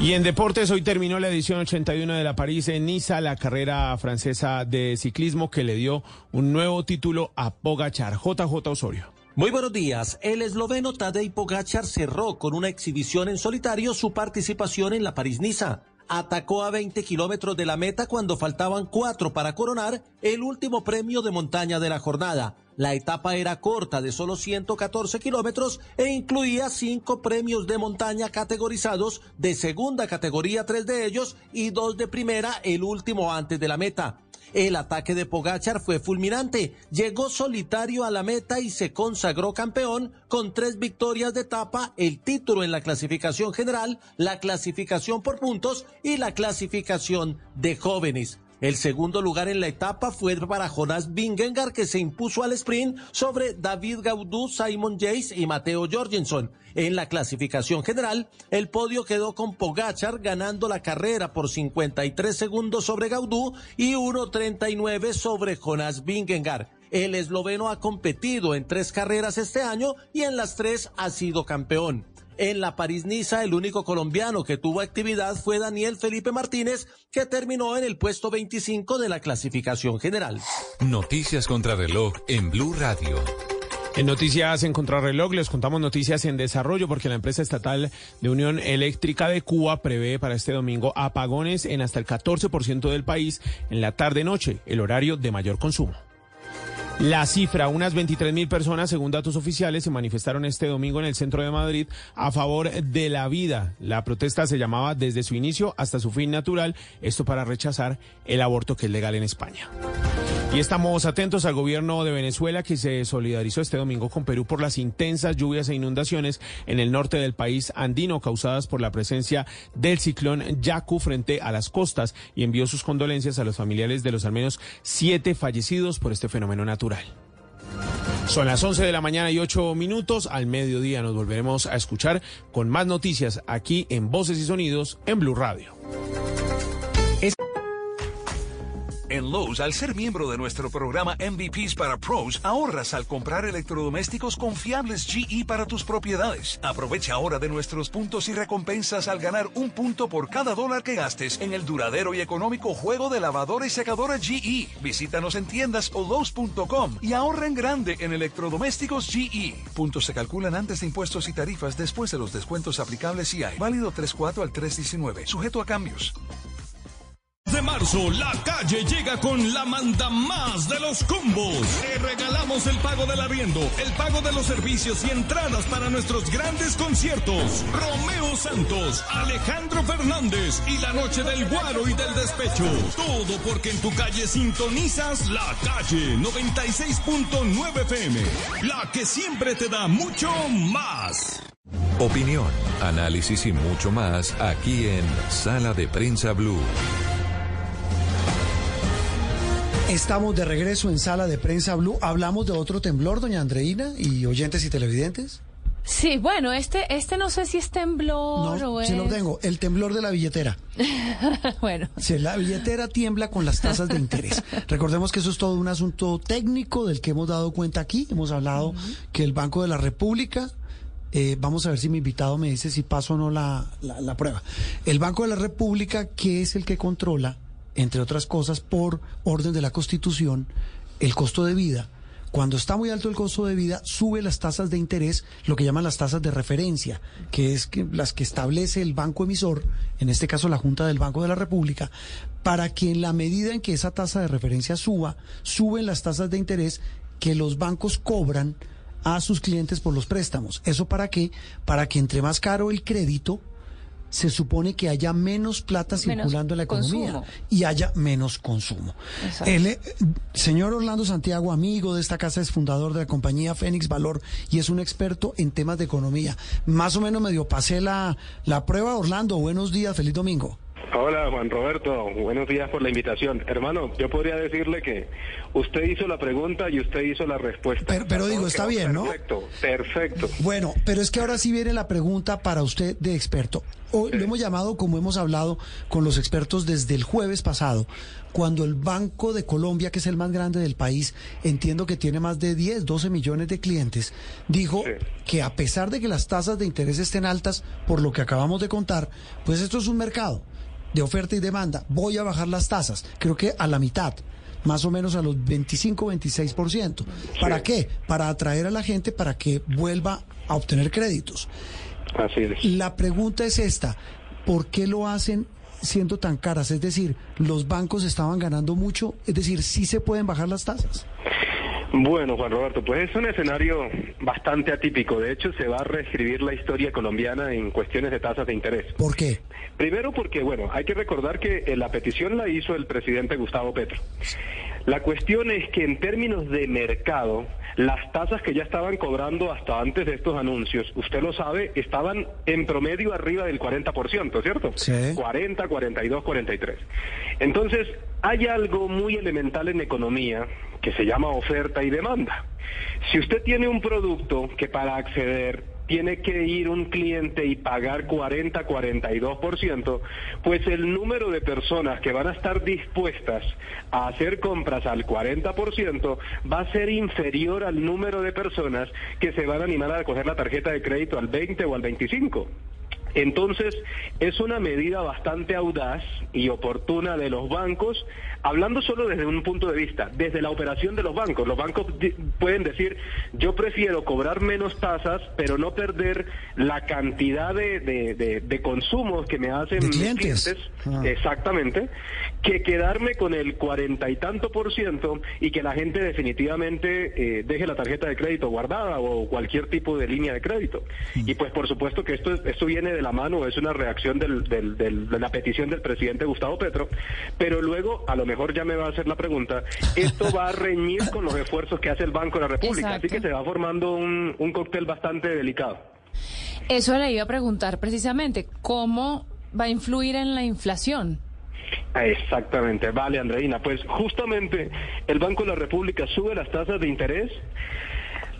Y en deportes, hoy terminó la edición 81 de la París en Niza, la carrera francesa de ciclismo que le dio un nuevo título a Pogachar. JJ Osorio. Muy buenos días. El esloveno Tadej Pogachar cerró con una exhibición en solitario su participación en la París-Niza atacó a 20 kilómetros de la meta cuando faltaban cuatro para coronar el último premio de montaña de la jornada. La etapa era corta de solo 114 kilómetros e incluía cinco premios de montaña categorizados de segunda categoría, tres de ellos, y dos de primera, el último antes de la meta. El ataque de Pogachar fue fulminante. Llegó solitario a la meta y se consagró campeón con tres victorias de etapa, el título en la clasificación general, la clasificación por puntos y la clasificación de jóvenes. El segundo lugar en la etapa fue para Jonas Vingegaard, que se impuso al sprint sobre David Gaudú, Simon Yates y Mateo Jorgensen. En la clasificación general, el podio quedó con Pogachar ganando la carrera por 53 segundos sobre Gaudú y 1.39 sobre Jonas Vingegaard. El esloveno ha competido en tres carreras este año y en las tres ha sido campeón. En la París-Niza, el único colombiano que tuvo actividad fue Daniel Felipe Martínez, que terminó en el puesto 25 de la clasificación general. Noticias contra reloj en Blue Radio. En Noticias en Contrarreloj les contamos noticias en desarrollo porque la empresa estatal de Unión Eléctrica de Cuba prevé para este domingo apagones en hasta el 14% del país en la tarde-noche, el horario de mayor consumo. La cifra, unas 23 mil personas, según datos oficiales, se manifestaron este domingo en el centro de Madrid a favor de la vida. La protesta se llamaba desde su inicio hasta su fin natural, esto para rechazar el aborto que es legal en España. Y estamos atentos al gobierno de Venezuela que se solidarizó este domingo con Perú por las intensas lluvias e inundaciones en el norte del país andino causadas por la presencia del ciclón Yaku frente a las costas y envió sus condolencias a los familiares de los al menos siete fallecidos por este fenómeno natural. Son las 11 de la mañana y 8 minutos. Al mediodía nos volveremos a escuchar con más noticias aquí en Voces y Sonidos en Blue Radio. En Lowe's, al ser miembro de nuestro programa MVPs para Pros, ahorras al comprar electrodomésticos confiables GE para tus propiedades. Aprovecha ahora de nuestros puntos y recompensas al ganar un punto por cada dólar que gastes en el duradero y económico juego de lavadora y secadora GE. Visítanos en tiendas o Lowe's.com y ahorra en grande en electrodomésticos GE. Puntos se calculan antes de impuestos y tarifas después de los descuentos aplicables y hay. Válido 3.4 al 3.19. Sujeto a cambios de marzo, la calle llega con la manda más de los combos. Te regalamos el pago del arriendo, el pago de los servicios y entradas para nuestros grandes conciertos. Romeo Santos, Alejandro Fernández y la noche del guaro y del despecho. Todo porque en tu calle sintonizas la calle 96.9 FM. La que siempre te da mucho más. Opinión, análisis y mucho más aquí en Sala de Prensa Blue. Estamos de regreso en Sala de Prensa Blue. Hablamos de otro temblor, doña Andreina, y oyentes y televidentes. Sí, bueno, este, este no sé si es temblor no, o es... Sí, lo tengo. El temblor de la billetera. bueno. Sí, la billetera tiembla con las tasas de interés. Recordemos que eso es todo un asunto técnico del que hemos dado cuenta aquí. Hemos hablado que el Banco de la República eh, vamos a ver si mi invitado me dice si paso o no la, la, prueba. El Banco de la República, que es el que controla entre otras cosas, por orden de la Constitución, el costo de vida. Cuando está muy alto el costo de vida, sube las tasas de interés, lo que llaman las tasas de referencia, que es las que establece el banco emisor, en este caso la Junta del Banco de la República, para que en la medida en que esa tasa de referencia suba, suben las tasas de interés que los bancos cobran a sus clientes por los préstamos. ¿Eso para qué? Para que entre más caro el crédito, se supone que haya menos plata circulando en la economía y haya menos consumo. El eh, señor Orlando Santiago, amigo de esta casa, es fundador de la compañía Fénix Valor y es un experto en temas de economía. Más o menos medio pasé la, la prueba. Orlando, buenos días, feliz domingo. Hola Juan Roberto, buenos días por la invitación. Hermano, yo podría decirle que usted hizo la pregunta y usted hizo la respuesta. Pero, digo, está bien, ¿no? Perfecto, perfecto. Bueno, pero es que ahora sí viene la pregunta para usted de experto. Hoy lo hemos llamado, como hemos hablado con los expertos desde el jueves pasado, cuando el Banco de Colombia, que es el más grande del país, entiendo que tiene más de 10, 12 millones de clientes, dijo que a pesar de que las tasas de interés estén altas, por lo que acabamos de contar, pues esto es un mercado de oferta y demanda, voy a bajar las tasas, creo que a la mitad, más o menos a los 25, 26%. ¿Para qué? Para atraer a la gente para que vuelva a obtener créditos. Así es. La pregunta es esta, ¿por qué lo hacen siendo tan caras? Es decir, los bancos estaban ganando mucho, es decir, ¿sí se pueden bajar las tasas? Bueno, Juan Roberto, pues es un escenario bastante atípico. De hecho, se va a reescribir la historia colombiana en cuestiones de tasas de interés. ¿Por qué? Primero porque, bueno, hay que recordar que eh, la petición la hizo el presidente Gustavo Petro. La cuestión es que en términos de mercado, las tasas que ya estaban cobrando hasta antes de estos anuncios, usted lo sabe, estaban en promedio arriba del 40%, ¿cierto? Sí. 40, 42, 43. Entonces, hay algo muy elemental en economía que se llama oferta y demanda. Si usted tiene un producto que para acceder tiene que ir un cliente y pagar 40, 42%, pues el número de personas que van a estar dispuestas a hacer compras al 40% va a ser inferior al número de personas que se van a animar a coger la tarjeta de crédito al 20 o al 25. Entonces, es una medida bastante audaz y oportuna de los bancos, hablando solo desde un punto de vista, desde la operación de los bancos. Los bancos pueden decir, yo prefiero cobrar menos tasas, pero no perder la cantidad de, de, de- de consumos que me hacen mis clientes. Ah. exactamente, que quedarme con el cuarenta y tanto por ciento y que la gente definitivamente eh, deje la tarjeta de crédito guardada o cualquier tipo de línea de crédito. Y pues por supuesto que esto, esto viene de la mano, es una reacción del- del- del- de la petición del presidente Gustavo Petro, pero luego a lo mejor ya me va a hacer la pregunta, esto va a reñir con los esfuerzos que hace el Banco de la República, así que se va formando un, un cóctel bastante delicado. Eso le iba a preguntar precisamente, ¿cómo va a influir en la inflación? Exactamente, vale, Andreina. Pues justamente el Banco de la República sube las tasas de interés.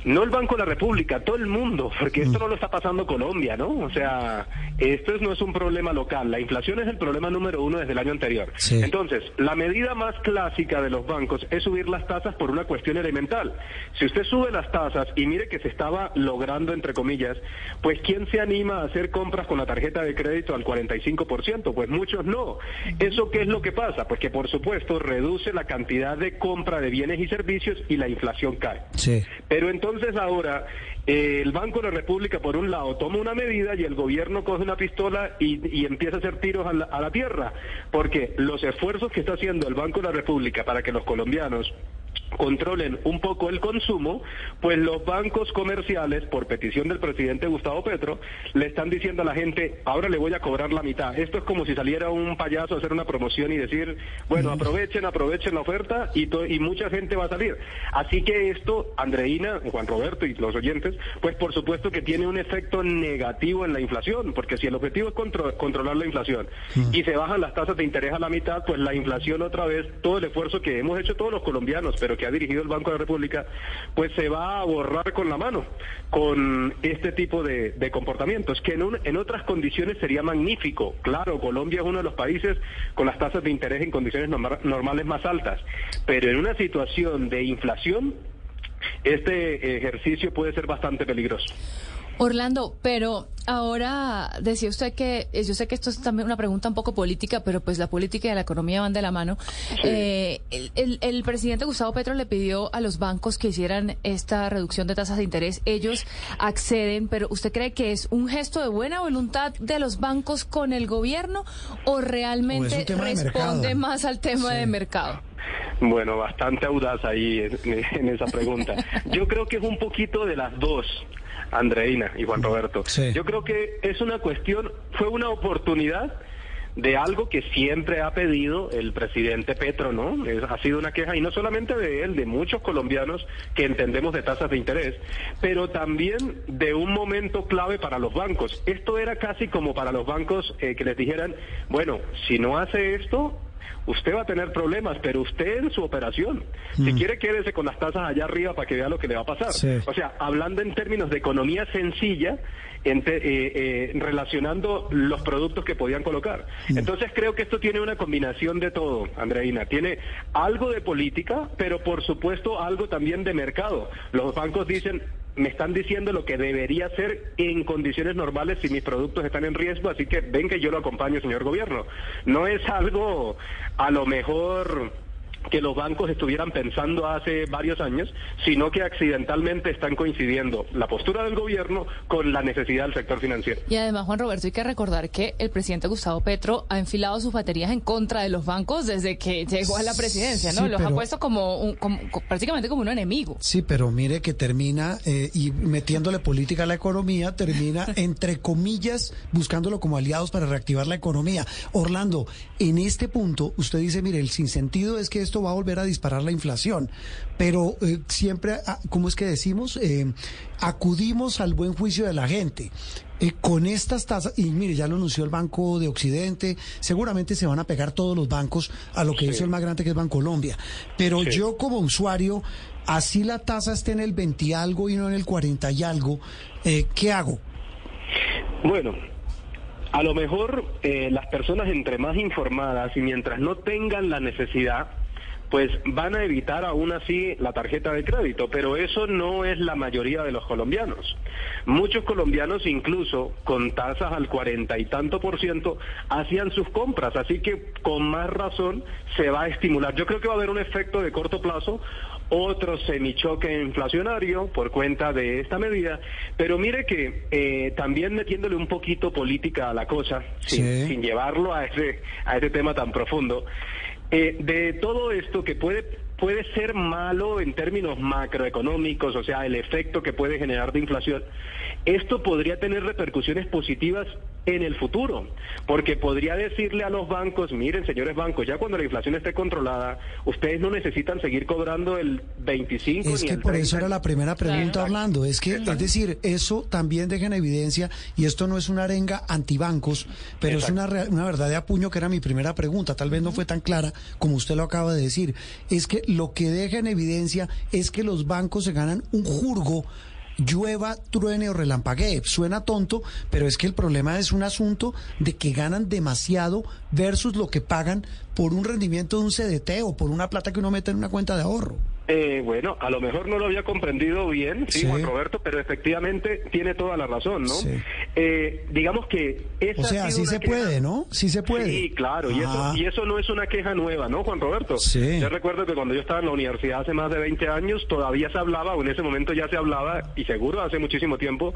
No el Banco de la República, todo el mundo, porque esto no lo está pasando Colombia, ¿no? O sea, esto es- no es un problema local. La inflación es el problema número uno desde el año anterior. Sí. Entonces, la medida más clásica de los bancos es subir las tasas por una cuestión elemental. Si usted sube las tasas y mire que se estaba logrando, entre comillas, pues ¿quién se anima a hacer compras con la tarjeta de crédito al 45%? Pues muchos no. ¿Eso qué es lo que pasa? Pues que por supuesto reduce la cantidad de compra de bienes y servicios y la inflación cae. Sí. Pero entonces ahora eh, el Banco de la República, por un lado, toma una medida y el gobierno coge una pistola y, y empieza a hacer tiros a la, a la tierra. Porque los esfuerzos que está haciendo el Banco de la República para que los colombianos controlen un poco el consumo, pues los bancos comerciales, por petición del presidente Gustavo Petro, le están diciendo a la gente, ahora le voy a cobrar la mitad. Esto es como si saliera un payaso a hacer una promoción y decir, bueno, aprovechen, aprovechen la oferta y, y mucha gente va a salir. Así que esto, Andreina, Juan Roberto y los oyentes, pues por supuesto que tiene un efecto negativo en la inflación, porque si el objetivo es contro- controlar la inflación y se bajan las tasas de interés a la mitad, pues la inflación otra vez, todo el esfuerzo que hemos hecho todos los colombianos, pero que ha dirigido el Banco de la República, pues se va a borrar con la mano con este tipo de, de comportamientos, que en, un- en otras condiciones sería magnífico. Claro, Colombia es uno de los países con las tasas de interés en condiciones norma- normales más altas, pero en una situación de inflación, este ejercicio puede ser bastante peligroso. Orlando, pero ahora decía usted que, yo sé que esto es también una pregunta un poco política, pero pues la política y la economía van de la mano. Eh, el, el- el presidente Gustavo Petro le pidió a los bancos que hicieran esta reducción de tasas de interés. Ellos acceden, pero ¿usted cree que es un gesto de buena voluntad de los bancos con el gobierno o realmente responde más al tema de mercado? Bueno, bastante audaz ahí en, en esa pregunta. Yo creo que es un poquito de las dos, Andreina y Juan Roberto. Yo creo que es una cuestión, fue una oportunidad de algo que siempre ha pedido el presidente Petro, ¿no? Es- ha sido una queja, y no solamente de él, de muchos colombianos que entendemos de tasas de interés, pero también de un momento clave para los bancos. Esto era casi como para los bancos eh, que les dijeran, bueno, si no hace esto, usted va a tener problemas, pero usted en su operación, si quiere quédese con las tasas allá arriba para que vea lo que le va a pasar. Sí. O sea, hablando en términos de economía sencilla, ente- eh, eh, relacionando los productos que podían colocar. Entonces creo que esto tiene una combinación de todo, Andreina. Tiene algo de política, pero por supuesto algo también de mercado. Los bancos dicen, me están diciendo lo que debería hacer en condiciones normales si mis productos están en riesgo, así que ven que yo lo acompaño, señor gobierno. No es algo a lo mejor que los bancos estuvieran pensando hace varios años, sino que accidentalmente están coincidiendo la postura del gobierno con la necesidad del sector financiero. Y además, Juan Roberto, hay que recordar que el presidente Gustavo Petro ha enfilado sus baterías en contra de los bancos desde que llegó a la presidencia, ¿no? Sí, los ha puesto como, un- como- prácticamente como un enemigo. Sí, pero mire que termina, eh, y metiéndole política a la economía, termina, entre comillas, buscándolo como aliados para reactivar la economía. Orlando, en este punto, usted dice, mire, el sinsentido es que esto va a volver a disparar la inflación, pero eh, siempre, ah, ¿cómo es que decimos? Eh, acudimos al buen juicio de la gente. Eh, con estas tasas, y mire, ya lo anunció el Banco de Occidente, seguramente se van a pegar todos los bancos a lo que Sí. hizo el más grande que es Bancolombia. Pero Sí. yo como usuario, así la tasa esté en el 20 y algo y no en el 40 y algo, eh, ¿qué hago? Bueno, a lo mejor eh, las personas entre más informadas y mientras no tengan la necesidad, pues van a evitar aún así la tarjeta de crédito, pero eso no es la mayoría de los colombianos. Muchos colombianos incluso con tasas al cuarenta y tanto por ciento hacían sus compras, así que con más razón se va a estimular. Yo creo que va a haber un efecto de corto plazo, otro semichoque inflacionario por cuenta de esta medida, pero mire que eh, también metiéndole un poquito política a la cosa, sin, sin llevarlo a ese, a ese tema tan profundo, eh, de todo esto que puede puede ser malo en términos macroeconómicos, o sea, el efecto que puede generar de inflación, esto podría tener repercusiones positivas en el futuro, porque podría decirle a los bancos, miren, señores bancos, ya cuando la inflación esté controlada, ustedes no necesitan seguir cobrando el 25 Es ni que el por 30. eso era la primera pregunta, Orlando. Es que, es decir, eso también deja en evidencia, y esto no es una arenga antibancos, pero es una, una verdad de apuño que era mi primera pregunta. Tal vez no fue tan clara como usted lo acaba de decir. Es que lo que deja en evidencia es que los bancos se ganan un jurgo llueva, truene o relampaguee. Suena tonto, pero es que el problema es un asunto de que ganan demasiado versus lo que pagan por un rendimiento de un CDT o por una plata que uno mete en una cuenta de ahorro. Eh, bueno, a lo mejor no lo había comprendido bien, sí, Sí. Juan Roberto, pero efectivamente tiene toda la razón, ¿no? Sí. Eh, digamos que esa O sea, sí se queja- puede, ¿no? Sí se puede. Sí, claro, y Ah. eso, y eso no es una queja nueva, ¿no, Juan Roberto? Sí. Yo recuerdo que cuando yo estaba en la universidad hace más de 20 años, todavía se hablaba, o en ese momento ya se hablaba, y seguro hace muchísimo tiempo,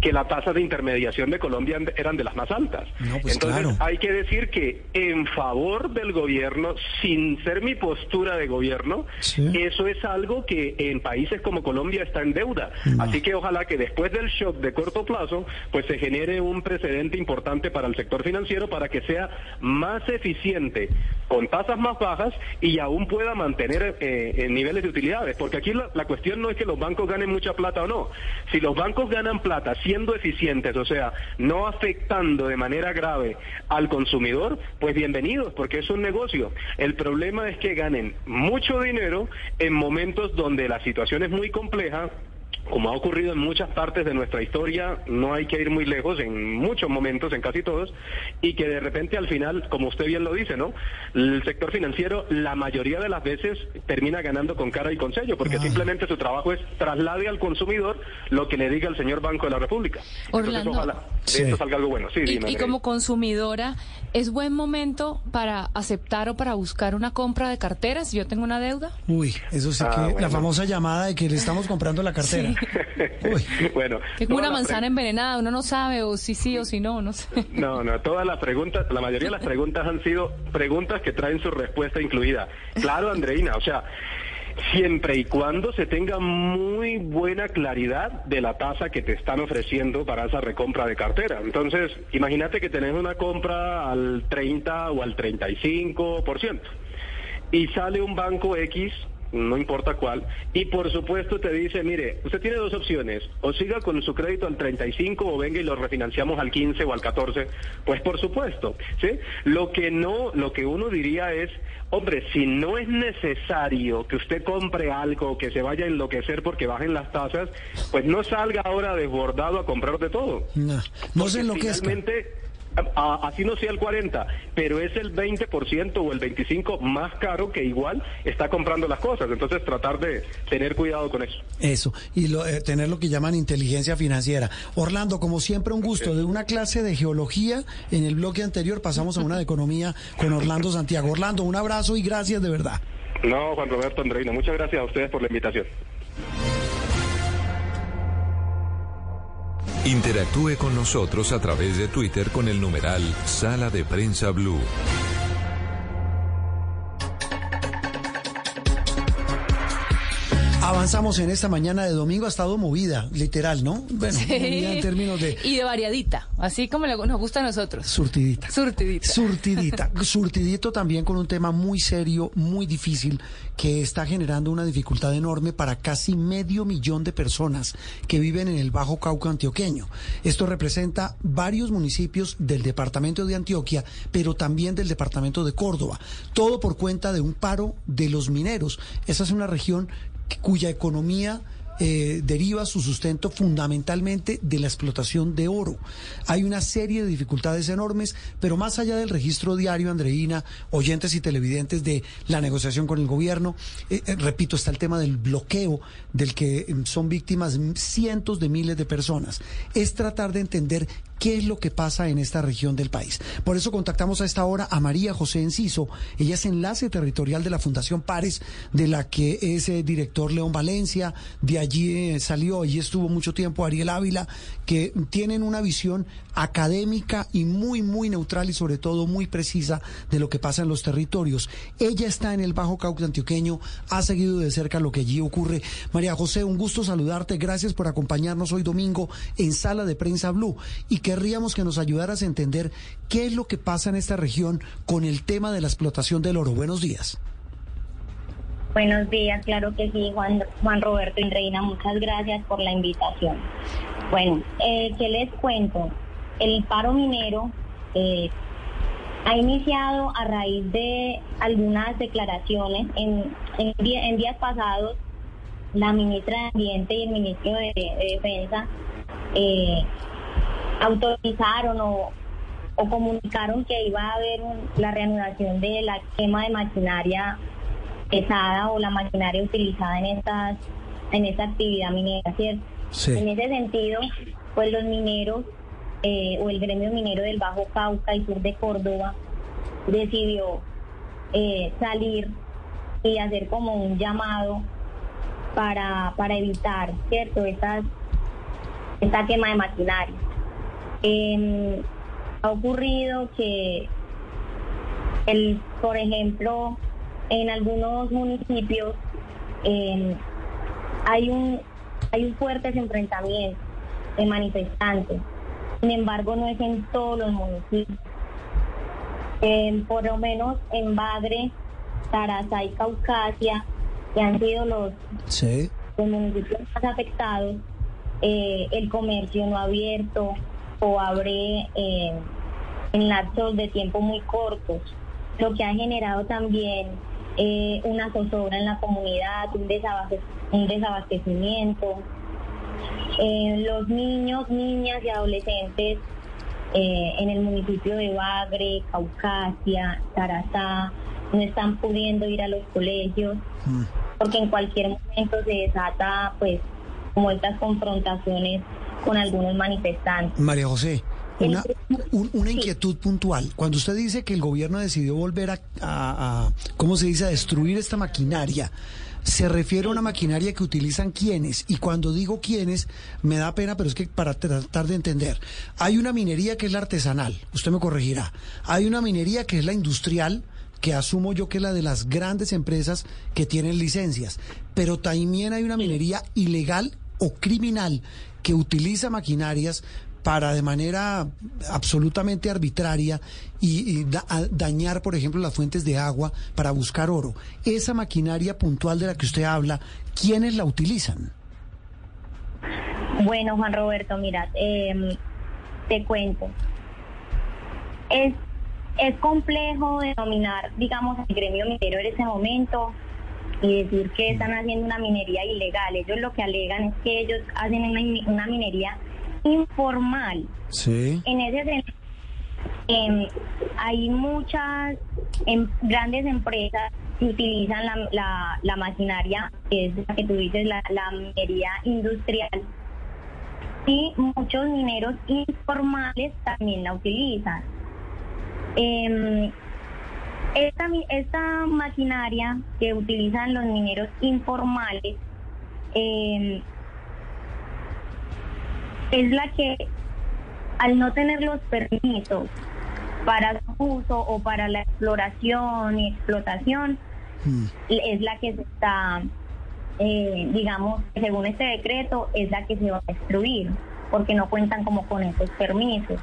que las tasas de intermediación de Colombia eran de las más altas. No, pues Entonces, claro. hay que decir que en favor del gobierno, sin ser mi postura de gobierno, eso es algo que en países como Colombia está en deuda. Así que ojalá que después del shock de corto plazo, pues se genere un precedente importante para el sector financiero para que sea más eficiente con tasas más bajas y aún pueda mantener eh, niveles de utilidades. Porque aquí la, la cuestión no es que los bancos ganen mucha plata o no. Si los bancos ganan plata siendo eficientes, o sea, no afectando de manera grave al consumidor, pues bienvenidos, porque es un negocio. El problema es que ganen mucho dinero en momentos donde la situación es muy compleja como ha ocurrido en muchas partes de nuestra historia, no hay que ir muy lejos, en muchos momentos, en casi todos, y que de repente al final, como usted bien lo dice, ¿no? El sector financiero la mayoría de las veces termina ganando con cara y con sello, porque simplemente su trabajo es traslade al consumidor lo que le diga el señor Banco de la República. Entonces ojalá de Sí. esto salga algo bueno. Sí, Y, dime, y como consumidora, ¿es buen momento para aceptar o para buscar una compra de carteras si yo tengo una deuda? Uy, eso sí Ah, que bueno. la famosa llamada de que le estamos comprando la cartera. bueno, Que como todas una manzana envenenada, uno no sabe o si sí o si no, no sé. No, no, todas las preguntas, la mayoría de las preguntas han sido preguntas que traen su respuesta incluida. Claro, Andreina, o sea, siempre y cuando se tenga muy buena claridad de la tasa que te están ofreciendo para esa recompra de cartera. Entonces, imagínate que tenés una compra al 30 o al 35% y sale un banco X no importa cuál, y por supuesto te dice, mire, usted tiene dos opciones, o siga con su crédito al 35 o venga y lo refinanciamos al 15 o al 14, pues por supuesto, ¿sí? Lo que no, lo que uno diría es, hombre, si no es necesario que usted compre algo, que se vaya a enloquecer porque bajen las tasas, pues no salga ahora desbordado a comprar de todo. No, no se enloquezca. Finalmente, a- así no sea el 40, pero es el 20% o el 25% más caro que igual está comprando las cosas. Entonces tratar de tener cuidado con eso. Eso, y lo- eh, tener lo que llaman inteligencia financiera. Orlando, como siempre, un gusto. De una clase de geología en el bloque anterior pasamos a una de economía con Orlando Santiago. Orlando, un abrazo y gracias de verdad. No, Juan Roberto Andreina, muchas gracias a ustedes por la invitación. Interactúe con nosotros a través de Twitter con el numeral Sala de Prensa Blue. Avanzamos en esta mañana de domingo, ha estado movida, literal, ¿no? Bueno, Sí. movida en términos de Y de variadita, así como nos gusta a nosotros. surtidita. Surtidita. Surtidita. Surtidito también con un tema muy serio, muy difícil, que está generando una dificultad enorme para casi medio millón de personas que viven en el Bajo Cauca antioqueño. Esto representa varios municipios del departamento de Antioquia, pero también del departamento de Córdoba. Todo por cuenta de un paro de los mineros. Esa es una región cuya economía eh, deriva su sustento fundamentalmente de la explotación de oro. Hay una serie de dificultades enormes, pero más allá del registro diario, Andreina, oyentes y televidentes de la negociación con el gobierno, eh, eh, repito, está el tema del bloqueo del que eh, son víctimas cientos de miles de personas. Es tratar de entender qué es lo que pasa en esta región del país. Por eso contactamos a esta hora a María José Enciso. Ella es enlace territorial de la Fundación Pares, de la que es eh, director León Valencia. De allí eh, salió, allí estuvo mucho tiempo Ariel Ávila, que tienen una visión académica y muy, muy neutral y sobre todo muy precisa de lo que pasa en los territorios. Ella está en el Bajo Cauca antioqueño, ha seguido de cerca lo que allí ocurre. María José, un gusto saludarte. Gracias por acompañarnos hoy domingo en Sala de Prensa Blue. Y querríamos que nos ayudaras a entender qué es lo que pasa en esta región con el tema de la explotación del oro. Buenos días. Buenos días, claro que sí, Juan, Juan Roberto y Reina, muchas gracias por la invitación. Bueno, eh, ¿qué les cuento? El paro minero eh, ha iniciado a raíz de algunas declaraciones. En, días pasados, la ministra de Ambiente y el ministro de, de Defensa eh, autorizaron o, o comunicaron que iba a haber un- la reanudación de la quema de maquinaria pesada o la maquinaria utilizada en estas en esta actividad minera, ¿cierto? Sí. En ese sentido, pues los mineros eh, o el gremio minero del Bajo Cauca y sur de Córdoba decidió eh, salir y hacer como un llamado para, para evitar, ¿cierto? Estas, esta quema de maquinaria. Em, ha ocurrido que, el, por ejemplo, en algunos municipios em, hay un hay un fuertes enfrentamientos de manifestantes. Sin embargo, no es en todos los municipios. Em, por lo menos en Bagre, Tarazá y Caucasia, que han sido los, Sí. los municipios más afectados, eh, el comercio no abierto o abre eh, en lapsos de tiempo muy cortos, lo que ha generado también eh, una zozobra en la comunidad, un, desabaste- un desabastecimiento. Los niños, niñas y adolescentes en el municipio de Bagre, Caucasia, Tarazá, no están pudiendo ir a los colegios porque en cualquier momento se desata pues como estas confrontaciones con algunos manifestantes. María José, una, un- una inquietud puntual. Cuando usted dice que el gobierno decidió volver a, a- a- ¿cómo se dice?, a destruir esta maquinaria, ¿se refiere a una maquinaria que utilizan quiénes? Y cuando digo quiénes, me da pena, pero es que para tratar de entender. Hay una minería que es la artesanal, usted me corregirá. Hay una minería que es la industrial, que asumo yo que es la de las grandes empresas que tienen licencias. Pero también hay una minería ilegal o criminal que utiliza maquinarias para de manera absolutamente arbitraria y, y da- dañar, por ejemplo, las fuentes de agua para buscar oro. Esa maquinaria puntual de la que usted habla, ¿quiénes la utilizan? Bueno, Juan Roberto, mira, eh, te cuento. Es, es complejo denominar, digamos, el gremio minero en ese momento y decir que están haciendo una minería ilegal. Ellos lo que alegan es que ellos hacen una, una minería informal. Sí. En ese sentido, em, hay muchas em, grandes empresas que utilizan la, la- la maquinaria, que es la que tú dices, la, la minería industrial, y muchos mineros informales también la utilizan. Em, Esta, esta maquinaria que utilizan los mineros informales eh, es la que al no tener los permisos para su uso o para la exploración y explotación, hmm. es la que se está, eh, digamos, según este decreto, es la que se va a destruir, porque no cuentan como con esos permisos.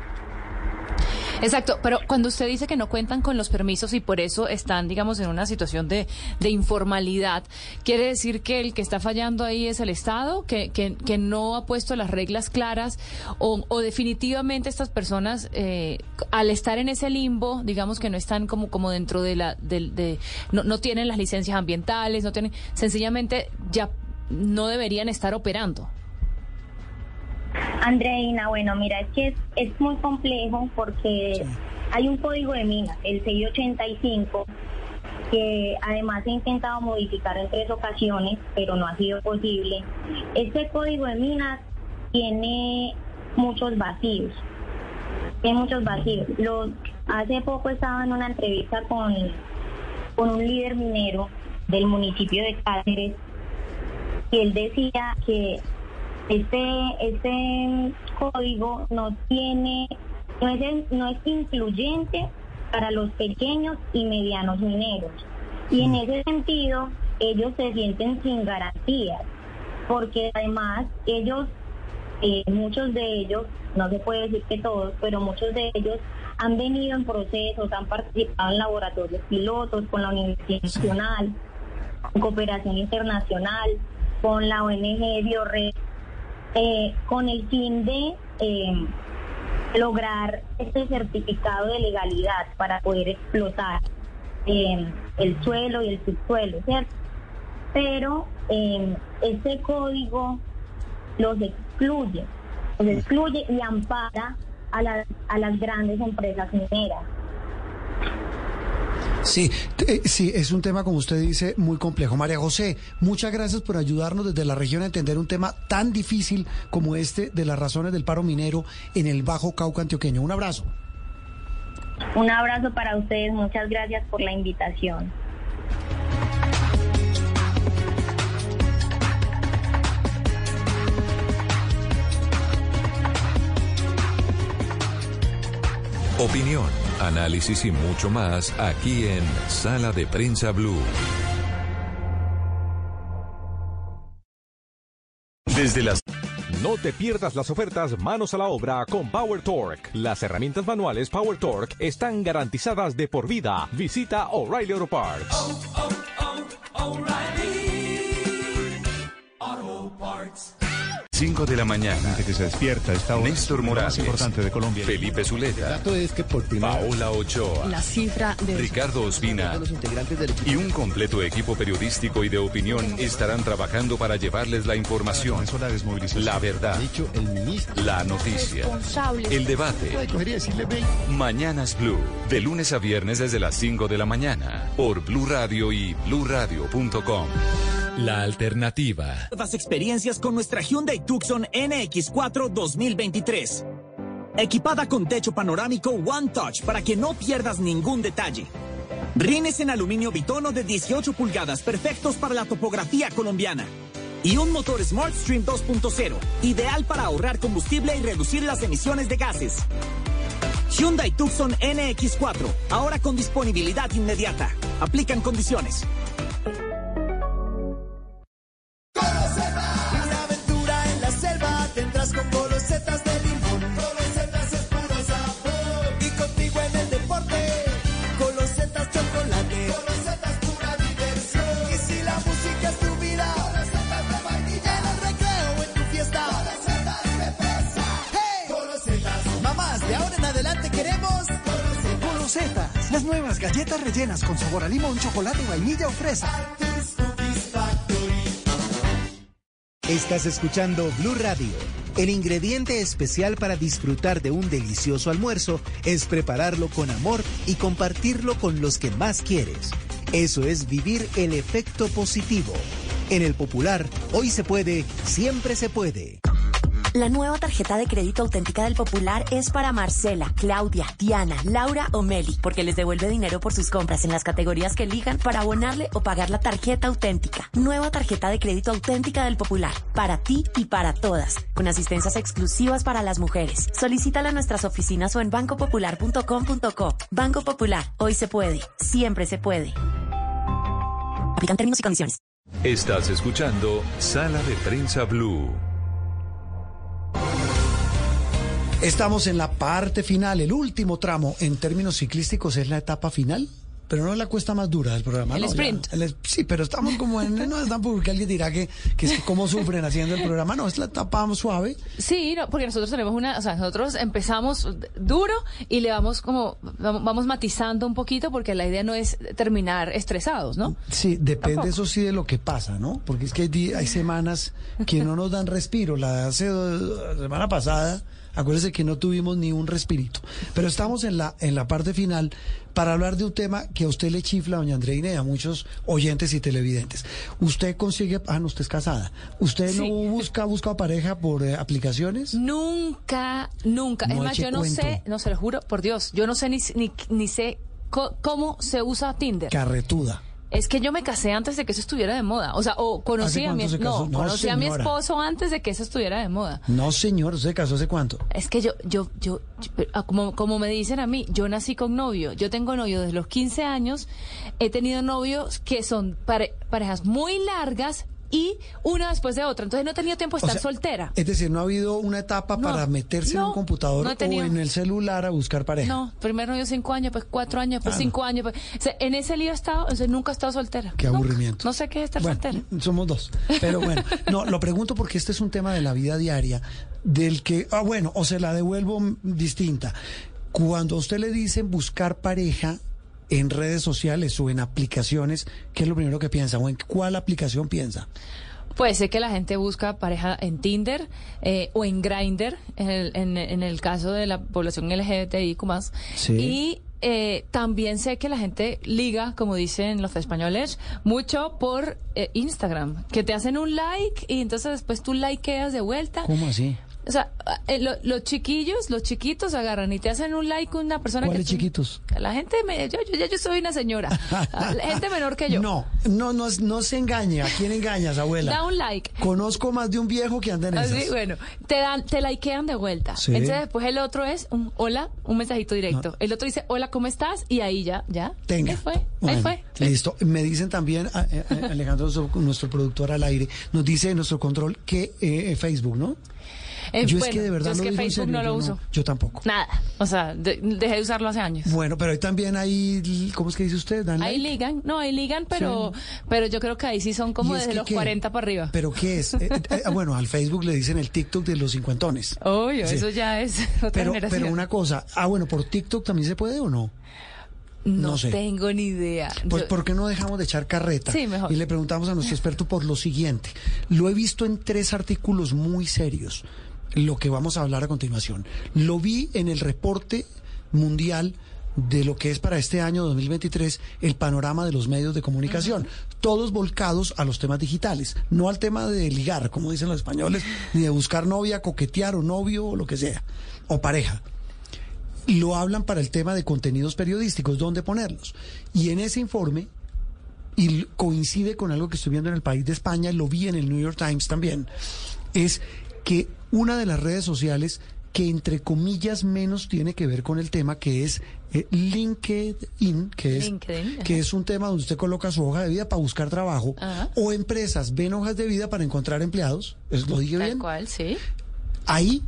Exacto, pero cuando usted dice que no cuentan con los permisos y por eso están, digamos, en una situación de, de informalidad, ¿quiere decir que el que está fallando ahí es el Estado, que, que, que no ha puesto las reglas claras o, o definitivamente estas personas, eh, al estar en ese limbo, digamos que no están como, como dentro de la, de, de no, no tienen las licencias ambientales, no tienen, sencillamente ya no deberían estar operando? Andreina, bueno, mira, es que es, muy complejo porque hay un código de minas, el 685, que además he intentado modificar en tres ocasiones, pero no ha sido posible. Este código de minas tiene muchos vacíos, tiene muchos vacíos. Los, hace poco estaba en una entrevista con, con un líder minero del municipio de Cáceres y él decía que este, este código no tiene, no es, no es incluyente para los pequeños y medianos mineros. Y en ese sentido, ellos se sienten sin garantías, porque además ellos, eh, muchos de ellos, no se puede decir que todos, pero muchos de ellos han venido en procesos, han participado en laboratorios pilotos con la Universidad Nacional, con cooperación internacional, con la ONG Biored eh, con el fin de eh, lograr este certificado de legalidad para poder explotar eh, el suelo y el subsuelo, ¿cierto? Pero este código los excluye, los excluye y ampara a, a las grandes empresas mineras. Sí, eh, sí, es un tema, como usted dice, muy complejo. María José, muchas gracias por ayudarnos desde la región a entender un tema tan difícil como este de las razones del paro minero en el Bajo Cauca antioqueño. Un abrazo. Un abrazo para ustedes, muchas gracias por la invitación. Opinión análisis y mucho más aquí en Sala de Prensa Blue. Desde las no te pierdas las ofertas manos a la obra con Power Torque. Las herramientas manuales Power Torque están garantizadas de por vida. Visita O'Reilly Auto Parts. Oh, oh, oh, Auto Parts. 5 de la mañana. que se despierta esta Néstor Morales. importante de Colombia. Felipe Zuleta. El dato es que por Paola Ochoa. La cifra de... Ricardo Ospina. Y un completo equipo periodístico y de opinión estarán trabajando para llevarles la información. La verdad. La noticia. El debate. Mañanas Blue. De lunes a viernes desde las 5 de la mañana. Por Blue Radio y bluradio.com. La alternativa. Las experiencias con nuestra Hyundai Tucson NX4 2023. Equipada con techo panorámico One Touch para que no pierdas ningún detalle. Rines en aluminio bitono de 18 pulgadas perfectos para la topografía colombiana. Y un motor SmartStream 2.0, ideal para ahorrar combustible y reducir las emisiones de gases. Hyundai Tucson NX4, ahora con disponibilidad inmediata. Aplican condiciones. Galletas rellenas con sabor a limón, chocolate, vainilla o fresa. Estás escuchando Blue Radio. El ingrediente especial para disfrutar de un delicioso almuerzo es prepararlo con amor y compartirlo con los que más quieres. Eso es vivir el efecto positivo. En el popular, hoy se puede, siempre se puede. La nueva tarjeta de crédito auténtica del Popular es para Marcela, Claudia, Diana, Laura o Meli, porque les devuelve dinero por sus compras en las categorías que elijan para abonarle o pagar la tarjeta auténtica. Nueva tarjeta de crédito auténtica del Popular, para ti y para todas, con asistencias exclusivas para las mujeres. Solicítala en nuestras oficinas o en bancopopular.com.co. Banco Popular, hoy se puede, siempre se puede. Aplican términos y condiciones. Estás escuchando Sala de Prensa Blue. Estamos en la parte final, el último tramo en términos ciclísticos es la etapa final, pero no es la cuesta más dura del programa. El no, ya, sprint. el es- sí, pero estamos como en, no están porque alguien dirá que, que es cómo sufren haciendo el programa, no, es la etapa suave. Sí, no, porque nosotros tenemos una, o sea, nosotros empezamos duro y le vamos como, vamos, matizando un poquito porque la idea no es terminar estresados, ¿no? Sí, depende Tampoco. eso sí de lo que pasa, ¿no? Porque es que hay, hay semanas que no nos dan respiro. La hace la semana pasada, acuérdese que no tuvimos ni un respirito. Pero estamos en la, en la parte final para hablar de un tema que a usted le chifla, doña Andreina, y a muchos oyentes y televidentes. Usted consigue, ah, no, usted es casada. ¿Usted Sí. no busca, busca pareja por eh, aplicaciones? Nunca, nunca. No es más, yo no cuento. sé, no se lo juro, por Dios, yo no sé ni, ni, ni sé cómo se usa Tinder. Carretuda. Es que yo me casé antes de que eso estuviera de moda. O sea, o conocí ¿Hace a mi cuánto se no, casó? No, conocí a mi señora. esposo antes de que eso estuviera de moda. No, señor, ¿usted se casó hace cuánto? Es que yo, yo, yo, yo- ah, como, como me dicen a mí, yo nací con novio. Yo tengo novio desde los 15 años. He tenido novios que son pare- parejas muy largas y una después de otra. Entonces no he tenido tiempo de O estar sea, soltera. Es decir, no ha habido una etapa No, para meterse en un computador no o en el celular a buscar pareja. No, primero yo cinco años, pues cuatro años, pues Ah, cinco años. Pues, o sea, en ese lío he estado, o sea, nunca he estado soltera. Qué Nunca. aburrimiento. No sé qué es estar Bueno, soltera. somos dos. Pero bueno, no, lo pregunto porque este es un tema de la vida diaria, del que, ah, bueno, o se la devuelvo distinta. Cuando a usted le dicen buscar pareja en redes sociales o en aplicaciones, ¿qué es lo primero que piensa? ¿O en cuál aplicación piensa? Pues sé que la gente busca pareja en Tinder eh, o en Grindr, en el, en, en el caso de la población LGBTIQ+. Sí. Y eh, también sé que la gente liga, como dicen los españoles, mucho por eh, Instagram, que te hacen un like y entonces después tú likeas de vuelta. ¿Cómo así? O sea, eh, lo- los chiquillos, los chiquitos agarran y te hacen un like con una persona ¿Cuáles que... chiquitos? La gente, me, yo, yo, yo soy una señora. La gente menor que yo. No, no, no, no se engañe. ¿A quién engañas, abuela? Da un like. Conozco más de un viejo que anda en esas. Así, bueno, te dan, te likean de vuelta. Sí. Entonces después el otro es un hola, un mensajito directo. El otro dice, hola, ¿cómo estás? Y ahí ya, ya. Tenga. Ahí fue, ahí fue. Listo. Me dicen también, a- a- a- Alejandro, nuestro- nuestro productor al aire, nos dice en nuestro control que eh, Facebook, ¿no? Eh, yo es que de verdad yo es lo que digo en Facebook serio, no lo yo uso. Yo tampoco. Nada. O sea, de- dejé de usarlo hace años. Bueno, pero ahí también hay, ¿cómo es que dice usted? Dan Ahí like? ligan, no, ahí ligan, pero, pero yo creo que ahí sí son como ¿Y es desde los qué? 40 para arriba. ¿Pero qué es? Eh, eh, bueno, al Facebook le dicen el TikTok de los cincuentones. Obvio, Sí. eso ya es otra Pero, generación. pero una cosa, ah, bueno, ¿por TikTok también se puede o no? no no sé. tengo ni idea. Pues, Yo- ¿por qué no dejamos de echar carreta? Sí, mejor. Y le preguntamos a nuestro experto por lo siguiente. Lo he visto en tres artículos muy serios, lo que vamos a hablar a continuación. Lo vi en el reporte mundial de lo que es para este año 2023 el panorama de los medios de comunicación, todos volcados a los temas digitales, no al tema de ligar, como dicen los españoles, ni de buscar novia, coquetear o novio o lo que sea, o pareja lo hablan para el tema de contenidos periodísticos, dónde ponerlos. Y en ese informe, y coincide con algo que estoy viendo en el país de España, lo vi en el New York Times también, es que una de las redes sociales que entre comillas menos tiene que ver con el tema que es eh, LinkedIn, que es, LinkedIn, que es un tema donde usted coloca su hoja de vida para buscar trabajo, Ajá. o empresas ven hojas de vida para encontrar empleados, ¿es- ¿lo dije Tal bien? cual, sí. Ahí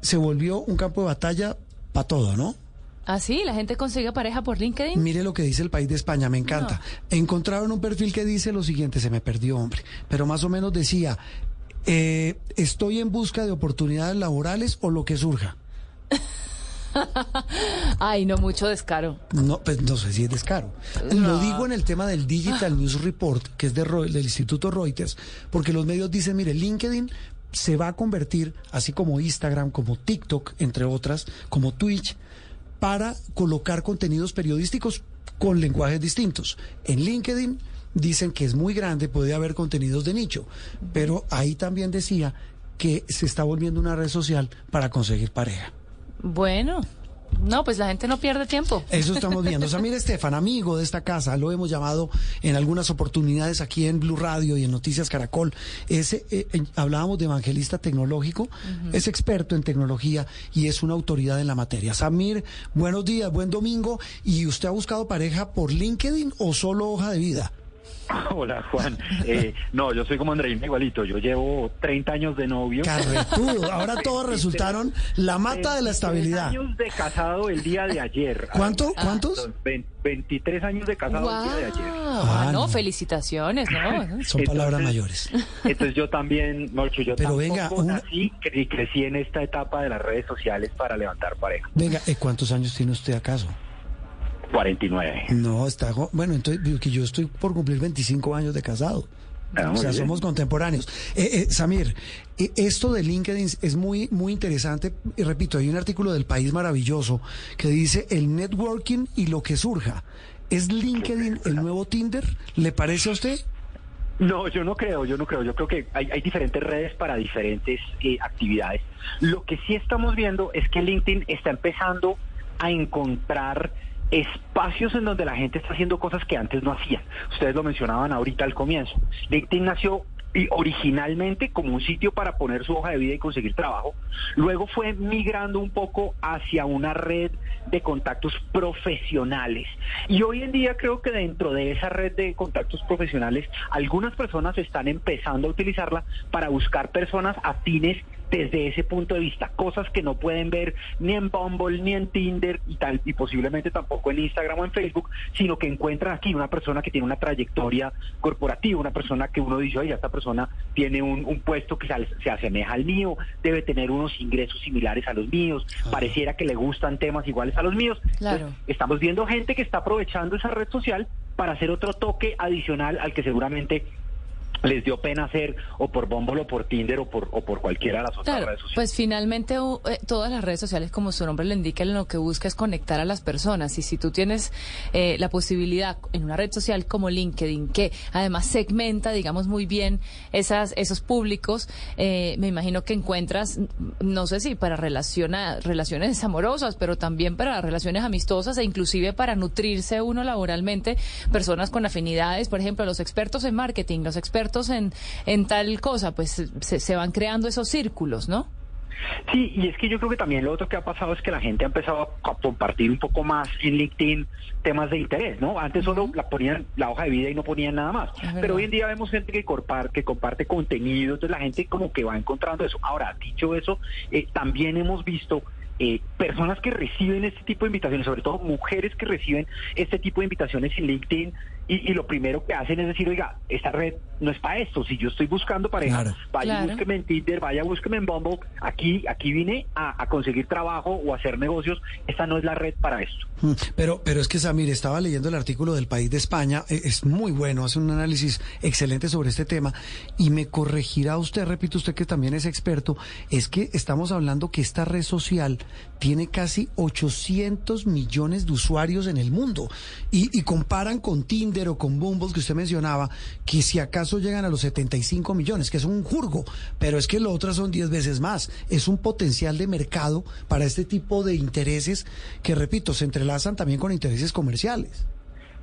se volvió un campo de batalla para todo, ¿no? Ah, sí, la gente consigue pareja por LinkedIn. Mire lo que dice el país de España, me encanta. Encontraron un perfil que dice lo siguiente, se me perdió, hombre, pero más o menos decía, eh, estoy en busca de oportunidades laborales o lo que surja. Ay, no, mucho descaro. No, pues no sé si es descaro. Lo digo en el tema del Digital News Report, que es de del Instituto Reuters, porque los medios dicen, mire, LinkedIn se va a convertir, así como Instagram, como TikTok, entre otras, como Twitch, para colocar contenidos periodísticos con lenguajes distintos. En LinkedIn dicen que es muy grande, puede haber contenidos de nicho, pero ahí también decía que se está volviendo una red social para conseguir pareja. Bueno, no, pues la gente no pierde tiempo. Eso estamos viendo. Samir Estefan, amigo de esta casa, lo hemos llamado en algunas oportunidades aquí en Blue Radio y en Noticias Caracol. Ese, eh, eh, hablábamos de evangelista tecnológico, es experto en tecnología y es una autoridad en la materia. Samir, buenos días, buen domingo. ¿Y usted ha buscado pareja por LinkedIn o solo hoja de vida? Hola, Juan. Eh, no, yo soy como Andreina igualito. Yo llevo 30 años de novio. Carretudo. Ahora todos resultaron la mata de la estabilidad. años de casado el día de ayer. ¿Cuánto? ¿Cuántos? 23 años de casado el día de ayer. Ah, no, felicitaciones, ¿no? Son palabras mayores. Entonces yo también, Morcho, yo Pero venga, una... nací y crecí en esta etapa de las redes sociales para levantar pareja. Venga, ¿cuántos años tiene usted acaso? 49. No, está. Bueno, entonces, que yo estoy por cumplir 25 años de casado. Ah, o sea, bien. somos contemporáneos. Eh, eh, Samir, eh, esto de LinkedIn es muy, muy interesante. Y repito, hay un artículo del País maravilloso que dice el networking y lo que surja. ¿Es LinkedIn el nuevo Tinder? ¿Le parece a usted? No, yo no creo, yo no creo. Yo creo que hay, hay diferentes redes para diferentes eh, actividades. Lo que sí estamos viendo es que LinkedIn está empezando a encontrar espacios en donde la gente está haciendo cosas que antes no hacían. Ustedes lo mencionaban ahorita al comienzo. LinkedIn nació originalmente como un sitio para poner su hoja de vida y conseguir trabajo, luego fue migrando un poco hacia una red de contactos profesionales. Y hoy en día creo que dentro de esa red de contactos profesionales, algunas personas están empezando a utilizarla para buscar personas afines desde ese punto de vista, cosas que no pueden ver ni en Bumble, ni en Tinder y tal, y posiblemente tampoco en Instagram o en Facebook, sino que encuentran aquí una persona que tiene una trayectoria corporativa, una persona que uno dice, oye, esta persona tiene un, un puesto que se, se, asemeja al mío, debe tener unos ingresos similares a los míos, pareciera que le gustan temas iguales a los míos. Claro. Entonces, estamos viendo gente que está aprovechando esa red social para hacer otro toque adicional al que seguramente les dio pena hacer o por Bumble o por Tinder o por, o por cualquiera de las otras Claro, redes sociales. pues finalmente uh, eh, todas las redes sociales, como su nombre le indica, lo que busca es conectar a las personas. Y si tú tienes eh, la posibilidad en una red social como LinkedIn, que además segmenta, digamos, muy bien esas, esos públicos, eh, me imagino que encuentras, no sé si para relacionar, relaciones amorosas, pero también para relaciones amistosas e inclusive para nutrirse uno laboralmente, personas con afinidades, por ejemplo, los expertos en marketing, los expertos en, en tal cosa, pues se, se van creando esos círculos, ¿no? Sí, y es que yo creo que también lo otro que ha pasado es que la gente ha empezado a compartir un poco más en LinkedIn temas de interés, ¿no? Antes solo la ponían la hoja de vida y no ponían nada más. Pero hoy en día vemos gente que, corpar, que comparte contenido, entonces la gente como que va encontrando eso. Ahora, dicho eso, eh, también hemos visto eh, personas que reciben este tipo de invitaciones, sobre todo mujeres que reciben este tipo de invitaciones en LinkedIn y, y lo primero que hacen es decir, oiga, esta red no es para esto, si yo estoy buscando pareja, Claro. vaya Claro. búsqueme en Tinder, vaya búsqueme en Bumble, aquí, aquí vine a, a conseguir trabajo o a hacer negocios, esta no es la red para esto. Mm, Pero, pero es que Samir, estaba leyendo el artículo del País de España, eh, es muy bueno, hace un análisis excelente sobre este tema y me corregirá usted, repito usted que también es experto, es que estamos hablando que esta red social tiene casi 800 millones de usuarios en el mundo y, y comparan con Tinder o con Bumble que usted mencionaba, que si acaso llegan a los 75 millones, que es un jurgo, pero es que lo otro son 10 veces más, es un potencial de mercado para este tipo de intereses que, repito, se entrelazan también con intereses comerciales.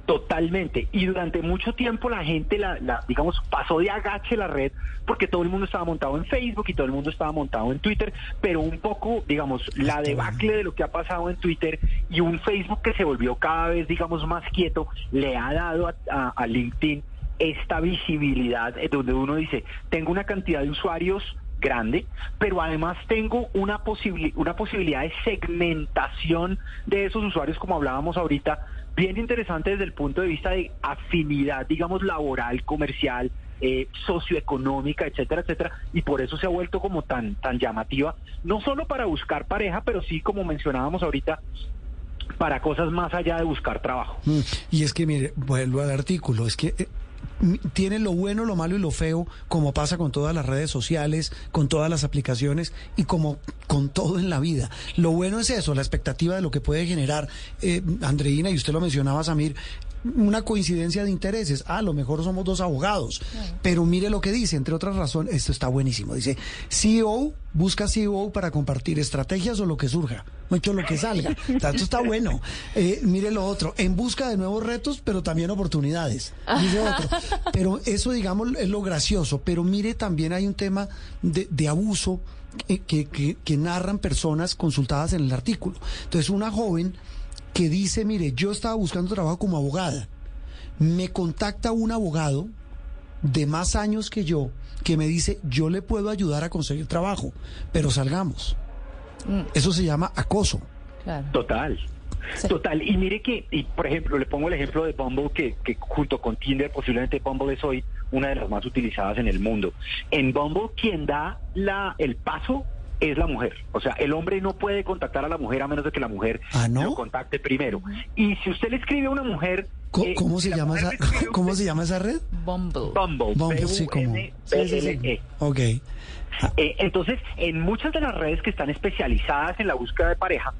Totalmente. Y durante mucho tiempo la gente, la, la, digamos, pasó de agache la red porque todo el mundo estaba montado en Facebook y todo el mundo estaba montado en Twitter, pero un poco, digamos, la debacle de lo que ha pasado en Twitter y un Facebook que se volvió cada vez, digamos, más quieto, le ha dado a, a- a LinkedIn esta visibilidad donde uno dice, tengo una cantidad de usuarios grande, pero además tengo una, posibili- una posibilidad de segmentación de esos usuarios, como hablábamos ahorita, bien interesante desde el punto de vista de afinidad, digamos, laboral, comercial, eh, socioeconómica, etcétera, etcétera, y por eso se ha vuelto como tan, tan llamativa, no solo para buscar pareja, pero sí, como mencionábamos ahorita, para cosas más allá de buscar trabajo. Mm, Y es que, mire, vuelvo al artículo, es que eh, tiene lo bueno, lo malo y lo feo, como pasa con todas las redes sociales, con todas las aplicaciones y como con todo en la vida. Lo bueno es eso, la expectativa de lo que puede generar, eh, Andreina, y usted lo mencionaba, Samir, una coincidencia de intereses. Ah, a lo mejor somos dos abogados. Pero mire lo que dice, entre otras razones, esto está buenísimo. Dice, CEO, busca CEO para compartir estrategias o lo que surja. Mucho lo que salga. Esto está bueno. Eh, mire lo otro, en busca de nuevos retos, pero también oportunidades. Dice otro. Pero eso, digamos, es lo gracioso. Pero mire, también hay un tema de, de abuso que, que, que narran personas consultadas en el artículo. Entonces, una joven que dice, mire, yo estaba buscando trabajo como abogada. Me contacta un abogado de más años que yo que me dice, yo le puedo ayudar a conseguir trabajo, pero salgamos. Eso se llama acoso. Total. Total, y mire que, y por ejemplo, le pongo el ejemplo de Bumble, que, que junto con Tinder, posiblemente Bumble es hoy una de las más utilizadas en el mundo. En Bumble, quien da la, el paso es la mujer. O sea, el hombre no puede contactar a la mujer a menos de que la mujer lo contacte primero. Y si usted le escribe a una mujer... ¿Cómo, eh, cómo se, llama esa, le escribe a ¿Cómo usted- se llama esa red? Bumble. Bumble. Bumble, sí, como. Sí, sí, sí. B-U-M-B-L-E. Ok. Eh, entonces, en muchas de las redes que están especializadas en la búsqueda de pareja,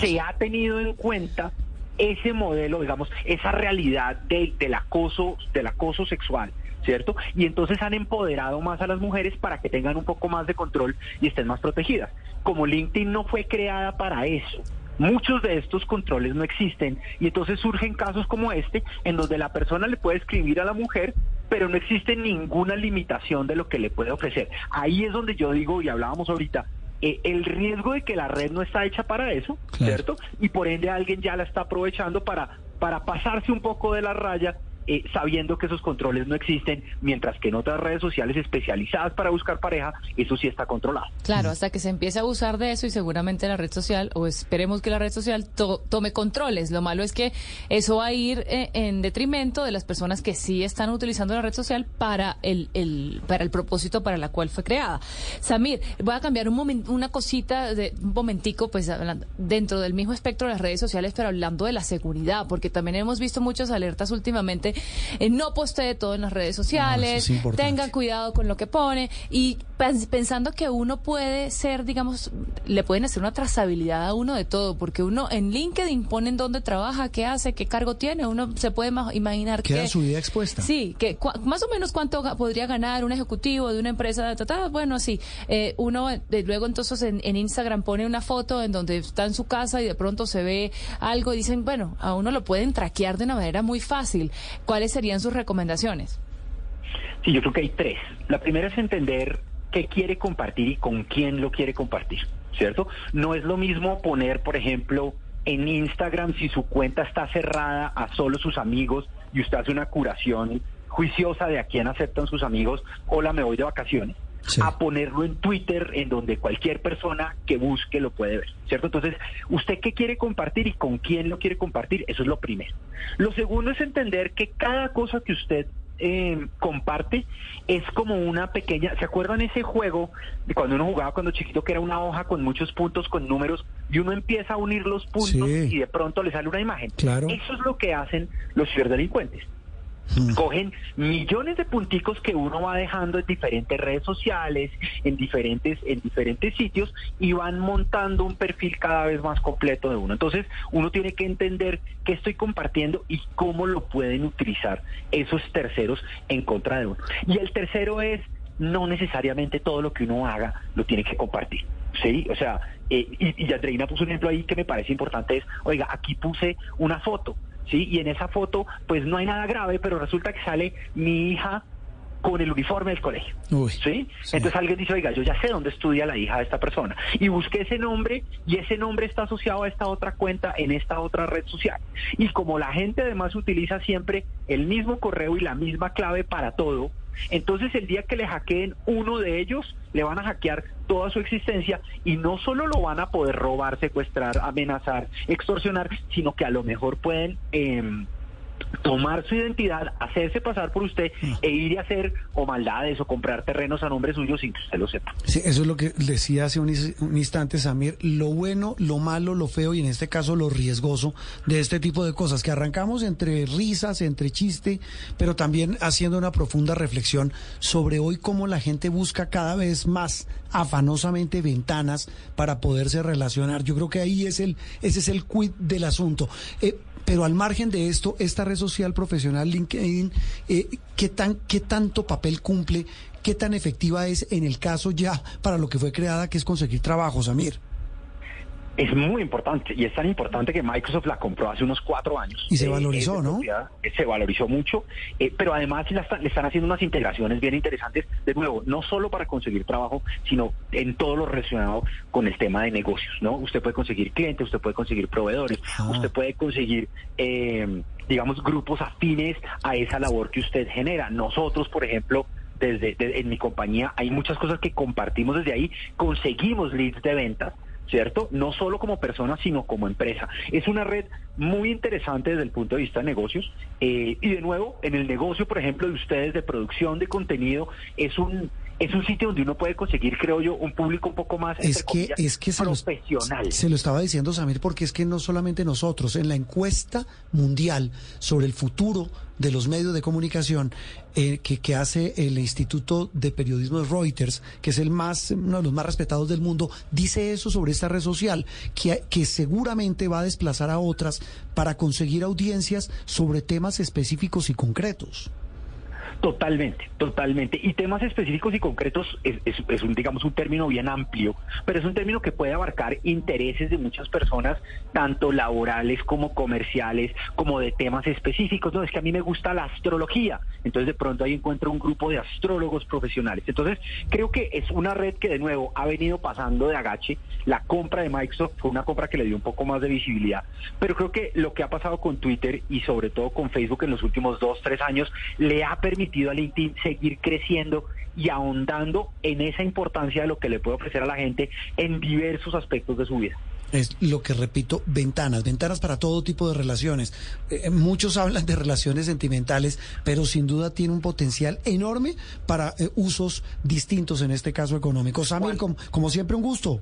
se ha tenido en cuenta ese modelo, digamos, esa realidad de- del acoso, del acoso sexual. ¿Cierto? Y entonces han empoderado más a las mujeres para que tengan un poco más de control y estén más protegidas. Como LinkedIn no fue creada para eso, muchos de estos controles no existen y entonces surgen casos como este en donde la persona le puede escribir a la mujer pero no existe ninguna limitación de lo que le puede ofrecer. Ahí es donde yo digo, y hablábamos ahorita, eh, el riesgo de que la red no está hecha para eso, ¿cierto? Y por ende alguien ya la está aprovechando para, para pasarse un poco de la raya. Eh, sabiendo que esos controles no existen, mientras que en otras redes sociales especializadas para buscar pareja, eso sí está controlado. Claro, hasta que se empiece a abusar de eso y seguramente la red social, o esperemos que la red social to- tome controles. Lo malo es que eso va a ir eh, en detrimento de las personas que sí están utilizando la red social para el, el- para el propósito para la cual fue creada. Samir, voy a cambiar un una cosita, de, un momentico, pues hablando, dentro del mismo espectro de las redes sociales, pero hablando de la seguridad, porque también hemos visto muchas alertas últimamente. Eh, no postee todo en las redes sociales, es importante. tenga cuidado con lo que pone y pens- pensando que uno puede ser, digamos, le pueden hacer una trazabilidad a uno de todo, porque uno en LinkedIn ponen dónde trabaja, qué hace, qué cargo tiene, uno se puede ma- imaginar Queda que... su vida expuesta. Sí, que más o menos cuánto podría ganar un ejecutivo de una empresa de bueno, sí. Eh, uno eh, luego entonces en, en Instagram pone una foto en donde está en su casa y de pronto se ve algo y dicen, bueno, a uno lo pueden traquear de una manera muy fácil. ¿Cuáles serían sus recomendaciones? Sí, yo creo que hay tres. La primera es entender qué quiere compartir y con quién lo quiere compartir, ¿cierto? No es lo mismo poner, por ejemplo, en Instagram si su cuenta está cerrada a solo sus amigos y usted hace una curación juiciosa de a quién aceptan sus amigos, hola, me voy de vacaciones, a ponerlo en Twitter en donde cualquier persona que busque lo puede ver, ¿cierto? Entonces, ¿usted qué quiere compartir y con quién lo quiere compartir? Eso es lo primero. Lo segundo es entender que cada cosa que usted eh, comparte es como una pequeña, ¿se acuerdan ese juego de cuando uno jugaba cuando chiquito que era una hoja con muchos puntos, con números y uno empieza a unir los puntos Sí. y de pronto le sale una imagen? Claro. Eso es lo que hacen los ciberdelincuentes. Cogen millones de punticos que uno va dejando en diferentes redes sociales, en diferentes, en diferentes sitios, y van montando un perfil cada vez más completo de uno. Entonces, uno tiene que entender qué estoy compartiendo y cómo lo pueden utilizar esos terceros en contra de uno. Y el tercero es no necesariamente todo lo que uno haga lo tiene que compartir. Sí, o sea, eh, y, y Andreina puso un ejemplo ahí que me parece importante, es, oiga, aquí puse una foto, ¿sí? Y en esa foto, pues no hay nada grave, pero resulta que sale mi hija con el uniforme del colegio. ¿sí? Entonces alguien dice, oiga, yo ya sé dónde estudia la hija de esta persona. Y busqué ese nombre y ese nombre está asociado a esta otra cuenta en esta otra red social. Y como la gente además utiliza siempre el mismo correo y la misma clave para todo, entonces el día que le hackeen uno de ellos, le van a hackear toda su existencia y no solo lo van a poder robar, secuestrar, amenazar, extorsionar, sino que a lo mejor pueden... em, tomar su identidad, hacerse pasar por usted e ir y hacer o maldades o comprar terrenos a nombre suyo sin que usted lo sepa. Sí, eso es lo que decía hace un instante Samir, lo bueno, lo malo, lo feo y en este caso lo riesgoso de este tipo de cosas que arrancamos entre risas, entre chiste, pero también haciendo una profunda reflexión sobre hoy cómo la gente busca cada vez más afanosamente ventanas para poderse relacionar. Yo creo que ahí es el ese es el quid del asunto. Eh, Pero al margen de esto, esta red social profesional LinkedIn, eh, ¿qué, tan, ¿qué tanto papel cumple? ¿Qué tan efectiva es en el caso ya para lo que fue creada, que es conseguir trabajo, Samir? Es muy importante y es tan importante que Microsoft la compró hace unos cuatro años. Y se valorizó, ¿no? Se valorizó mucho, eh, pero además le están, haciendo unas integraciones bien interesantes, de nuevo, no solo para conseguir trabajo, sino en todo lo relacionado con el tema de negocios, ¿no? Usted puede conseguir clientes, usted puede conseguir proveedores, ah. usted puede conseguir... Eh, digamos, grupos afines a esa labor que usted genera. Nosotros, por ejemplo, desde en mi compañía hay muchas cosas que compartimos desde ahí, conseguimos leads de ventas ¿cierto? No solo como persona, sino como empresa. Es una red muy interesante desde el punto de vista de negocios. Eh, y de nuevo, en el negocio, por ejemplo, de ustedes de producción de contenido, es un es un sitio donde uno puede conseguir, creo yo, un público un poco más es que, es que se profesional. se lo estaba diciendo Samir, porque es que no solamente nosotros, en la encuesta mundial sobre el futuro de los medios de comunicación eh, que, que, hace el Instituto de Periodismo de Reuters, que es el más, uno de los más respetados del mundo, dice eso sobre esta red social, que, que seguramente va a desplazar a otras para conseguir audiencias sobre temas específicos y concretos. Totalmente, totalmente. Y temas específicos y concretos es, un, digamos, un término bien amplio, pero es un término que puede abarcar intereses de muchas personas, tanto laborales como comerciales, como de temas específicos. No, es que a mí me gusta la astrología, entonces de pronto ahí encuentro un grupo de astrólogos profesionales. Entonces, creo que es una red que de nuevo ha venido pasando de agache. La compra de Microsoft fue una compra que le dio un poco más de visibilidad, pero creo que lo que ha pasado con Twitter y sobre todo con Facebook en los últimos dos, tres años le ha permitido permitido a LinkedIn seguir creciendo y ahondando en esa importancia de lo que le puede ofrecer a la gente en diversos aspectos de su vida. Es lo que repito, ventanas, ventanas para todo tipo de relaciones. Eh, eh, muchos hablan de relaciones sentimentales, pero sin duda tiene un potencial enorme para eh, usos distintos, en este caso económico. Samuel, como siempre, un gusto.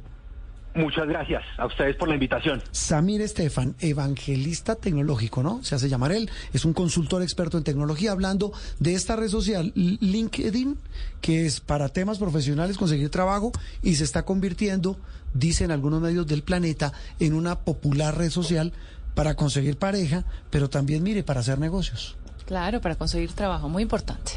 Muchas gracias a ustedes por la invitación. Samir Estefan, evangelista tecnológico, ¿no? Se hace llamar él, es un consultor experto en tecnología, hablando de esta red social LinkedIn, que es para temas profesionales conseguir trabajo y se está convirtiendo, dicen algunos medios del planeta, en una popular red social para conseguir pareja, pero también, mire, para hacer negocios. Claro, para conseguir trabajo, muy importante.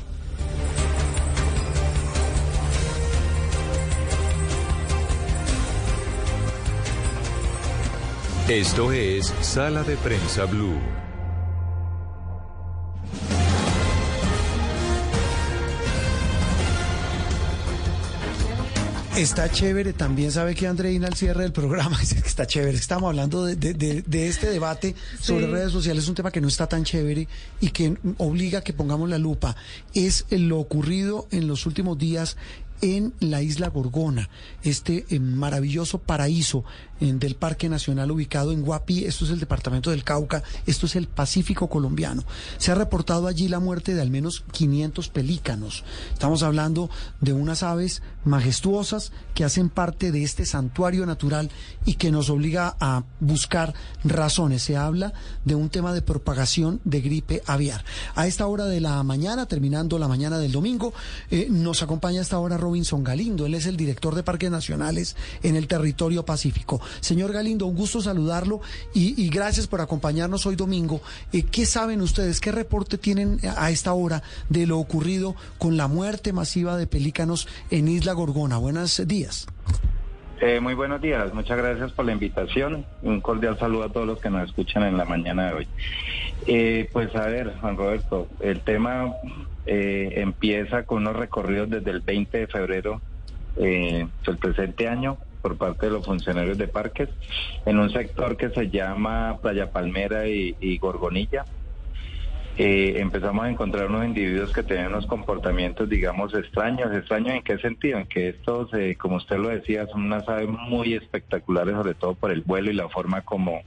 Esto es Sala de Prensa Blue. Está chévere, también sabe que Andreina al cierre del programa dice que está chévere. Estamos hablando de, este debate sobre redes sociales, un tema que no está tan chévere y que obliga a que pongamos la lupa. Es lo ocurrido en los últimos días en la isla Gorgona, este eh, maravilloso paraíso del Parque Nacional ubicado en Guapi, esto es el departamento del Cauca, esto es el Pacífico colombiano. Se ha reportado allí la muerte de al menos 500 pelícanos. Estamos hablando de unas aves majestuosas que hacen parte de este santuario natural y que nos obliga a buscar razones. Se habla de un tema de propagación de gripe aviar. A esta hora de la mañana, terminando la mañana del domingo, eh, nos acompaña a esta hora Robinson Galindo. Él es el director de Parques Nacionales en el territorio Pacífico. Señor Galindo, un gusto saludarlo y, gracias por acompañarnos hoy domingo. Eh, ¿Qué saben ustedes? ¿Qué reporte tienen a esta hora de lo ocurrido con la muerte masiva de pelícanos en Isla Gorgona? Buenos días. Eh, muy buenos días, muchas gracias por la invitación. Un cordial saludo a todos los que nos escuchan en la mañana de hoy. Eh, pues a ver, Juan Roberto, el tema empieza con unos recorridos desde el 20 de febrero del presente año por parte de los funcionarios de parques en un sector que se llama Playa Palmera y, Gorgonilla. Eh, empezamos a encontrar unos individuos que tenían unos comportamientos, digamos, extraños. ¿Extraños en qué sentido? En que estos, eh, como usted lo decía, son unas aves muy espectaculares, sobre todo por el vuelo y la forma como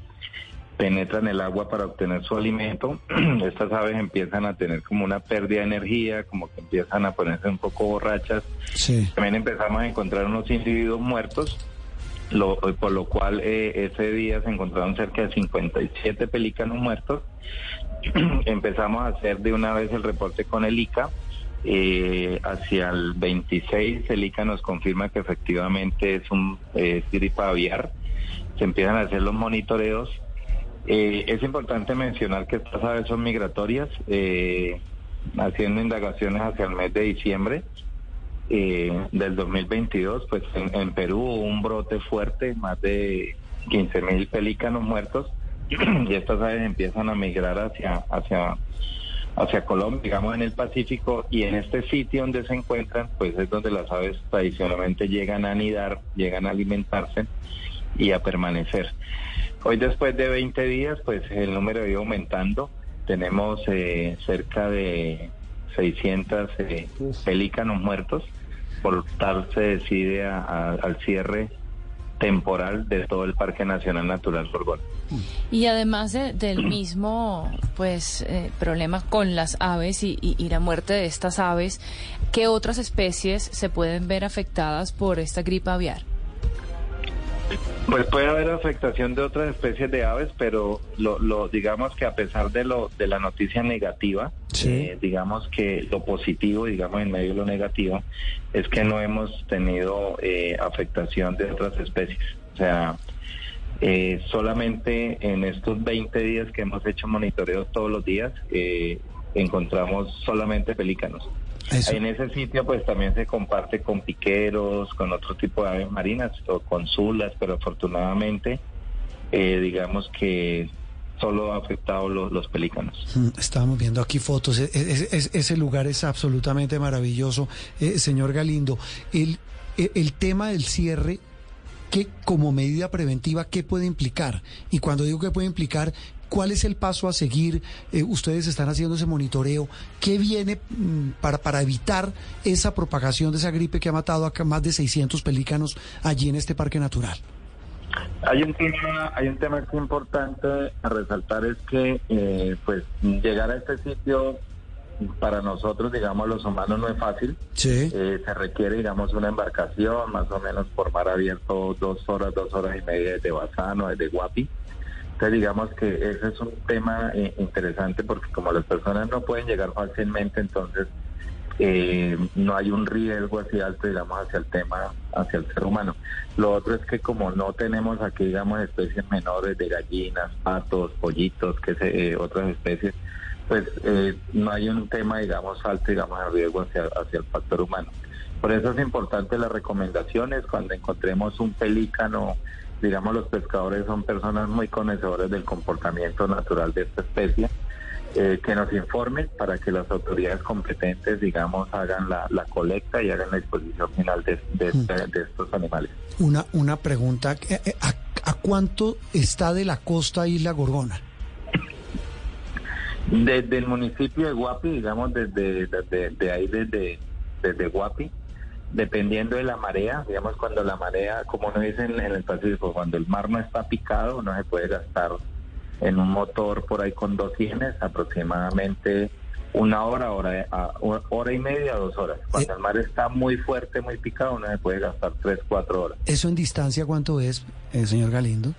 penetran el agua para obtener su alimento. Estas aves empiezan a tener como una pérdida de energía, como que empiezan a ponerse un poco borrachas. También empezamos a encontrar unos individuos muertos lo, por lo cual eh, ese día se encontraron cerca de 57 pelícanos muertos. Empezamos a hacer de una vez el reporte con el ICA. Eh, hacia el 26 el ICA nos confirma que efectivamente es un eh, gripa aviar. Se empiezan a hacer los monitoreos. Eh, es importante mencionar que estas aves son migratorias, eh, haciendo indagaciones hacia el mes de diciembre del 2022, pues en, en Perú hubo un brote fuerte, más de 15 mil pelícanos muertos, y estas aves empiezan a migrar hacia, hacia, hacia Colombia, digamos en el Pacífico, y en este sitio donde se encuentran, pues es donde las aves tradicionalmente llegan a anidar, llegan a alimentarse y a permanecer. Hoy después de 20 días, pues el número ido aumentando. Tenemos eh, cerca de 600 eh, pelícanos muertos. Por tal se decide a- a- al cierre temporal de todo el Parque Nacional Natural Gorgona. Y además de- del mismo pues eh, problema con las aves y, y- y la muerte de estas aves, ¿qué otras especies se pueden ver afectadas por esta gripe aviar? Pues puede haber afectación de otras especies de aves, pero lo, lo digamos que a pesar de lo de la noticia negativa, eh, digamos que lo positivo, digamos en medio de lo negativo, es que no hemos tenido eh, afectación de otras especies. O sea, eh, solamente en estos 20 días que hemos hecho monitoreo todos los días, eh, encontramos solamente pelícanos. En ese sitio pues también se comparte con piqueros, con otro tipo de aves marinas o con zulas, pero afortunadamente eh, digamos que solo ha afectado los, pelícanos. Mm, Estábamos viendo aquí fotos. E- e- e- ese lugar es absolutamente maravilloso. Eh, señor Galindo, el, tema del cierre, ¿qué, como medida preventiva, ¿qué puede implicar? Y cuando digo que puede implicar, ¿cuál es el paso a seguir? Eh, ustedes están haciendo ese monitoreo. ¿Qué viene mm, para, para evitar esa propagación de esa gripe que ha matado a más de 600 pelícanos allí en este parque natural? Hay un tema, hay un tema que es importante a resaltar es que eh, pues llegar a este sitio para nosotros, digamos, los humanos no es fácil. Sí. Eh, se requiere, digamos, una embarcación, más o menos por mar abierto, dos horas, dos horas y media desde Bazano, desde Guapi. Entonces, digamos que ese es un tema eh, interesante porque como las personas no pueden llegar fácilmente, entonces eh, no hay un riesgo así alto, digamos, hacia el tema, hacia el ser humano. Lo otro es que como no tenemos aquí, digamos, especies menores de gallinas, patos, pollitos, que se, eh, otras especies, pues eh, no hay un tema, digamos, alto, digamos, de riesgo hacia, hacia el factor humano. Por eso es importante las recomendaciones cuando encontremos un pelícano, digamos, los pescadores son personas muy conocedores del comportamiento natural de esta especie eh, que nos informen para que las autoridades competentes, digamos, hagan la, la colecta y hagan la disposición final de, de- de- de estos animales. Una, una pregunta. eh, eh, ¿A, a cuánto está de la costa Isla Gorgona? Desde el municipio de Guapi, digamos, desde, desde de ahí, desde, desde Guapi, dependiendo de la marea, digamos, cuando la marea, como uno dice en, en el Pacífico, cuando el mar no está picado, no se puede gastar en un motor por ahí con dos cienes, aproximadamente una hora, hora, a- hora y media, dos horas. Cuando el mar está muy fuerte, muy picado, uno se puede gastar tres, cuatro horas. ¿Eso en distancia cuánto es, eh, señor Galindo?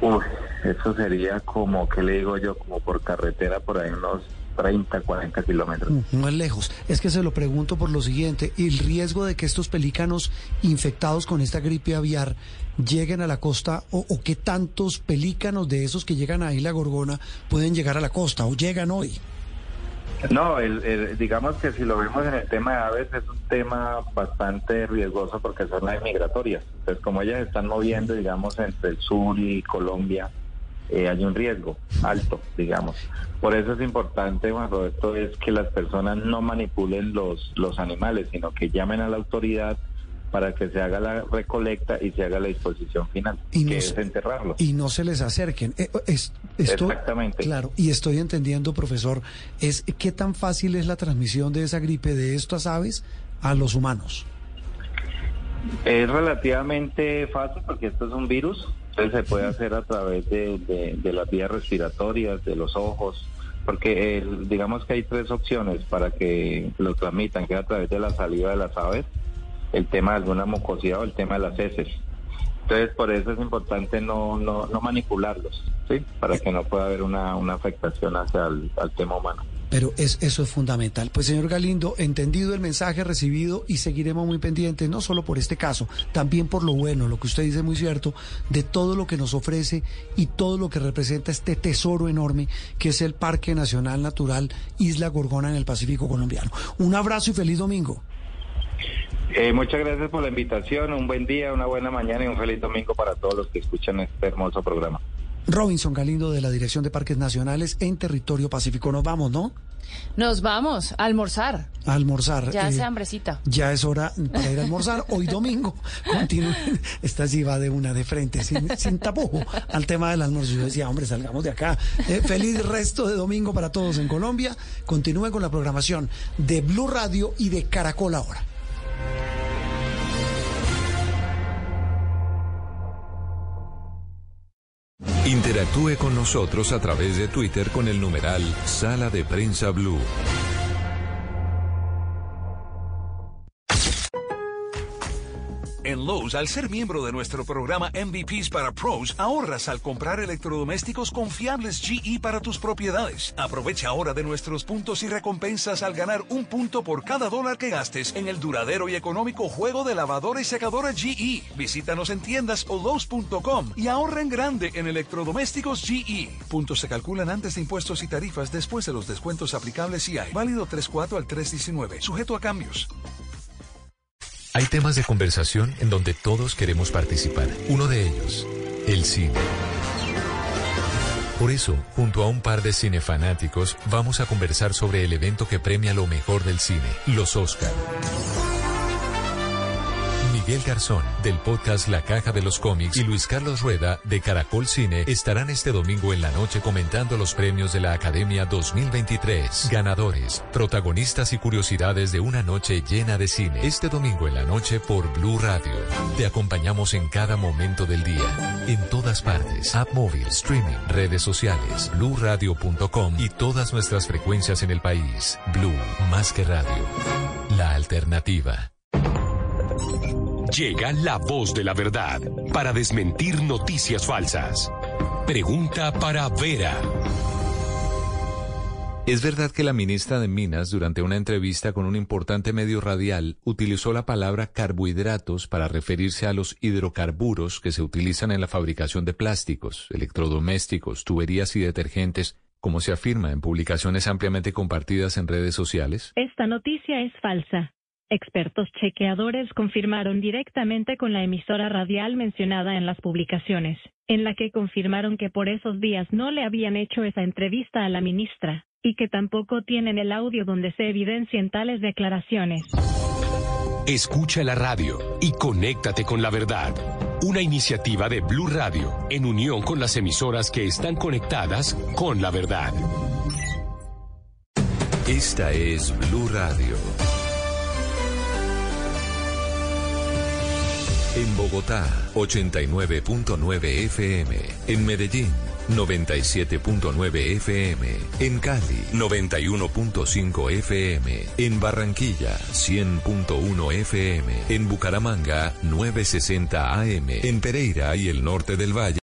Uy, eso sería como, ¿qué le digo yo? Como por carretera, por ahí unos 30, 40 kilómetros. No es lejos. Es que se lo pregunto por lo siguiente. El riesgo de que estos pelícanos infectados con esta gripe aviar lleguen a la costa o, o qué tantos pelícanos de esos que llegan a Isla Gorgona pueden llegar a la costa o llegan hoy. No, el, el- digamos que si lo vemos en el tema de aves es un tema bastante riesgoso porque son aves migratorias. Entonces, como ellas están moviendo, digamos, entre el sur y Colombia, eh, hay un riesgo alto, digamos. Por eso es importante, Juan Roberto, es que las personas no manipulen los, los animales, sino que llamen a la autoridad para que se haga la recolecta y se haga la disposición final, Y que no es enterrarlos. Y no se les acerquen. Eh, es- esto- Exactamente. Claro, y estoy entendiendo, profesor, es qué tan fácil es la transmisión de esa gripe de estas aves a los humanos. Es relativamente fácil porque esto es un virus, entonces se puede hacer a través de, de- de las vías respiratorias, de los ojos, porque el- digamos que hay tres opciones para que lo transmitan, que es a través de la saliva de las aves, el tema de alguna mucosidad o el tema de las heces. Entonces por eso es importante no, no, no manipularlos, ¿sí? para que no pueda haber una, una afectación hacia el al tema humano. Pero es, eso es fundamental. Pues señor Galindo, entendido el mensaje recibido y seguiremos muy pendientes, no solo por este caso, también por lo bueno, lo que usted dice muy cierto, de todo lo que nos ofrece y todo lo que representa este tesoro enorme que es el Parque Nacional Natural Isla Gorgona en el Pacífico colombiano. Un abrazo y feliz domingo. Eh, muchas gracias por la invitación, un buen día, una buena mañana y un feliz domingo para todos los que escuchan este hermoso programa. Robinson Galindo de la Dirección de Parques Nacionales en Territorio Pacífico. Nos vamos, ¿no? Nos vamos a almorzar. A almorzar. Ya eh, hace hambrecita. Ya es hora para ir a almorzar. Hoy domingo. Continúen. Esta sí va de una de frente, sin, sin tapujo, al tema del almuerzo. Yo decía, hombre, salgamos de acá. Eh, feliz resto de domingo para todos en Colombia. Continúen con la programación de Blue Radio y de Caracol ahora. Interactúe con nosotros a través de Twitter con el numeral Sala de Prensa Blue. En Lowe's, al ser miembro de nuestro programa MVPs para Pros, ahorras al comprar electrodomésticos confiables GE para tus propiedades. Aprovecha ahora de nuestros puntos y recompensas al ganar un punto por cada dólar que gastes en el duradero y económico juego de lavadora y secadora GE. Visítanos en tiendas o Lowe's.com y ahorra en grande en electrodomésticos GE. Puntos se calculan antes de impuestos y tarifas después de los descuentos aplicables y hay. Válido 3.4 al 3.19. Sujeto a cambios. Hay temas de conversación en donde todos queremos participar. Uno de ellos, el cine. Por eso, junto a un par de cinefanáticos, vamos a conversar sobre el evento que premia lo mejor del cine, los Oscar. Miguel Garzón, del podcast La Caja de los Cómics, y Luis Carlos Rueda, de Caracol Cine, estarán este domingo en la noche comentando los premios de la Academia 2023. Ganadores, protagonistas y curiosidades de una noche llena de cine. Este domingo en la noche por Blue Radio. Te acompañamos en cada momento del día. En todas partes. App móvil, streaming, redes sociales, bluradio.com y todas nuestras frecuencias en el país. Blue, más que radio. La alternativa. Llega la voz de la verdad para desmentir noticias falsas. Pregunta para Vera. ¿Es verdad que la ministra de Minas, durante una entrevista con un importante medio radial, utilizó la palabra carbohidratos para referirse a los hidrocarburos que se utilizan en la fabricación de plásticos, electrodomésticos, tuberías y detergentes, como se afirma en publicaciones ampliamente compartidas en redes sociales? Esta noticia es falsa. Expertos chequeadores confirmaron directamente con la emisora radial mencionada en las publicaciones, en la que confirmaron que por esos días no le habían hecho esa entrevista a la ministra, y que tampoco tienen el audio donde se evidencien tales declaraciones. Escucha la radio y conéctate con la verdad. Una iniciativa de Blue Radio en unión con las emisoras que están conectadas con la verdad. Esta es Blue Radio. En Bogotá, 89.9 FM. En Medellín, 97.9 FM. En Cali, 91.5 FM. En Barranquilla, 100.1 FM. En Bucaramanga, 960 AM. En Pereira y el norte del Valle.